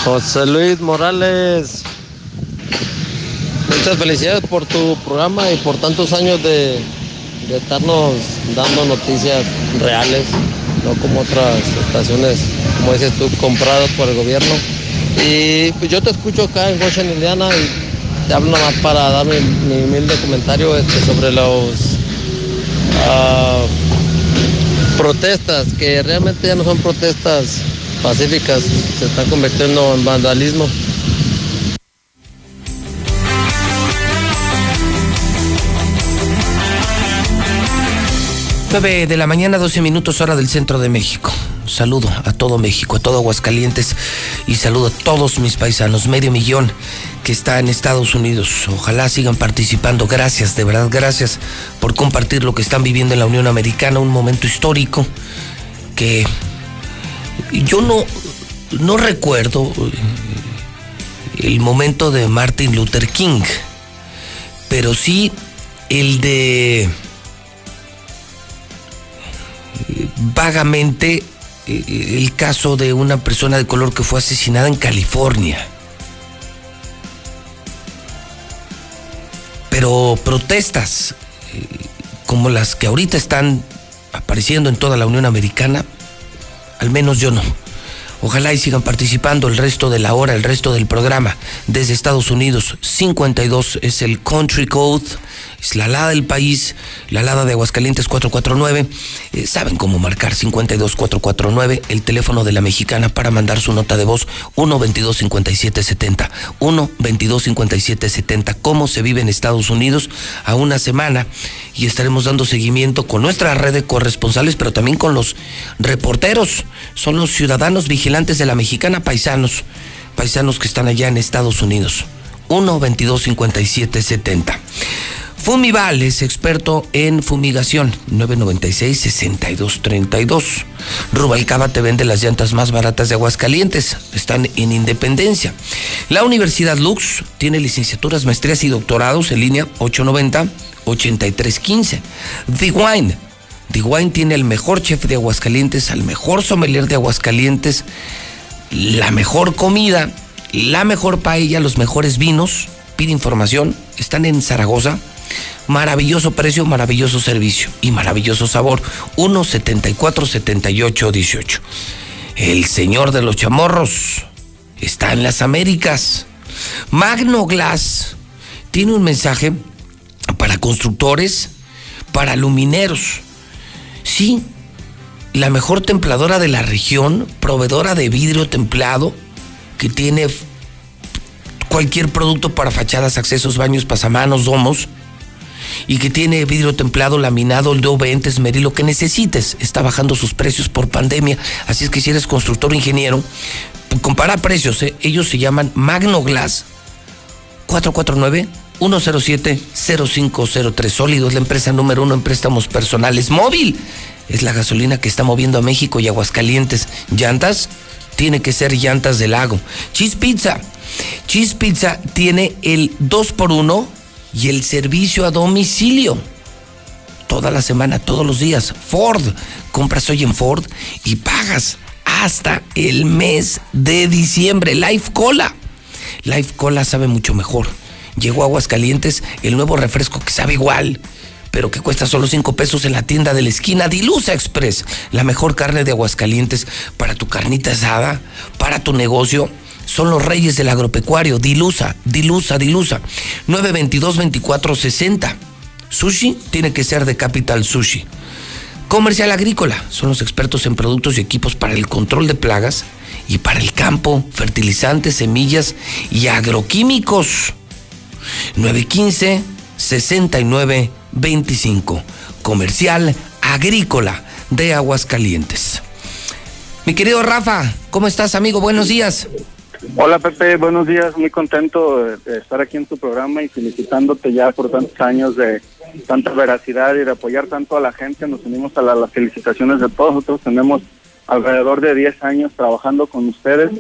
José Luis Morales, Muchas felicidades por tu programa y por tantos años de, estarnos dando noticias reales, no como otras estaciones, como dices tú, compradas por el gobierno. Y pues, yo te escucho acá en Washington, Indiana, y te hablo nada más para dar mi, humilde comentario este, sobre los ah, protestas, que realmente ya no son protestas pacíficas, se están convirtiendo en vandalismo. 9 de la mañana, 12 minutos hora del centro de México. saludo a todo México, a todo Aguascalientes y saludo a todos mis paisanos, medio millón que está en Estados Unidos. Ojalá sigan participando. Gracias, de verdad, gracias por compartir lo que están viviendo en la Unión Americana, un momento histórico que yo no, no recuerdo el momento de Martin Luther King, pero sí el de vagamente eh, el caso de una persona de color que fue asesinada en California. Pero protestas eh, como las que ahorita están apareciendo en toda la Unión Americana, al menos yo no. Ojalá y sigan participando el resto de la hora, el resto del programa. Desde Estados Unidos, 52 es el Country Code la alada del país, la alada de Aguascalientes 449. Eh, saben cómo marcar 52449, el teléfono de la mexicana para mandar su nota de voz 1225770. 1225770. ¿Cómo se vive en Estados Unidos a una semana? Y estaremos dando seguimiento con nuestra red de corresponsales, pero también con los reporteros. Son los ciudadanos vigilantes de la mexicana, paisanos, paisanos que están allá en Estados Unidos. 1 22 57 70. Fumival es experto en fumigación, 996-6232. Rubalcaba te vende las llantas más baratas de Aguascalientes, están en Independencia. La Universidad Lux tiene licenciaturas, maestrías y doctorados en línea 890-8315. The Wine, The Wine tiene el mejor chef de Aguascalientes, al mejor sommelier de Aguascalientes, la mejor comida, la mejor paella, los mejores vinos. Pide información, están en Zaragoza Maravilloso precio, maravilloso servicio y maravilloso sabor. 1.74-78-18. El señor de los chamorros está en las Américas. Magno Glass tiene un mensaje para constructores, para lumineros. Sí, la mejor templadora de la región, proveedora de vidrio templado, que tiene cualquier producto para fachadas, accesos, baños, pasamanos, domos y que tiene vidrio templado, laminado, el ente, esmeril, lo que necesites. Está bajando sus precios por pandemia. Así es que si eres constructor o ingeniero, compara precios. ¿eh? Ellos se llaman Magno Glass 449 107 0503 sólidos, la empresa número uno en préstamos personales. Móvil es la gasolina que está moviendo a México y Aguascalientes. Llantas tiene que ser llantas del lago. Cheese Pizza. Cheese Pizza tiene el 2 por 1 y el servicio a domicilio. Toda la semana, todos los días. Ford. Compras hoy en Ford y pagas hasta el mes de diciembre. Life Cola. Life Cola sabe mucho mejor. Llegó Aguascalientes el nuevo refresco que sabe igual pero que cuesta solo 5 pesos en la tienda de la esquina. Dilusa Express, la mejor carne de Aguascalientes para tu carnita asada, para tu negocio son los reyes del agropecuario. Dilusa, dilusa, dilusa. 922-2460. Sushi tiene que ser de Capital Sushi. Comercial Agrícola son los expertos en productos y equipos para el control de plagas y para el campo, fertilizantes, semillas y agroquímicos. 915 6925. Comercial Agrícola de Aguascalientes. Mi querido Rafa, ¿cómo estás, amigo? Buenos días. Hola Pepe, buenos días, muy contento de estar aquí en tu programa y felicitándote ya por tantos años de tanta veracidad y de apoyar tanto a la gente. Nos unimos a las felicitaciones de todos. Nosotros tenemos alrededor de 10 años trabajando con ustedes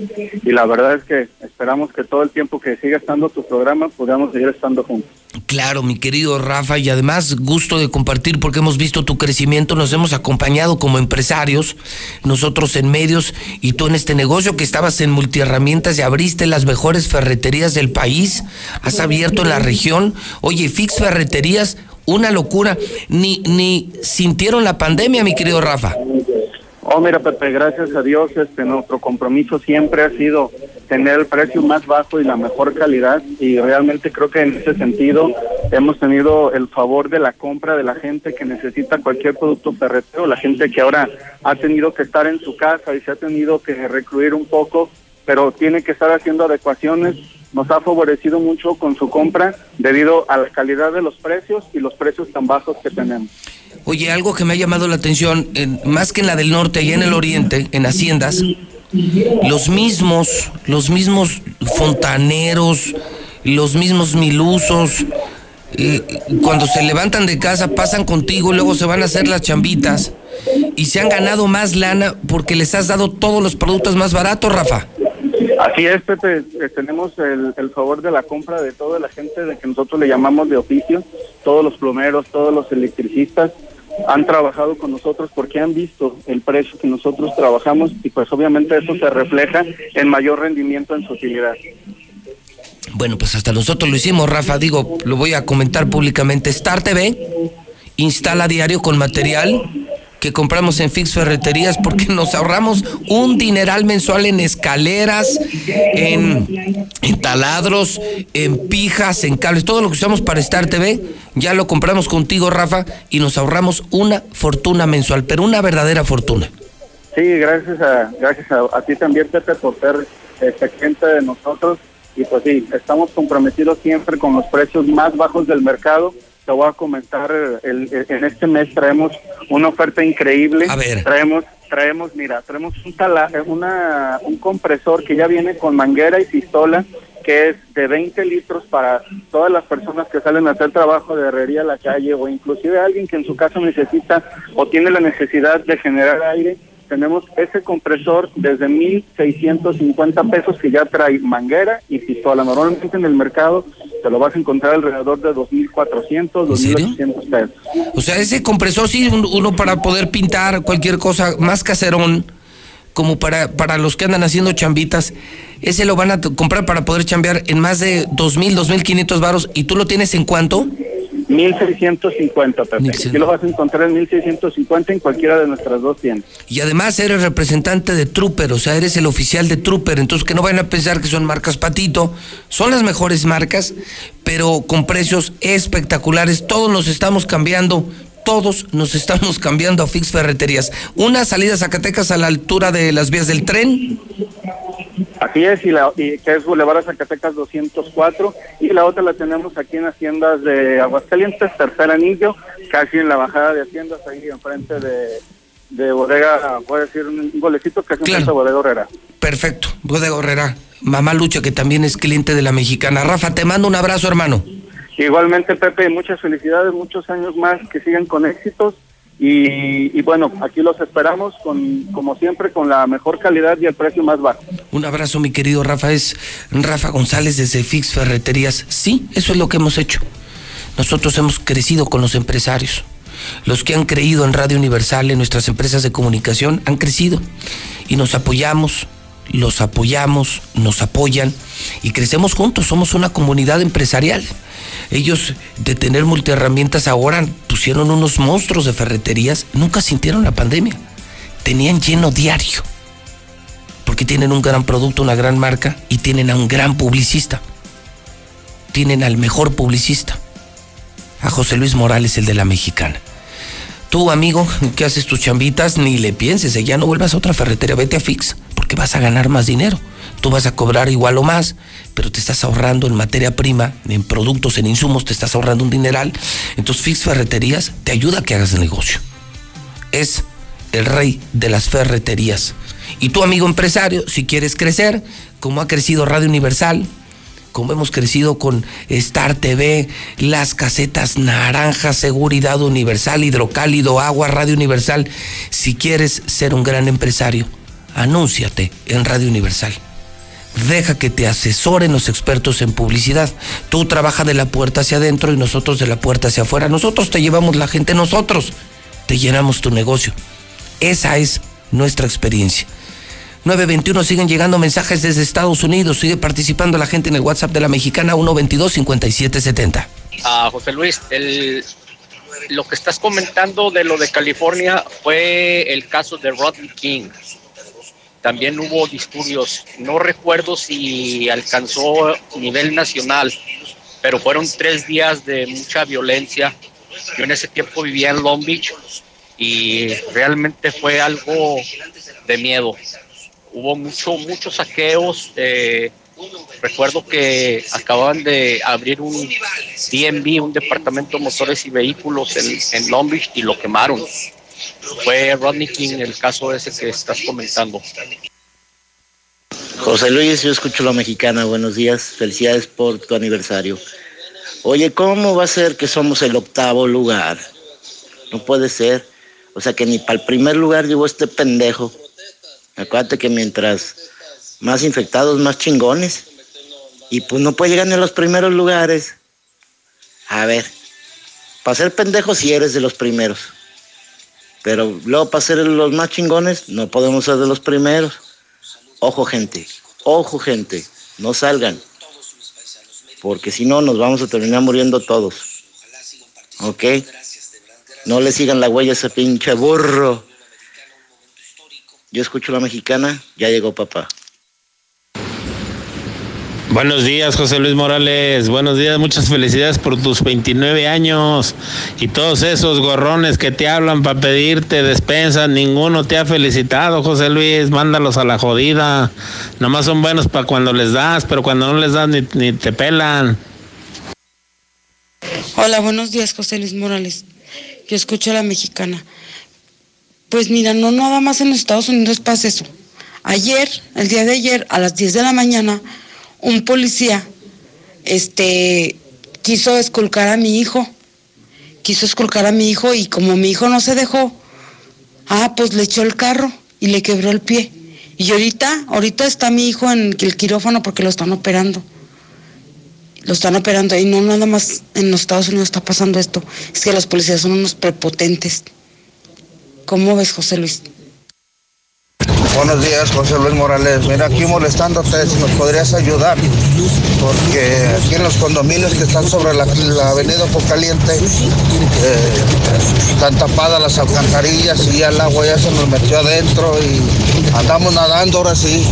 y la verdad es que esperamos que todo el tiempo que siga estando tu programa podamos seguir estando juntos. Claro, mi querido Rafa, y además gusto de compartir porque hemos visto tu crecimiento, nos hemos acompañado como empresarios, nosotros en medios y tú en este negocio que estabas en multiherramientas y abriste las mejores ferreterías del país, has abierto en la región, oye, Fix Ferreterías, una locura, ni, ni sintieron la pandemia, mi querido Rafa. Oh, mira, Pepe, gracias a Dios, este, nuestro compromiso siempre ha sido tener el precio más bajo y la mejor calidad y realmente creo que en ese sentido hemos tenido el favor de la compra de la gente que necesita cualquier producto ferretero, la gente que ahora ha tenido que estar en su casa y se ha tenido que recluir un poco, pero tiene que estar haciendo adecuaciones, nos ha favorecido mucho con su compra debido a la calidad de los precios y los precios tan bajos que tenemos. Oye, algo que me ha llamado la atención, en- más que en la del norte, allá en el oriente, en haciendas, los mismos, los mismos fontaneros, los mismos milusos, eh, cuando se levantan de casa pasan contigo y luego se van a hacer las chambitas y se han ganado más lana porque les has dado todos los productos más baratos, Rafa. Así es, Pepe, eh, tenemos el, el favor de la compra de toda la gente de que nosotros le llamamos de oficio, todos los plomeros, todos los electricistas han trabajado con nosotros porque han visto el precio que nosotros trabajamos y pues obviamente eso se refleja en mayor rendimiento en su utilidad. Bueno, pues hasta nosotros lo hicimos, Rafa. Digo, lo voy a comentar públicamente. Star TV instala diario con material que compramos en Fix Ferreterías porque nos ahorramos un dineral mensual en escaleras, en, taladros, en pijas, en cables. Todo lo que usamos para Star TV ya lo compramos contigo, Rafa, y nos ahorramos una fortuna mensual, pero una verdadera fortuna. Sí, gracias a, gracias a, a ti también, Pepe, por ser este, cliente de nosotros. Y pues sí, estamos comprometidos siempre con los precios más bajos del mercado. Te voy a comentar, el- el- en este mes traemos una oferta increíble. A ver. Traemos, traemos, mira, traemos un, tala- una, un compresor que ya viene con manguera y pistola, que es de 20 litros para todas las personas que salen a hacer trabajo de herrería a la calle o inclusive alguien que en su casa necesita o tiene la necesidad de generar aire. Tenemos ese compresor desde 1.650 pesos que ya trae manguera y pistola. Normalmente en el mercado te lo vas a encontrar alrededor de 2.400, 2.800 pesos. O sea, ese compresor sí, un- uno para poder pintar cualquier cosa más caserón, como para, para los que andan haciendo chambitas, ese lo van a comprar para poder chambear en más de 2.000, 2.500 varos. ¿Y tú lo tienes en cuánto? 1650, Pepe. Aquí lo vas a encontrar en 1650 en cualquiera de nuestras dos tiendas. Y además eres representante de Trooper, o sea, eres el oficial de Trooper. Entonces, que no vayan a pensar que son marcas patito. Son las mejores marcas, pero con precios espectaculares. Todos nos estamos cambiando. Todos nos estamos cambiando a Fix Ferreterías. Una salida a Zacatecas a la altura de las vías del tren. Así es, y, la, y que es Boulevard Zacatecas 204, y la otra la tenemos aquí en Haciendas de Aguascalientes, tercer anillo, casi en la bajada de Haciendas, ahí enfrente de, de Bodega, voy a decir un golecito casi enfrente de Bodega Herrera. Perfecto. Bodega Herrera. Mamá Lucha, que también es cliente de la mexicana. Rafa, te mando un abrazo, hermano. Igualmente, Pepe, muchas felicidades, muchos años más, que sigan con éxitos. Y, y bueno, aquí los esperamos, con, como siempre, con la mejor calidad y el precio más bajo. Un abrazo, mi querido Rafa. Es Rafa González desde Fix Ferreterías. Sí, eso es lo que hemos hecho. Nosotros hemos crecido con los empresarios. Los que han creído en Radio Universal, en nuestras empresas de comunicación, han crecido. Y nos apoyamos, los apoyamos, nos apoyan y crecemos juntos. Somos una comunidad empresarial. Ellos, de tener multiherramientas, ahora pusieron unos monstruos de ferreterías. Nunca sintieron la pandemia. Tenían lleno diario porque tienen un gran producto, una gran marca y tienen a un gran publicista. Tienen al mejor publicista, a José Luis Morales, el de la mexicana. Tú, amigo, que haces tus chambitas, ni le pienses, eh, ya no vuelvas a otra ferretería, vete a Fix, porque vas a ganar más dinero. Tú vas a cobrar igual o más, pero te estás ahorrando en materia prima, en productos, en insumos, te estás ahorrando un dineral. Entonces Fix Ferreterías te ayuda a que hagas negocio. Es el rey de las ferreterías. Y tú, amigo empresario, si quieres crecer, como ha crecido Radio Universal, como hemos crecido con Star TV, las casetas naranjas, seguridad universal, hidrocálido, agua, Radio Universal, si quieres ser un gran empresario, anúnciate en Radio Universal. Deja que te asesoren los expertos en publicidad. Tú trabaja de la puerta hacia adentro y nosotros de la puerta hacia afuera. Nosotros te llevamos la gente, nosotros te llenamos tu negocio. Esa es nuestra experiencia. 921 siguen llegando mensajes desde Estados Unidos. Sigue participando la gente en el WhatsApp de la mexicana 122-5770. a José Luis, el, lo que estás comentando de lo de California fue el caso de Rodney King. También hubo disturbios, no recuerdo si alcanzó nivel nacional, pero fueron tres días de mucha violencia. Yo en ese tiempo vivía en Long Beach y realmente fue algo de miedo. Hubo mucho, muchos saqueos, eh, Recuerdo que acababan de abrir un DMV, un departamento de motores y vehículos en, en Long Beach y lo quemaron. Fue Rodney King el caso ese que estás comentando. José Luis, yo escucho la mexicana. Buenos días, felicidades por tu aniversario. Oye, ¿cómo va a ser que somos el octavo lugar? No puede ser. O sea que ni para el primer lugar llegó este pendejo. Acuérdate que mientras más infectados, más chingones. Y pues no puede llegar ni a los primeros lugares. A ver, para ser pendejo si eres de los primeros. Pero luego para ser los más chingones no podemos ser de los primeros. Ojo gente, ojo gente, no salgan. Porque si no nos vamos a terminar muriendo todos. ¿Ok? No le sigan la huella a ese pinche burro. Yo escucho la mexicana, ya llegó papá. Buenos días, José Luis Morales. Buenos días, muchas felicidades por tus 29 años y todos esos gorrones que te hablan para pedirte despensa. Ninguno te ha felicitado, José Luis. Mándalos a la jodida. Nomás son buenos para cuando les das, pero cuando no les das ni, ni te pelan. Hola, buenos días, José Luis Morales. Yo escucho a la mexicana. Pues mira, no nada más en los Estados Unidos pasa eso. Ayer, el día de ayer, a las 10 de la mañana, un policía este quiso esculcar a mi hijo. Quiso esculcar a mi hijo y como mi hijo no se dejó, ah, pues le echó el carro y le quebró el pie. Y ahorita, ahorita está mi hijo en el quirófano porque lo están operando. Lo están operando y no nada más en los Estados Unidos está pasando esto. Es que los policías son unos prepotentes. ¿Cómo ves, José Luis? Buenos días, José Luis Morales. Mira, aquí molestándote, si nos podrías ayudar, porque aquí en los condominios que están sobre la, la avenida Caliente eh, están tapadas las alcantarillas y ya el agua ya se nos metió adentro y andamos nadando ahora sí.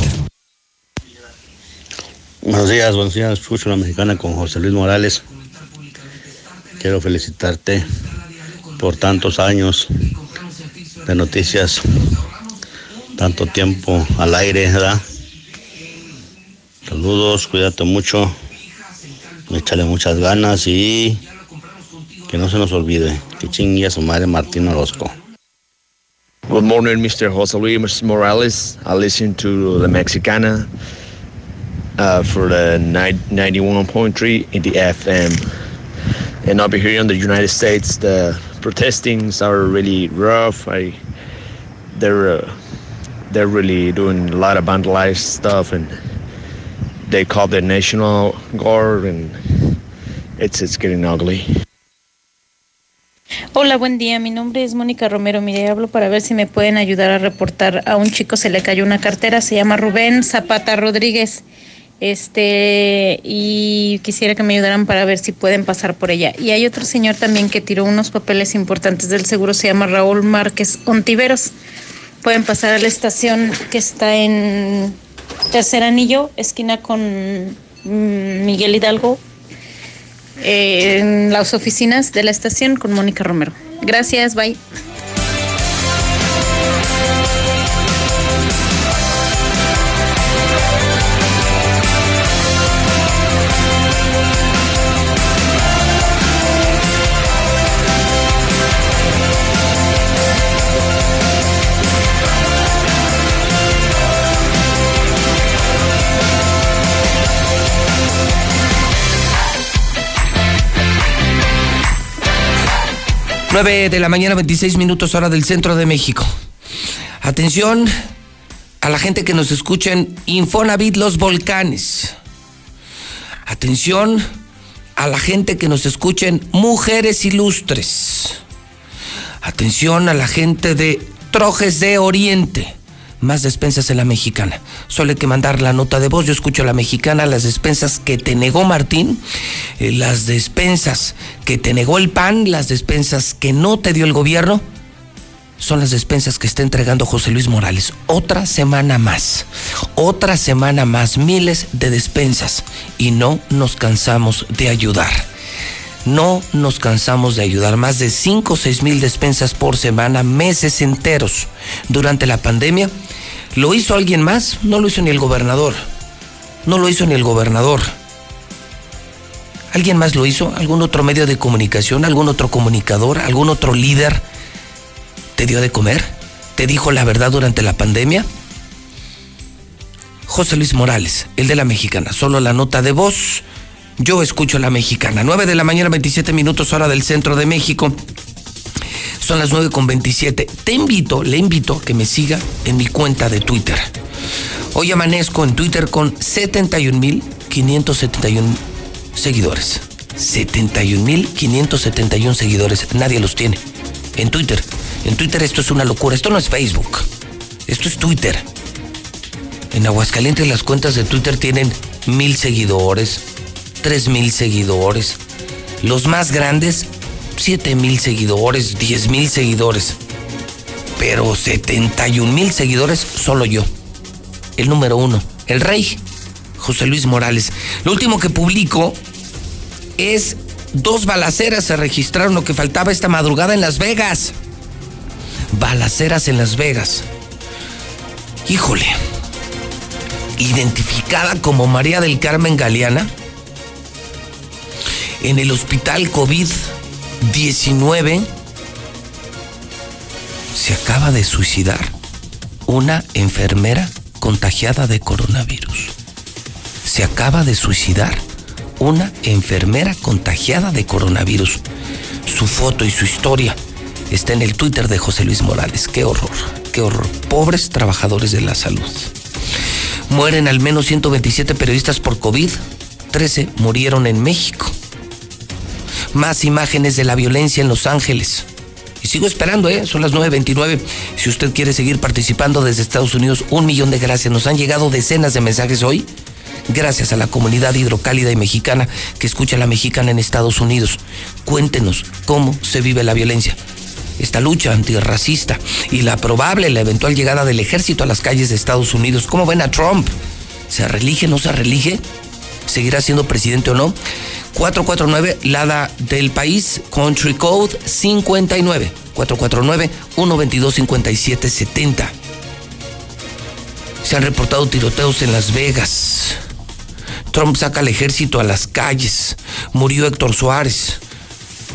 Buenos días, buenos días, escucho la mexicana con José Luis Morales. Quiero felicitarte por tantos años de noticias tanto tiempo al aire, ¿verdad? Saludos, cuídate mucho, échale muchas ganas y que no se nos olvide que chingue a su madre Martín Orozco. Good morning, Mr. Jose Luis Morales. I listen to the Mexicana uh, for the 91.3 in the FM. And over here in the United States, the protestings are really rough. I, they're uh, they're really doing a lot of vandalized stuff and they call the national guard and it's it's getting ugly. Hola, buen día. Mi nombre es Mónica Romero. Mire, hablo para ver si me pueden ayudar a reportar a un chico se le cayó una cartera. Se llama Rubén Zapata Rodríguez. Este, y quisiera que me ayudaran para ver si pueden pasar por ella. Y hay otro señor también que tiró unos papeles importantes del seguro. Se llama Raúl Márquez Ontiveros pueden pasar a la estación que está en Tercer Anillo, esquina con mm, Miguel Hidalgo, eh, en las oficinas de la estación con Mónica Romero. Gracias, bye. 9 de la mañana, 26 minutos hora del centro de México. Atención a la gente que nos escucha en Infonavit Los Volcanes. Atención a la gente que nos escucha en Mujeres Ilustres. Atención a la gente de Trojes de Oriente más despensas en la mexicana. Solo hay que mandar la nota de voz. Yo escucho a la mexicana, las despensas que te negó Martín, eh, las despensas que te negó el PAN, las despensas que no te dio el gobierno. Son las despensas que está entregando José Luis Morales. Otra semana más. Otra semana más. Miles de despensas. Y no nos cansamos de ayudar. No nos cansamos de ayudar. Más de 5 o 6 mil despensas por semana, meses enteros. Durante la pandemia ¿Lo hizo alguien más? No lo hizo ni el gobernador. No lo hizo ni el gobernador. ¿Alguien más lo hizo? ¿Algún otro medio de comunicación? ¿Algún otro comunicador? ¿Algún otro líder? ¿Te dio de comer? ¿Te dijo la verdad durante la pandemia? José Luis Morales, el de la mexicana, solo la nota de voz. Yo escucho la mexicana. 9 de la mañana, 27 minutos hora del centro de México. Son las 9 con 27. Te invito, le invito a que me siga en mi cuenta de Twitter. Hoy amanezco en Twitter con 71.571 seguidores. 71.571 seguidores. Nadie los tiene. En Twitter. En Twitter esto es una locura. Esto no es Facebook. Esto es Twitter. En Aguascalientes las cuentas de Twitter tienen mil seguidores, tres mil seguidores. Los más grandes, siete mil seguidores, diez mil seguidores. Pero 71 mil seguidores solo yo. El número uno, el rey, José Luis Morales. Lo último que publico es dos balaceras se registraron lo que faltaba esta madrugada en Las Vegas. Balaceras en Las Vegas. Híjole. Identificada como María del Carmen Galeana. En el hospital COVID-19 se acaba de suicidar una enfermera contagiada de coronavirus. Se acaba de suicidar una enfermera contagiada de coronavirus. Su foto y su historia está en el Twitter de José Luis Morales. Qué horror, qué horror. Pobres trabajadores de la salud. Mueren al menos 127 periodistas por COVID. 13 murieron en México. Más imágenes de la violencia en Los Ángeles. Y sigo esperando, ¿eh? Son las 9.29. Si usted quiere seguir participando desde Estados Unidos, un millón de gracias. Nos han llegado decenas de mensajes hoy. Gracias a la comunidad hidrocálida y mexicana que escucha a la mexicana en Estados Unidos. Cuéntenos cómo se vive la violencia. Esta lucha antirracista y la probable, la eventual llegada del ejército a las calles de Estados Unidos. ¿Cómo ven a Trump? ¿Se relige, no se relige? ¿Seguirá siendo presidente o no? 449, Lada del País, Country Code 59. 449-122-5770. Se han reportado tiroteos en Las Vegas. Trump saca al ejército a las calles. Murió Héctor Suárez.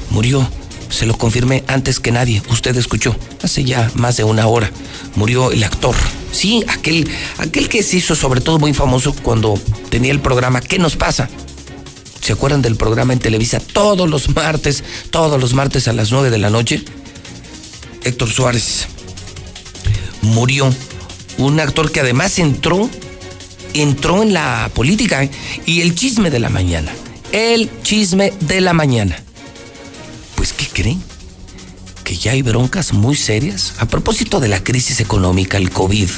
Murió. Se lo confirmé antes que nadie. Usted escuchó. Hace ya más de una hora. Murió el actor. Sí, aquel, aquel que se hizo sobre todo muy famoso cuando tenía el programa ¿Qué nos pasa? ¿Se acuerdan del programa en Televisa todos los martes, todos los martes a las 9 de la noche? Héctor Suárez murió. Un actor que además entró, entró en la política ¿eh? y el chisme de la mañana. El chisme de la mañana. Pues, ¿qué creen? Que ya hay broncas muy serias a propósito de la crisis económica, el COVID.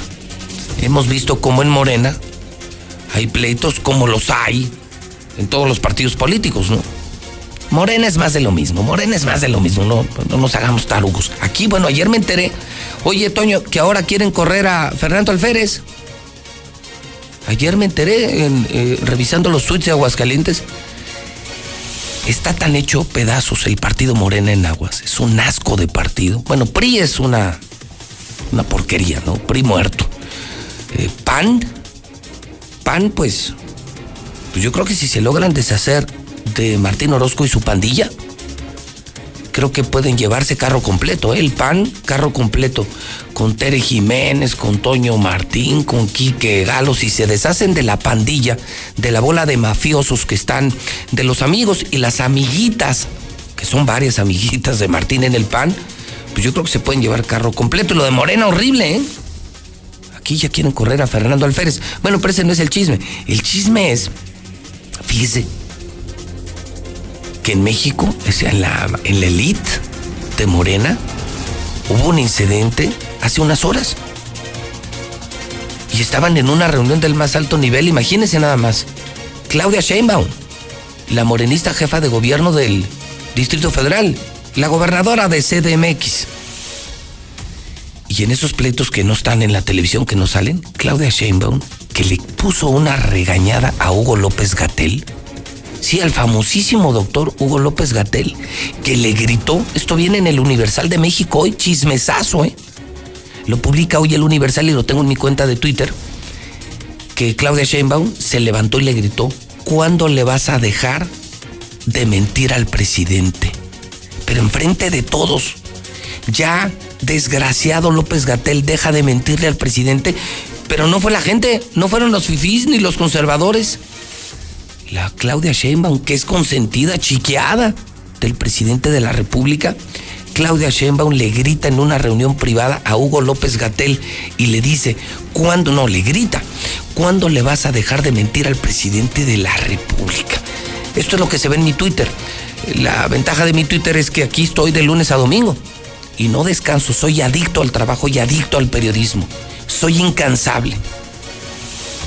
Hemos visto cómo en Morena hay pleitos como los hay en todos los partidos políticos, ¿no? Morena es más de lo mismo, Morena es más de lo mismo, no, no nos hagamos tarugos. Aquí, bueno, ayer me enteré, oye, Toño, que ahora quieren correr a Fernando Alférez. Ayer me enteré, en, eh, revisando los tweets de Aguascalientes, está tan hecho pedazos el partido Morena en Aguas, es un asco de partido. Bueno, PRI es una, una porquería, ¿no? PRI muerto. Eh, PAN, PAN, pues, pues yo creo que si se logran deshacer de Martín Orozco y su pandilla, creo que pueden llevarse carro completo, ¿eh? el PAN, carro completo, con Tere Jiménez, con Toño Martín, con Quique Galo, si se deshacen de la pandilla, de la bola de mafiosos que están, de los amigos y las amiguitas, que son varias amiguitas de Martín en el PAN, pues yo creo que se pueden llevar carro completo. Y lo de Morena, horrible, ¿eh? Aquí ya quieren correr a Fernando Alférez. Bueno, pero ese no es el chisme. El chisme es, fíjese, que en México, en la, en la elite de Morena, hubo un incidente hace unas horas. Y estaban en una reunión del más alto nivel, imagínense nada más. Claudia Sheinbaum, la morenista jefa de gobierno del Distrito Federal, la gobernadora de CDMX. Y en esos pleitos que no están en la televisión, que no salen, Claudia Sheinbaum, que le puso una regañada a Hugo López Gatel, Sí, al famosísimo doctor Hugo López Gatel, que le gritó, esto viene en el Universal de México hoy, chismesazo, ¿eh? Lo publica hoy el Universal y lo tengo en mi cuenta de Twitter. que Claudia Sheinbaum se levantó y le gritó, ¿cuándo le vas a dejar de mentir al presidente? Pero enfrente de todos. Ya, desgraciado López Gatel, deja de mentirle al presidente. Pero no fue la gente, no fueron los fifís ni los conservadores. La Claudia Sheinbaum, que es consentida, chiqueada del presidente de la República, Claudia Sheinbaum le grita en una reunión privada a Hugo López Gatel y le dice, ¿cuándo no? Le grita, ¿cuándo le vas a dejar de mentir al presidente de la República? Esto es lo que se ve en mi Twitter. La ventaja de mi Twitter es que aquí estoy de lunes a domingo y no descanso, soy adicto al trabajo y adicto al periodismo. Soy incansable.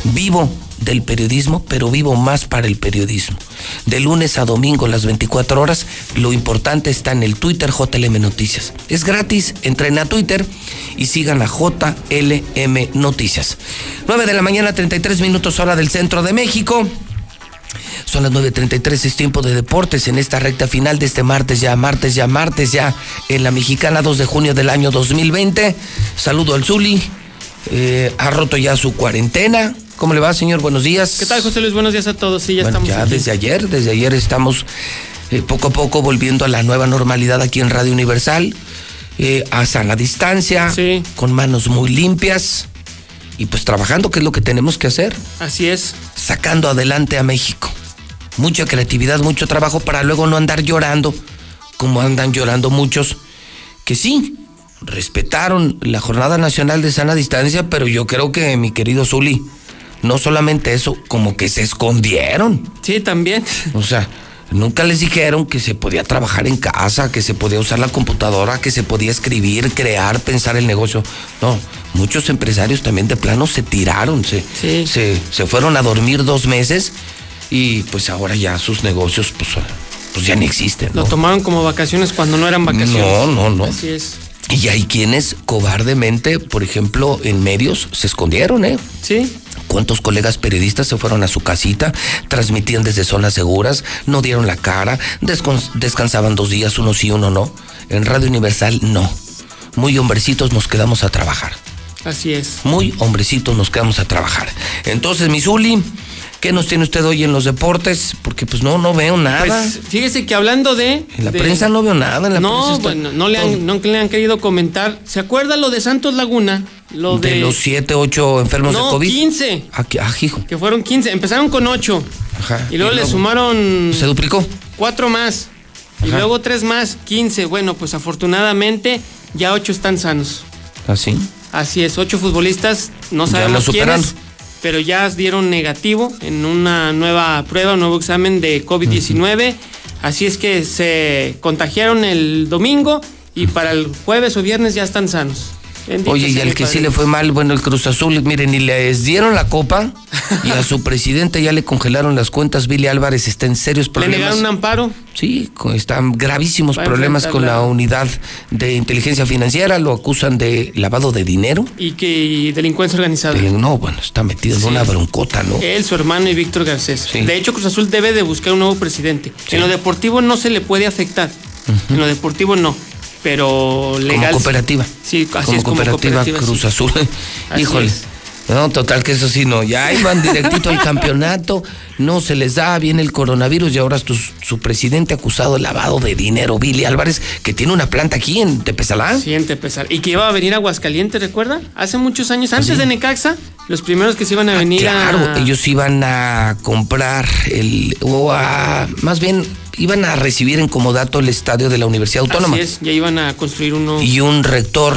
Vivo del periodismo, pero vivo más para el periodismo. De lunes a domingo, las 24 horas, lo importante está en el Twitter JLM Noticias. Es gratis, entren a Twitter y sigan a JLM Noticias. 9 de la mañana, 33 minutos hora del centro de México. Son las 9.33, es tiempo de deportes en esta recta final de este martes ya, martes ya, martes ya, en la mexicana 2 de junio del año 2020. Saludo al Zuli, eh, ha roto ya su cuarentena. ¿Cómo le va, señor? Buenos días. ¿Qué tal, José Luis? Buenos días a todos. Sí, ya Bueno, estamos ya aquí. desde ayer, desde ayer estamos eh, poco a poco volviendo a la nueva normalidad aquí en Radio Universal, eh, a sana distancia, con manos muy limpias y pues trabajando, que es lo que tenemos que hacer, Así es. sacando adelante a México. Mucha creatividad, mucho trabajo para luego no andar llorando, como andan llorando muchos, que sí, respetaron la Jornada Nacional de Sana Distancia, pero yo creo que mi querido Zuli, no solamente eso, como que se escondieron. Sí, también. O sea, nunca les dijeron que se podía trabajar en casa, que se podía usar la computadora, que se podía escribir, crear, pensar el negocio. No, muchos empresarios también de plano se tiraron, se, se, se fueron a dormir dos meses y pues ahora ya sus negocios pues, pues ya ni existen. Lo ¿no? tomaron como vacaciones cuando no eran vacaciones. No, no, no. Así es. Y hay quienes cobardemente, por ejemplo, en medios se escondieron, ¿eh? Sí. ¿Cuántos colegas periodistas se fueron a su casita, transmitían desde zonas seguras, no dieron la cara, descansaban dos días, uno sí, uno no? En Radio Universal, no. Muy hombrecitos nos quedamos a trabajar. Así es. Muy hombrecitos nos quedamos a trabajar. Entonces, Misuli, ¿qué nos tiene usted hoy en los deportes? Porque pues no, no veo nada. Pues fíjese que hablando de. en la de- prensa no veo nada. En la no, prensa bueno, no le, han, no le han querido comentar. ¿Se acuerda lo de Santos Laguna? Lo de, de los siete, ocho enfermos no, de COVID. 15. Ah, que- ah, hijo. Que fueron 15. Empezaron con 8. Ajá. Y luego le sumaron. Se duplicó. Cuatro más. Y Ajá. luego tres más, 15. Bueno, pues afortunadamente ya ocho están sanos. Así. Así es, ocho futbolistas, no sabemos quiénes, pero ya dieron negativo en una nueva prueba, un nuevo examen de COVID-19. Así es que se contagiaron el domingo y para el jueves o viernes ya están sanos. Bendito Oye, y al que sí le fue mal, bueno, el Cruz Azul, miren, ni les dieron la copa y a su (laughs) presidente ya le congelaron las cuentas. Billy Álvarez está en serios Le problemas. negaron un amparo. Sí, están gravísimos Va problemas con la unidad de inteligencia financiera. Lo acusan de lavado de dinero. y que y delincuencia organizada. No, bueno, está metido en una broncota, ¿no? Él, su hermano y Víctor Garcés. De hecho, Cruz Azul debe de buscar un nuevo presidente. En lo deportivo no se le puede afectar. En lo deportivo no. Pero legal. Como cooperativa. Sí, así como es como cooperativa, cooperativa. Cruz sí. Azul. (laughs) Así Híjole. es. No, total que eso sí no. Ya iban directito al (laughs) campeonato, no se les da bien el coronavirus y ahora su, su presidente acusado de lavado de dinero, Billy Álvarez, que tiene una planta aquí en Tepezalá. Sí, en Tepezal. Y que iba a venir a Aguascalientes, ¿recuerda? Hace muchos años, antes de Necaxa, los primeros que se iban a venir Ah, Claro, a. ellos iban a comprar el, o a, más bien, iban a recibir en comodato el estadio de la Universidad Autónoma. Así es, ya iban a construir uno. Y un rector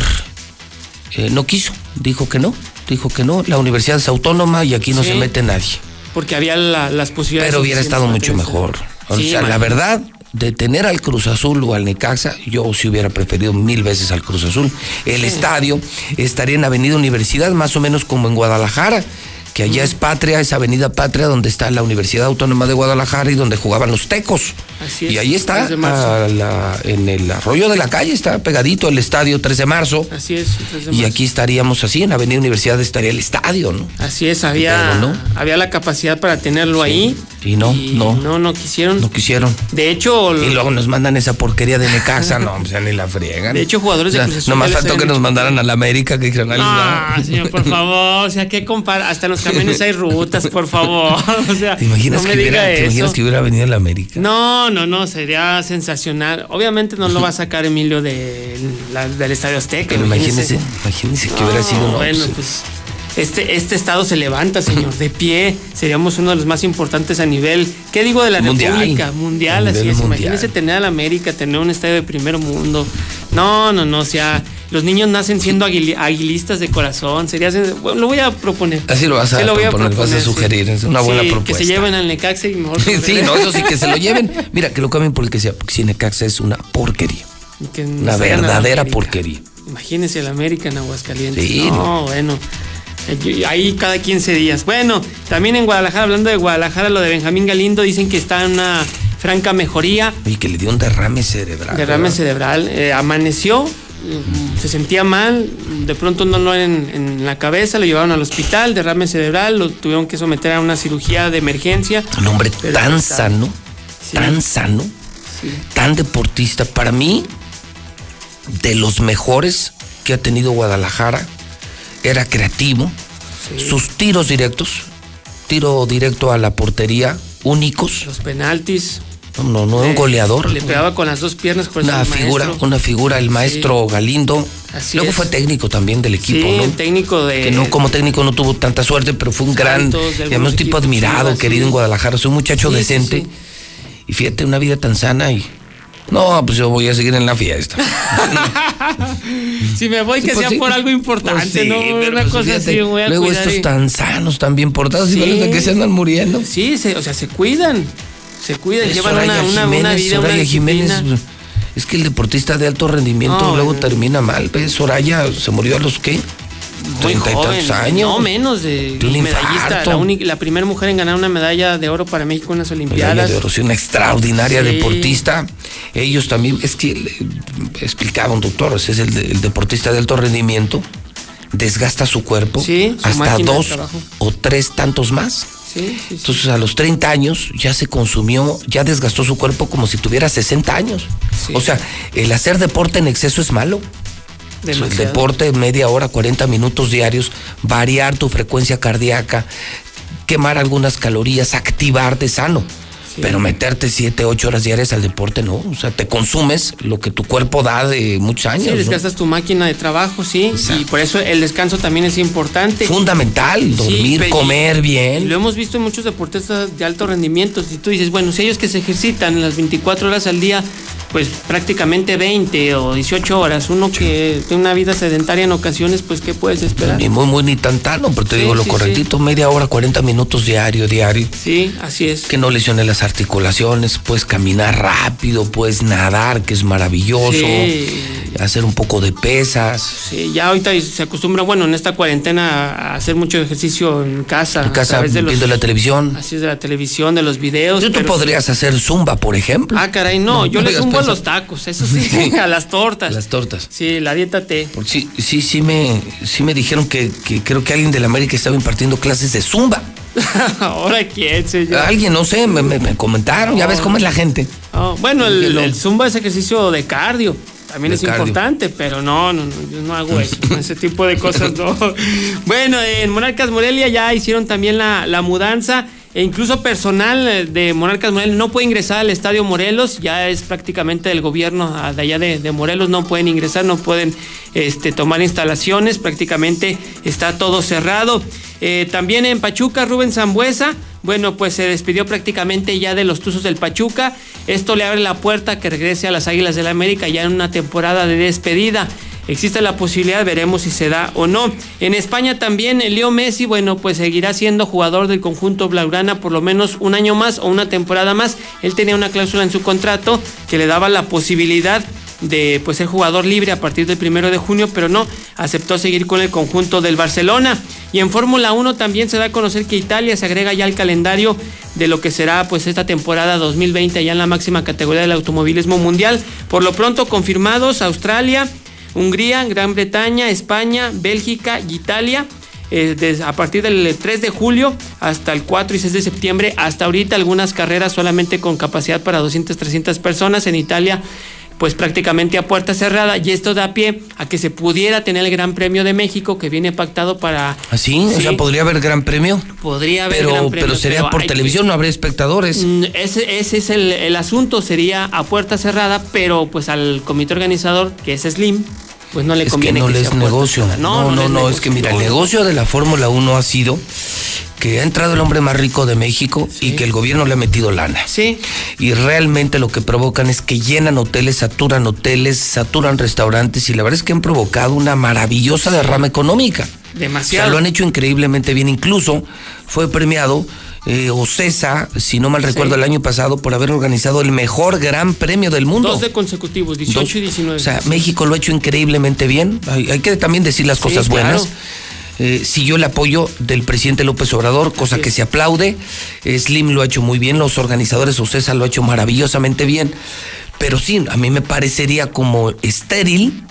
eh, no quiso, dijo que no, dijo que no, la universidad es autónoma y aquí no Sí. se mete nadie. Porque había la- las posibilidades. Pero hubiera estado mucho mejor. O Sí, sea, la verdad, de tener al Cruz Azul o al Necaxa, yo sí hubiera preferido mil veces al Cruz Azul. El estadio estaría en Avenida Universidad, más o menos como en Guadalajara, que allá es Patria, es Avenida Patria, donde está la Universidad Autónoma de Guadalajara y donde jugaban los tecos. Así es, y ahí está, 3 de marzo. a la- en el arroyo de la calle, está pegadito el estadio 3 de marzo. Así es, 3 de Y marzo. aquí estaríamos así, en Avenida Universidad estaría el estadio, ¿no? Así es, había, Pero no. había la capacidad para tenerlo ahí. Y no, no. No, no quisieron. No quisieron. De hecho, Y luego nos mandan esa porquería de Necaxa, no, (laughs) o sea, ni la friegan. De hecho, jugadores de O sea, Cruz Azul Nomás faltó que nos mandaran a la América, que dijeron, va. Ah, señor, por (laughs) favor, o sea, ¿qué compara? Hasta en los camiones hay (laughs) rutas, por favor. (laughs) O sea, ¿Te imaginas, no que hubiera, diga ¿te imaginas eso. que hubiera venido a la América? No, no, no, sería sensacional. Obviamente no lo va a sacar Emilio de la- del Estadio Azteca. Pero imagínese. imagínese, imagínese que hubiera sido, no, Bueno, pues, este, este estado se levanta, señor, (laughs) de pie. Seríamos uno de los más importantes a nivel, ¿qué digo de la Mundial. República? Mundial, así es. mundial. Imagínese tener a la América, tener un estadio de primer mundo. No, no, no, o sea, los niños nacen siendo aguili- aguilistas de corazón. Sería, bueno, lo voy a proponer. Así lo vas a Sí, lo voy proponer, vas a sí. sugerir, es una buena Sí, propuesta. Que se lleven al Necaxa y mejor. (laughs) Sí, no, eso sí, que se lo lleven. (laughs) Mira, que lo cambien por el que sea, porque si Necaxa es una porquería. Que Una verdadera porquería. Imagínense el América en Aguascalientes. Sí, no, bueno. Eh, Ahí cada 15 días. Bueno, también en Guadalajara, hablando de Guadalajara, lo de Benjamín Galindo, dicen que está en una franca mejoría. Y que le dio un derrame cerebral. Derrame ¿verdad? cerebral. eh, amaneció, se sentía mal, de pronto un dolor en, en la cabeza, lo llevaron al hospital, derrame cerebral, lo tuvieron que someter a una cirugía de emergencia. Un hombre tan está- sano, tan sano, tan deportista. Para mí, de los mejores que ha tenido Guadalajara, era creativo. Sus tiros directos, tiro directo a la portería, únicos. Los penaltis. No, no, no, un Eh, goleador. Le pegaba con las dos piernas por Una figura, maestro. una figura, el maestro Galindo. Así Luego es. fue técnico también del equipo, Sí, ¿no? técnico de. que no como técnico no tuvo tanta suerte, pero fue un gran, Santos, algunos un tipo admirado, querido en Guadalajara, soy un muchacho decente. Y fíjate, una vida tan sana y no, pues yo voy a seguir en la fiesta. (laughs) si me voy, que pues sea por algo importante, Pues ¿no? Una pues cosa fíjate, así, voy a Luego estos y- tan sanos, tan bien portados, y que se andan muriendo. Sí, se- o sea, se cuidan. Se cuidan, llevan Soraya una, una, una Jiménez, vida, una Soraya Jiménez, es que el deportista de alto rendimiento No, luego no. termina mal. ¿ves? Soraya se murió a los qué? Treinta y tantos años. No menos de, De un medallista, la, única, la primera mujer en ganar una medalla de oro para México en las Medalla Olimpiadas. de oro, sí, una extraordinaria Sí. deportista. Ellos también, es que eh, explicaba un doctor, ese es el, de- el deportista de alto rendimiento, desgasta su cuerpo Sí, su hasta dos o tres tantos más. Sí, sí, sí. Entonces a los 30 años ya se consumió, ya desgastó su cuerpo como si tuviera 60 años. O sea, el hacer deporte en exceso es malo. El deporte, media hora, 40 minutos diarios, variar tu frecuencia cardíaca, quemar algunas calorías, activarte sano. Pero meterte 7, 8 horas diarias al deporte, no. O sea, te consumes lo que tu cuerpo da de muchos años. Sí, ¿no? desgastas tu máquina de trabajo, sí. Y por eso el descanso también es importante. Fundamental, dormir, comer bien. Lo hemos visto en muchos deportistas de alto rendimiento. Si tú dices, bueno, si ellos que se ejercitan las 24 horas al día, pues prácticamente 20 o 18 horas, uno que tiene una vida sedentaria en ocasiones, pues ¿qué puedes esperar? Ni muy, muy, ni tan pero te Sí, digo lo sí, correctito, media hora, 40 minutos diario, diario. Sí, así es. Que no lesione las articulaciones, puedes caminar rápido, puedes nadar, que es maravilloso, Sí. hacer un poco de pesas. Sí, ya ahorita se acostumbra, bueno, en esta cuarentena a hacer mucho ejercicio en casa. En a casa, través de los- viendo la televisión. Así es, de la televisión, de los videos. Tú, tú podrías hacer zumba, por ejemplo. Ah, caray, no, yo le digas a los tacos, eso sí, (laughs) (laughs) a las tortas. Las tortas. Sí, la dieta T. Sí, sí, sí me, sí me dijeron que, que creo que alguien de la América estaba impartiendo clases de zumba. (laughs) Ahora quién, señor. Alguien, no sé, me, me- me comentaron, ya ves cómo es la gente. Oh, bueno, el, zumba es ejercicio de cardio. También De es cardio. importante, pero no, no, no, yo no hago eso, ese tipo de cosas no. Bueno, en Monarcas Morelia ya hicieron también la, la mudanza e incluso personal eh, de Monarcas Morelia no puede ingresar al Estadio Morelos, ya es prácticamente del gobierno ah, de allá de, Morelos, no pueden ingresar, no pueden este, tomar instalaciones, prácticamente está todo cerrado. Eh, también en Pachuca, Rubén Zambuesa, bueno, pues se despidió prácticamente ya de los Tuzos del Pachuca. Esto le abre la puerta que regrese a las Águilas del la América ya en una temporada de despedida. Existe la posibilidad, veremos si se da o no. En España también, Leo Messi, bueno, pues seguirá siendo jugador del conjunto Blaugrana por lo menos un año más o una temporada más. Él tenía una cláusula en su contrato que le daba la posibilidad de pues ser jugador libre a partir del primero de junio, pero no, aceptó seguir con el conjunto del Barcelona. Y en Fórmula 1 también se da a conocer que Italia se agrega ya al calendario de lo que será pues esta temporada 2020 ya en la máxima categoría del automovilismo mundial. Por lo pronto confirmados Australia, Hungría, Gran Bretaña, España, Bélgica y Italia. eh, a partir del 3 de julio hasta el 4 y 6 de septiembre. Hasta ahorita algunas carreras solamente con capacidad para 200, 300 personas. En Italia pues prácticamente a puerta cerrada y esto da pie a que se pudiera tener el Gran Premio de México que viene pactado para... ¿Así? O sea, podría haber gran premio. Podría haber Pero, Gran Premio, pero sería pero por hay televisión, no habría espectadores. Mm, Ese, ese es el, el asunto, sería a puerta cerrada, pero pues al comité organizador, que es Slim, pues no le Es que no que les negocio. No, no, no, es que mira, el negocio de la Fórmula 1 ha sido que ha entrado el hombre más rico de México y que el gobierno le ha metido lana. Sí. Y realmente lo que provocan es que llenan hoteles, saturan hoteles, saturan restaurantes y la verdad es que han provocado una maravillosa derrama económica. O sea, Demasiado. lo han hecho increíblemente bien. Incluso fue premiado eh, Ocesa, si no mal recuerdo, el año pasado por haber organizado el mejor gran premio del mundo. Dos de consecutivos, 18 Dos. y 19. O sea, México lo ha hecho increíblemente bien. Hay, hay que también decir las Sí, cosas claro. buenas. Eh, siguió el apoyo del presidente López Obrador, cosa que se aplaude. Eh, Slim lo ha hecho muy bien, los organizadores Ocesa lo ha hecho maravillosamente bien. Pero sí, a mí me parecería como estéril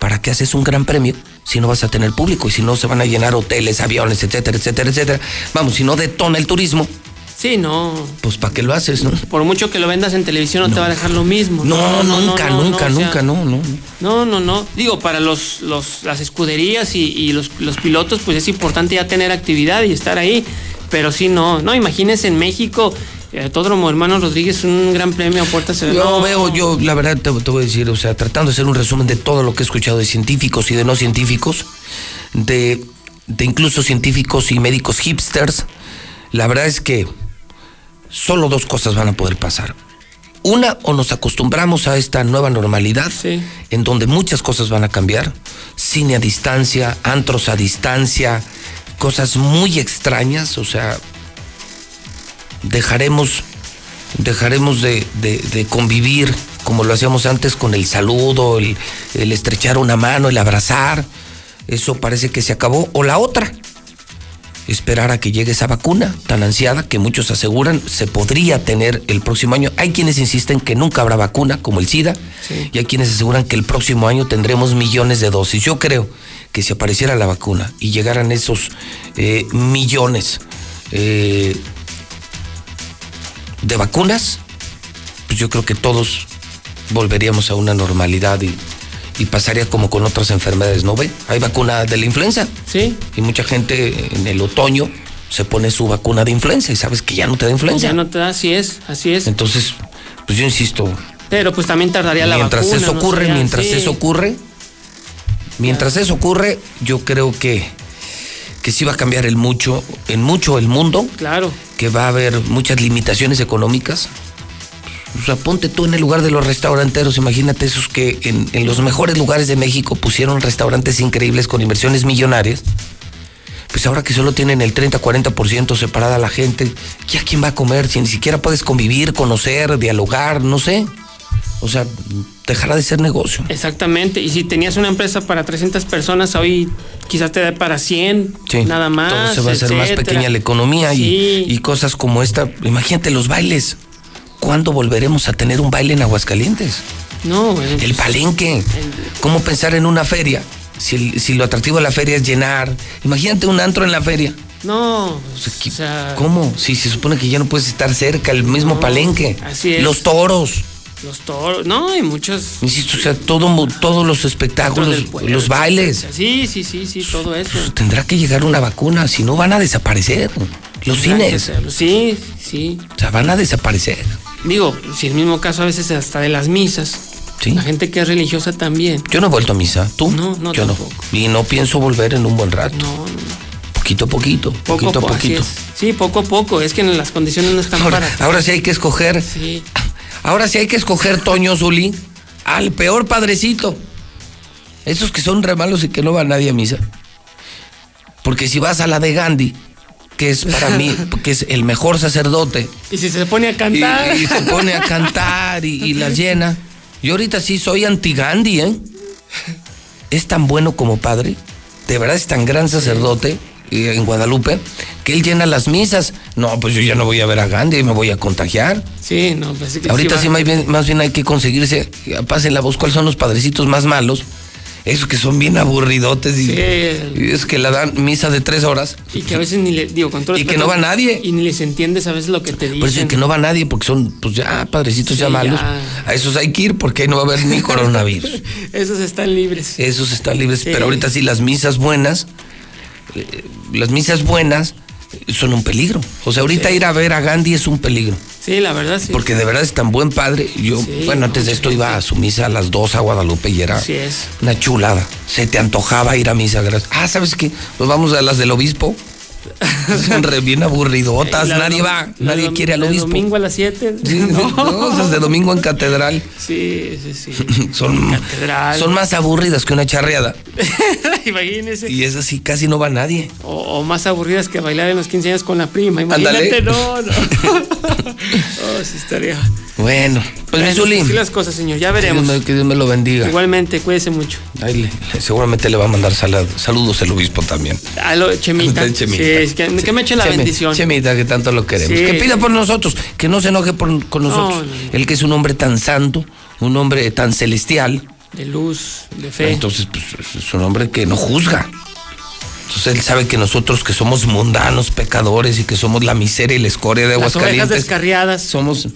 para que haces un gran premio si no vas a tener público y si no se van a llenar hoteles, aviones, etcétera, etcétera, etcétera. Vamos, si no detona el turismo, Sí, no. pues ¿para qué lo haces, no? Por mucho que lo vendas en televisión no, te va a dejar lo mismo. No, nunca, no, nunca, o sea, nunca, no, no. No, no, no. Digo, para los, los, las escuderías y, y los, los pilotos, pues es importante ya tener actividad y estar ahí. Pero sí, no. No, imagínense en México, Autódromo Hermano Rodríguez, un gran premio a puertas Yo cerradas. veo, yo la verdad te, te voy a decir, o sea, tratando de hacer un resumen de todo lo que he escuchado de científicos y de no científicos, de, de incluso científicos y médicos hipsters, la verdad es que solo dos cosas van a poder pasar. Una, o nos acostumbramos a esta nueva normalidad, en donde muchas cosas van a cambiar, cine a distancia, antros a distancia, cosas muy extrañas, o sea, dejaremos, dejaremos de, de- de convivir como lo hacíamos antes con el saludo, el, el estrechar una mano, el abrazar. Eso parece que se acabó. O la otra, esperar a que llegue esa vacuna tan ansiada que muchos aseguran se podría tener el próximo año. Hay quienes insisten que nunca habrá vacuna, como el SIDA, y hay quienes aseguran que el próximo año tendremos millones de dosis. Yo creo que si apareciera la vacuna y llegaran esos eh, millones eh, de vacunas, pues yo creo que todos volveríamos a una normalidad y, y pasaría como con otras enfermedades, ¿no ve? Hay vacuna de la influenza. Sí. Y mucha gente en el otoño se pone su vacuna de influenza y sabes que ya no te da influenza. Ya no te da, así es, así es. Entonces, pues yo insisto, Pero pues también tardaría la mientras vacuna. eso no ocurre, sé, mientras sí. eso ocurre, mientras eso ocurre, yo creo que, que sí va a cambiar el mucho, en mucho el mundo, Claro. que va a haber muchas limitaciones económicas. O sea, ponte tú en el lugar de los restauranteros, imagínate esos que en, en los mejores lugares de México pusieron restaurantes increíbles con inversiones millonarias. Pues ahora que solo tienen el 30-40% separada la gente, ¿ya quién va a comer? Si ni siquiera puedes convivir, conocer, dialogar, no sé. O sea, dejará de ser negocio. Exactamente. Y si tenías una empresa para 300 personas, hoy quizás te dé para 100, Sí, nada más. Todo se va a hacer más pequeña la economía y, y cosas como esta. Imagínate los bailes. ¿Cuándo volveremos a tener un baile en Aguascalientes? No, güey. El palenque. ¿Cómo pensar en una feria? Si, el- si lo atractivo de la feria es llenar. Imagínate un antro en la feria. No, o sea, ¿Cómo? Si se supone que ya no puedes estar cerca, el mismo palenque. así es. Los toros. Los toros, no, hay muchos. Insisto, o sea, todo, todos los espectáculos, pueblo, los bailes. Sí, sí, sí, sí, todo eso. Tendrá que llegar una vacuna, si no van a desaparecer. Los cines. Sí, sí. O sea, van a desaparecer. Digo, si el mismo caso a veces hasta de las misas. La gente que es religiosa también. Yo no he vuelto a misa. ¿Tú? No, no, Yo tampoco. no. Y no pienso volver en un buen rato. No, no, Poquito a poquito, Poco poquito a po- poquito. Sí, poco a poco. Es que las condiciones no están Ahora, para. ahora sí hay que escoger. Sí. Ahora sí hay que escoger, Toño Zuli, al peor padrecito. Esos que son re malos y que no va nadie a misa. Porque si vas a la de Gandhi, que es para mí, (laughs) que es el mejor sacerdote, Y si se pone a cantar. y se pone a cantar y, y las llena, Yo ahorita sí soy anti-Gandhi, ¿eh? Es tan bueno como padre, de verdad es tan gran sacerdote en Guadalupe, que él llena las misas. No, pues yo ya no voy a ver a Gandhi, me voy a contagiar. Sí, no, pues sí que Ahorita sí, más, bien, más bien hay que conseguirse, pasen la voz, cuáles son los padrecitos más malos. Esos que son bien aburridotes y, Sí. y es que la dan misa de tres horas. Y que a veces ni le digo con todo Y que no va nadie. Y ni les entiendes a veces lo que te dicen. Por eso es que no va nadie, porque son pues ya padrecitos ya malos. ya. A esos hay que ir porque ahí no va a haber ni coronavirus. (laughs) Esos están libres. Esos están libres, Sí. pero ahorita sí las misas buenas, eh, las misas buenas son un peligro. O sea, ahorita Sí. ir a ver a Gandhi es un peligro. Sí, la verdad sí. Porque de verdad es tan buen padre. Yo, Sí, bueno, antes de esto iba a su misa a las dos a Guadalupe y era Así es. una chulada. Se te antojaba ir a misa. Ah, ¿sabes qué? Pues vamos a las del obispo. (laughs) Son re bien aburridotas. Nadie dom- va, nadie de- quiere al obispo. domingo a las 7. (laughs) Sí, (laughs) no, esas de domingo en catedral. Sí, sí, sí. Son, Catedral. son más aburridas que una charreada. Imagínese. Y esas sí casi no va nadie. O, o más aburridas que bailar en los 15 años con la prima. Imagínate, no, no. oh, sí estaría. Bueno, pues mi Zuli, así las cosas, señor. Ya Que veremos. Dios me, que Dios me lo bendiga. Igualmente, cuídese mucho. Ahí le- seguramente le va a mandar sala- saludos el obispo también. A lo, (laughs) Chemita. Sí, es que, que me eche la Chemi- bendición. Chemita, que tanto lo queremos. Sí. Que pida por nosotros, que no se enoje por- con nosotros. No. Él que es un hombre tan santo, un hombre tan celestial. De luz, de fe. Entonces, pues, es un hombre que no juzga. Entonces él sabe que nosotros que somos mundanos, pecadores y que somos la miseria y la escoria de Las ovejas Aguascalientes. descarriadas. Somos,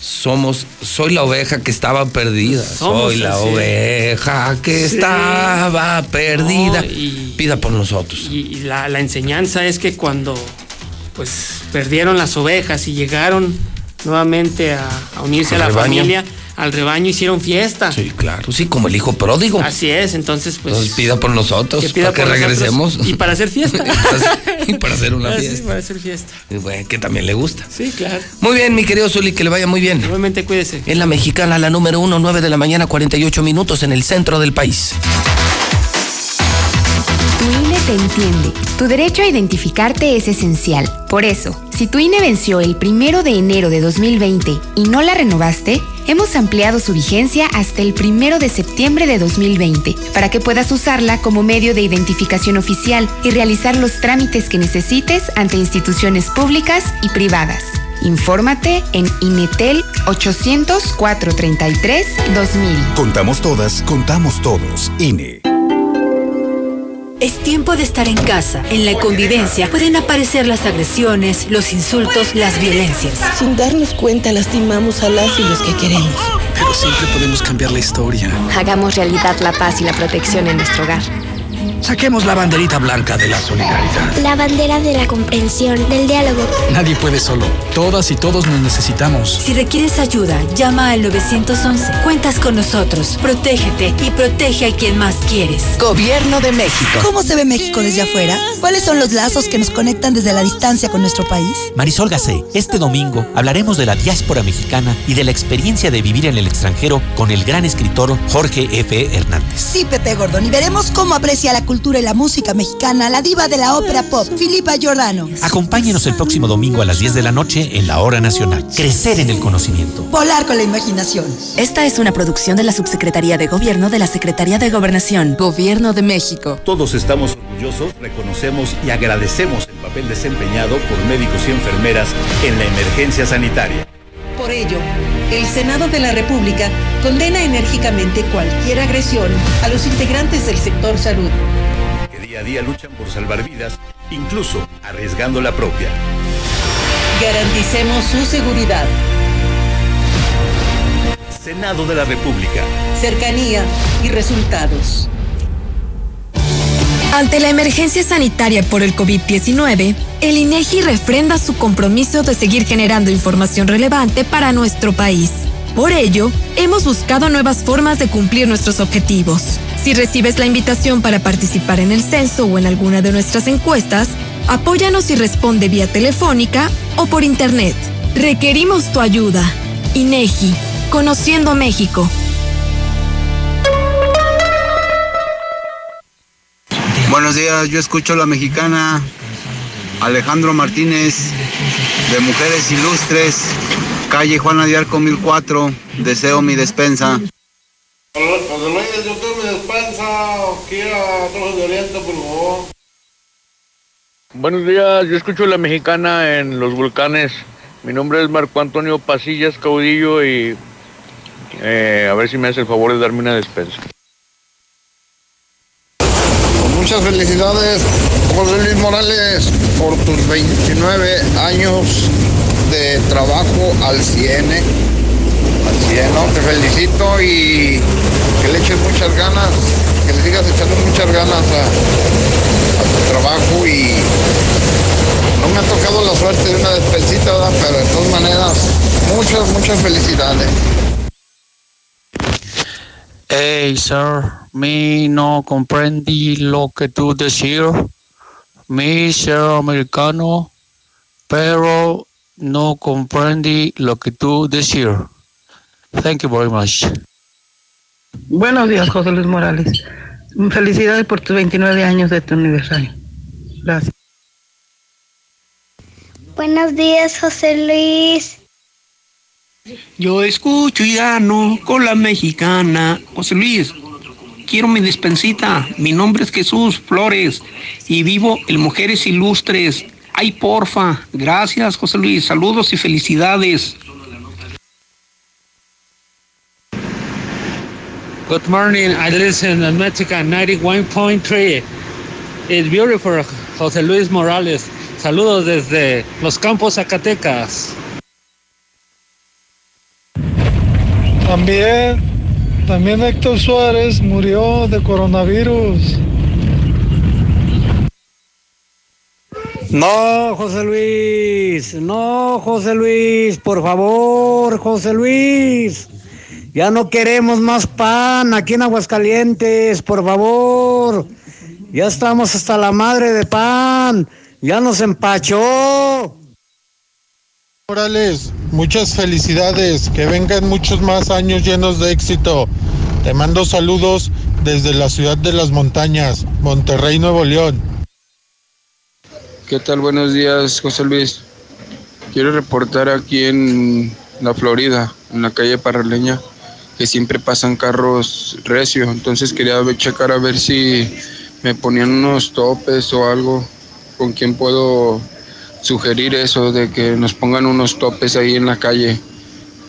somos, soy la oveja que estaba perdida. Somos soy la así. oveja que Sí. estaba perdida. No, y- Pida por nosotros. Y, y la, la enseñanza es que cuando pues perdieron las ovejas y llegaron nuevamente a, a unirse a la rebaño. familia, al rebaño hicieron fiesta. Sí, claro. Sí, como el hijo pródigo. Así es, entonces pues Entonces pida por nosotros, que pida para que por nosotros regresemos. y para hacer fiesta. (laughs) y para hacer una (laughs) Ah, sí, fiesta. para hacer fiesta. Y bueno, que también le gusta. Sí, claro. Muy bien, mi querido Zuli, que le vaya muy bien. Igualmente cuídese. En la mexicana, la número uno, 9 de la mañana, 48 minutos en el centro del país. Tu INE te entiende. Tu derecho a identificarte es esencial. Por eso, si tu INE venció el primero de enero de 2020 y no la renovaste, hemos ampliado su vigencia hasta el primero de septiembre de 2020 para que puedas usarla como medio de identificación oficial y realizar los trámites que necesites ante instituciones públicas y privadas. Infórmate en INETEL 800 433 2000. Contamos todas, contamos todos. INE. Es tiempo de estar en casa. En la convivencia pueden aparecer las agresiones, los insultos, las violencias. Sin darnos cuenta lastimamos a las y los que queremos. Pero siempre podemos cambiar la historia. Hagamos realidad la paz y la protección en nuestro hogar. Saquemos la banderita blanca de la solidaridad. La bandera de la comprensión, del diálogo. Nadie puede solo. Todas y todos nos necesitamos. Si requieres ayuda, llama al 911. Cuentas con nosotros. Protégete y protege a quien más quieres. Gobierno de México. ¿Cómo se ve México desde afuera? ¿Cuáles son los lazos que nos conectan desde la distancia con nuestro país? Marisol Gacé, este domingo hablaremos de la diáspora mexicana y de la experiencia de vivir en el extranjero con el gran escritor Jorge F. Hernández. Sí, Pepe Gordon, y veremos cómo aprecia la cultura y la música mexicana la diva de la ópera pop, Filipa Giordano. Acompáñenos el próximo domingo a las 10 de la noche en la Hora Nacional. Crecer en el conocimiento. Volar con la imaginación. Esta es una producción de la Subsecretaría de Gobierno de la Secretaría de Gobernación, Gobierno de México. Todos estamos orgullosos, reconocemos y agradecemos el papel desempeñado por médicos y enfermeras en la emergencia sanitaria. Por ello, el Senado de la República condena enérgicamente cualquier agresión a los integrantes del sector salud. Día a día luchan por salvar vidas, incluso arriesgando la propia. Garanticemos su seguridad, Senado de la República. cercanía y resultados. Ante la emergencia sanitaria por el COVID-19, el INEGI refrenda su compromiso de seguir generando información relevante para nuestro país. Por ello, hemos buscado nuevas formas de cumplir nuestros objetivos. Si recibes la invitación para participar en el censo o en alguna de nuestras encuestas, apóyanos y responde vía telefónica o por internet. Requerimos tu ayuda. INEGI, Conociendo México. Buenos días, yo escucho la mexicana Alejandro Martínez, de Mujeres Ilustres, calle Juana de Arco 1004, deseo mi despensa. Aquí a de Oriente, por favor. Buenos días, yo escucho la mexicana en los volcanes. Mi nombre es Marco Antonio Pasillas Caudillo y eh, a ver si me hace el favor de darme una despensa. Muchas felicidades, José Luis Morales, por tus 29 años de trabajo al 100. 100, ¿no? Te felicito y que le eches muchas ganas, que le sigas echando muchas ganas a, tu trabajo y no me ha tocado la suerte de una despensita, pero de todas maneras, muchas, muchas felicidades. Hey, sir, me no comprendí lo que tú decías. Me ser americano, pero no comprendí lo que tú decías. Thank you very much. Buenos días, José Luis Morales. Felicidades por tus 29 años de tu aniversario. Gracias. Buenos días, José Luis. Yo escucho y gano con la mexicana. José Luis, quiero mi despensita. Mi nombre es Jesús Flores y vivo en Mujeres Ilustres. Ay, porfa. Gracias, José Luis. Saludos y felicidades. Good morning. I listen to Mexican 91.3. It's beautiful, José Luis Morales. Saludos desde Los Campos, Zacatecas. También, también Héctor Suárez murió de coronavirus. No, José Luis, no, José Luis, por favor, José Luis. Ya no queremos más pan aquí en Aguascalientes, por favor. Ya estamos hasta la madre de pan. Ya nos empachó. Morales, muchas felicidades, que vengan muchos más años llenos de éxito. Te mando saludos desde la ciudad de las montañas, Monterrey, Nuevo León. ¿Qué tal? Buenos días, José Luis. Quiero reportar aquí en la Florida, en la calle Parraleña, que siempre pasan carros recio. Entonces quería checar a ver si me ponían unos topes o algo. ¿Con quién puedo sugerir eso de que nos pongan unos topes ahí en la calle?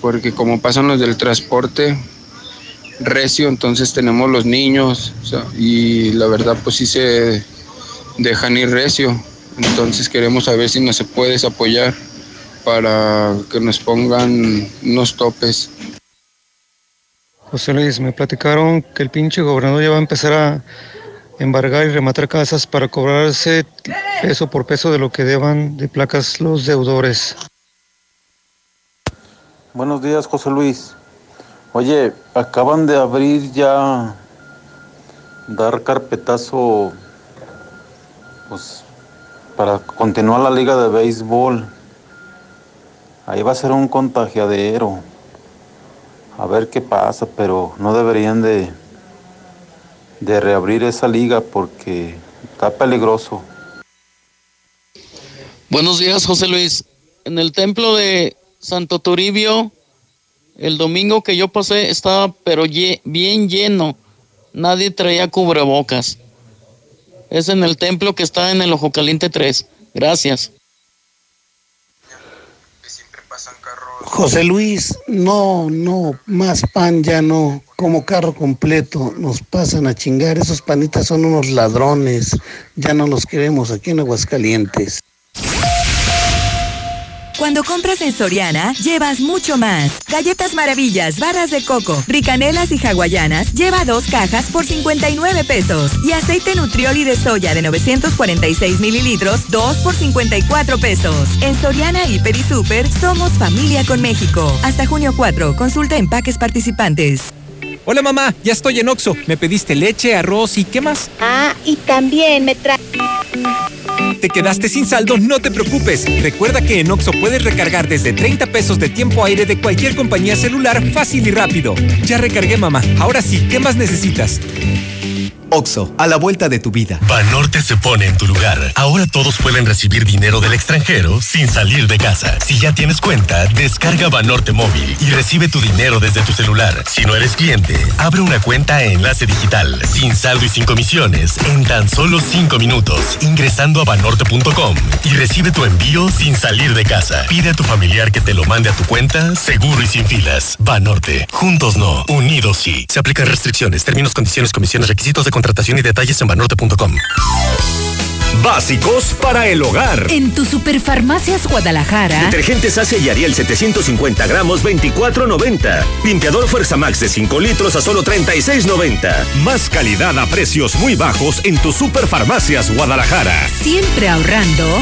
Porque como pasan los del transporte recio, entonces tenemos los niños y la verdad pues sí se dejan ir recio. Entonces queremos saber si nos puedes apoyar para que nos pongan unos topes. José Luis, me platicaron que el pinche gobernador ya va a empezar a embargar y rematar casas para cobrarse peso por peso de lo que deban de placas los deudores. Buenos días, José Luis. Oye, acaban de abrir ya, dar carpetazo, pues, para continuar la liga de béisbol. Ahí va a ser un contagiadero. A ver qué pasa, pero no deberían de, de reabrir esa liga porque está peligroso. Buenos días, José Luis. En el templo de Santo Toribio, el domingo que yo pasé estaba pero bien lleno. Nadie traía cubrebocas. Es en el templo que está en el Ojo Caliente 3. Gracias. José Luis, no, no, más pan ya no, como carro completo, nos pasan a chingar, esos panitas son unos ladrones, ya no los queremos aquí en Aguascalientes. Cuando compras en Soriana, llevas mucho más. Galletas Maravillas, barras de coco, ricanelas y hawaianas, lleva dos cajas por 59 pesos. Y aceite Nutrioli de soya de 946 mililitros, dos por 54 pesos. En Soriana, Hiper y Super, somos familia con México. Hasta junio 4, consulta empaques participantes. Hola mamá, ya estoy en Oxo. Me pediste leche, arroz y ¿qué más? Ah, y también me trae. ¿Te quedaste sin saldo? No te preocupes. Recuerda que en Oxo puedes recargar desde 30 pesos de tiempo aire de cualquier compañía celular fácil y rápido. Ya recargué mamá. Ahora sí, ¿qué más necesitas? Oxo, a la vuelta de tu vida. Banorte se pone en tu lugar. Ahora todos pueden recibir dinero del extranjero sin salir de casa. Si ya tienes cuenta, descarga Banorte móvil y recibe tu dinero desde tu celular. Si no eres cliente, abre una cuenta en Enlace Digital, sin saldo y sin comisiones, en tan solo 5 minutos, ingresando a banorte.com y recibe tu envío sin salir de casa. Pide a tu familiar que te lo mande a tu cuenta, seguro y sin filas. Banorte. Juntos no, unidos sí. Se aplican restricciones, términos, condiciones, comisiones, requisitos de contratación y detalles en banorte.com. Básicos para el hogar. En tu Superfarmacias Guadalajara. Detergentes Ace y Ariel 750 gramos 24.90. Limpiador Fuerza Max de 5 litros a solo 36.90. Más calidad a precios muy bajos en tu Superfarmacias Guadalajara. Siempre ahorrando.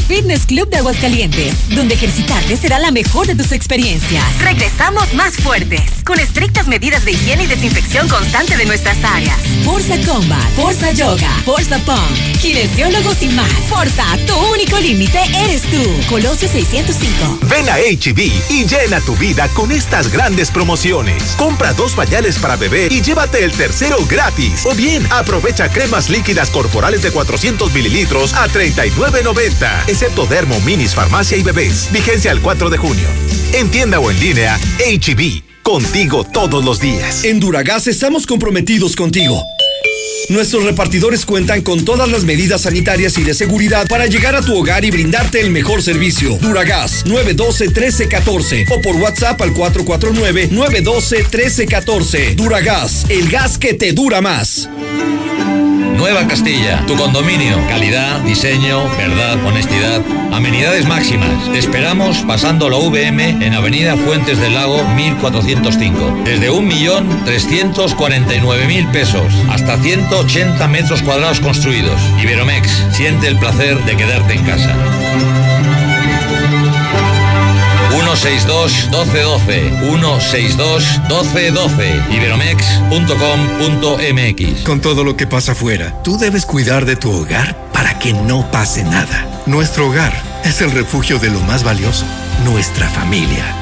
fitness club de Aguascalientes, donde ejercitarte será la mejor de tus experiencias. Regresamos más fuertes, con estrictas medidas de higiene y desinfección constante de nuestras áreas. Forza Combat, Forza Yoga, Forza Punk, kinesiólogos y más. Forza, tu único límite eres tú. Colosio 605. Ven a HB y llena tu vida con estas grandes promociones. Compra dos pañales para bebé y llévate el tercero gratis. O bien, aprovecha cremas líquidas corporales de 400 mililitros a 39.90, excepto Dermo, Minis, Farmacia y Bebés. Vigencia el 4 de junio. En tienda o en línea, HB. Contigo todos los días. En Duragas estamos comprometidos contigo. Nuestros repartidores cuentan con todas las medidas sanitarias y de seguridad para llegar a tu hogar y brindarte el mejor servicio. Duragas 912-1314 o por WhatsApp al 449-912-1314. Duragas, el gas que te dura más. Nueva Castilla, tu condominio. Calidad, diseño, verdad, honestidad. Amenidades máximas. Te esperamos pasando la VM en Avenida Fuentes del Lago 1405. Desde 1.349.000 pesos hasta 180 metros cuadrados construidos. Iberomex, siente el placer de quedarte en casa. 162-1212. 162-1212. Iberomex.com.mx. Con todo lo que pasa afuera, tú debes cuidar de tu hogar para que no pase nada. Nuestro hogar es el refugio de lo más valioso, nuestra familia.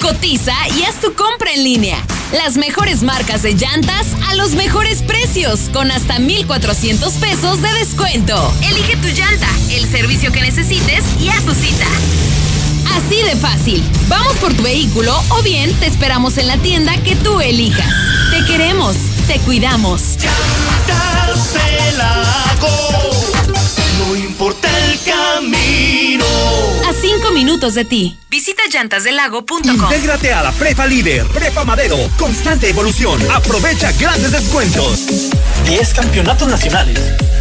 Cotiza y haz tu compra en línea. Las mejores marcas de llantas a los mejores precios, con hasta 1,400 pesos de descuento. Elige tu llanta, el servicio que necesites y haz tu cita. Así de fácil. Vamos por tu vehículo o bien te esperamos en la tienda que tú elijas. Te queremos, te cuidamos. No importa el camino. A cinco minutos de ti. Visita llantasdelago.com. Intégrate a la Prepa Líder, Prepa Madero, constante evolución. Aprovecha grandes descuentos. 10 campeonatos nacionales.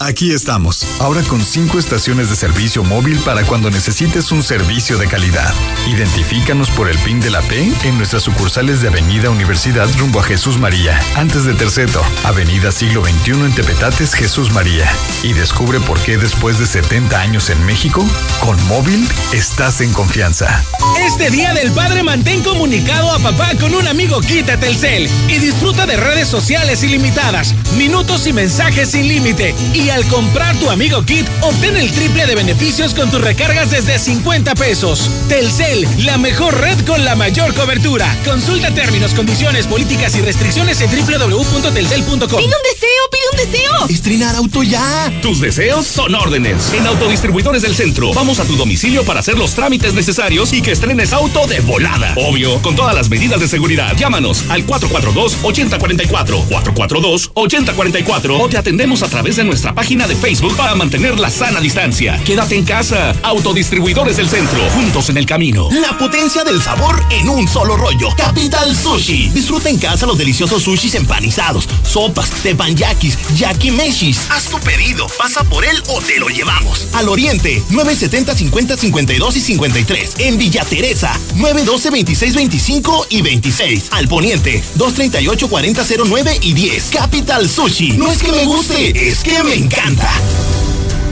Aquí estamos, ahora con cinco estaciones de servicio móvil para cuando necesites un servicio de calidad. Identifícanos por el PIN de la P en nuestras sucursales de Avenida Universidad rumbo a Jesús María, antes de Terceto, Avenida Siglo XXI en Tepetates, Jesús María. Y descubre por qué después de 70 años en México, con móvil estás en confianza. Este Día del Padre mantén comunicado a papá con un amigo Quita Telcel y disfruta de redes sociales ilimitadas, minutos y mensajes sin límite al comprar tu amigo Kit, obtén el triple de beneficios con tus recargas desde 50 pesos. Telcel, la mejor red con la mayor cobertura. Consulta términos, condiciones, políticas y restricciones en www.telcel.com. ¡Pide un deseo, pide un deseo! ¡Estrenar auto ya! Tus deseos son órdenes. En Autodistribuidores del Centro, vamos a tu domicilio para hacer los trámites necesarios y que estrenes auto de volada. Obvio, con todas las medidas de seguridad. Llámanos al 442-8044, 442-8044 o te atendemos a través de nuestra página de Facebook para mantener la sana distancia. Quédate en casa. Autodistribuidores del centro. Juntos en el camino. La potencia del sabor en un solo rollo. Capital Sushi. Disfruta en casa los deliciosos sushis empanizados, sopas, tepanyakis, yakimeshis. Haz tu pedido, pasa por él o te lo llevamos. Al Oriente, 970 50 52 y 53. En Villa Teresa, 912 26 25 y 26. Al Poniente, 238 40 09 y 10. Capital Sushi. No es que me guste, es que me encanta.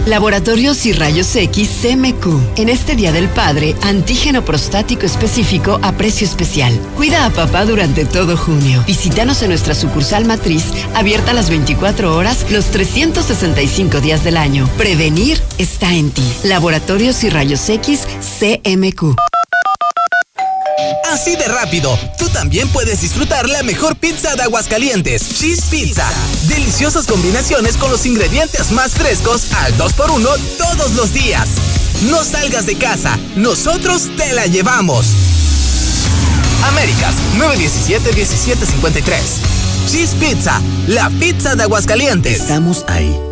Laboratorios y Rayos X CMQ. En este Día del Padre, antígeno prostático específico a precio especial. Cuida a papá durante todo junio. Visítanos en nuestra sucursal matriz, abierta las 24 horas, los 365 días del año. Prevenir está en ti. Laboratorios y Rayos X CMQ. Así de rápido, tú también puedes disfrutar la mejor pizza de Aguascalientes, Cheese Pizza. Deliciosas combinaciones con los ingredientes más frescos al 2x1 todos los días. No salgas de casa, nosotros te la llevamos. Américas 917-1753. Cheese Pizza, la pizza de Aguascalientes. Estamos ahí.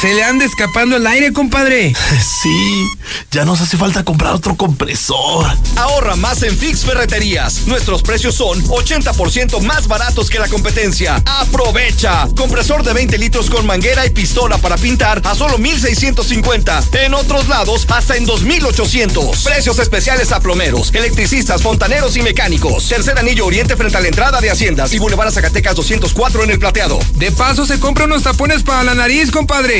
Se le anda escapando el aire, compadre. (laughs) Sí, ya nos hace falta comprar otro compresor. Ahorra más en Fix Ferreterías. Nuestros precios son 80% más baratos que la competencia. Aprovecha. Compresor de 20 litros con manguera y pistola para pintar a solo 1650. En otros lados, hasta en 2800. Precios especiales a plomeros, electricistas, fontaneros y mecánicos. Tercer anillo oriente frente a la entrada de Haciendas y Boulevard Zacatecas 204 en el plateado. De paso se compra unos tapones para la nariz, compadre.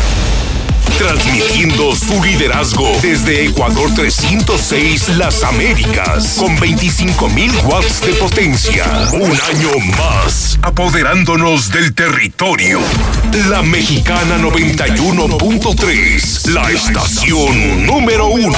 transmitiendo su liderazgo desde Ecuador 306 Las Américas con 25.000 watts de potencia. Un año más, apoderándonos del territorio. La Mexicana 91.3, la estación número uno.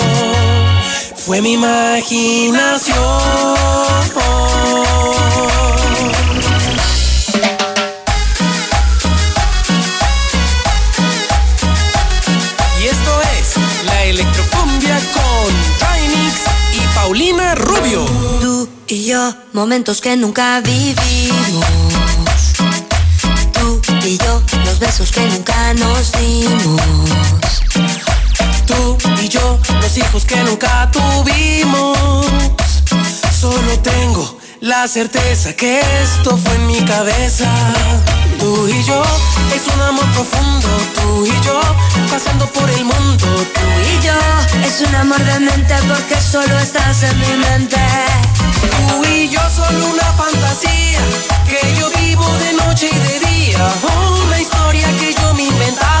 es la electrocumbia con Trinix y Paulina Rubio. Tú y yo, momentos que nunca vivimos. Tú y yo, los besos que nunca nos dimos. Tú y yo, los hijos que nunca tuvimos. Solo tengo la certeza que esto fue en mi cabeza. Tú y yo, es un amor profundo. Tú y yo, pasando por el mundo. Tú y yo, Es un amor de mente porque solo estás en mi mente. Tú y yo solo una fantasía que yo vivo de noche y de día. Una historia que yo me para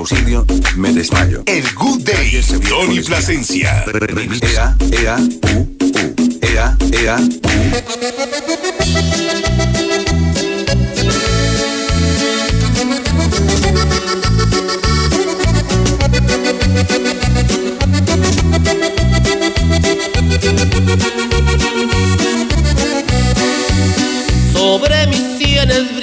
Auxilio, me desmayo. El Good Day, Tony Plasencia. Ea, ea, u, u. Ea, ea, u. Sobre mis sienes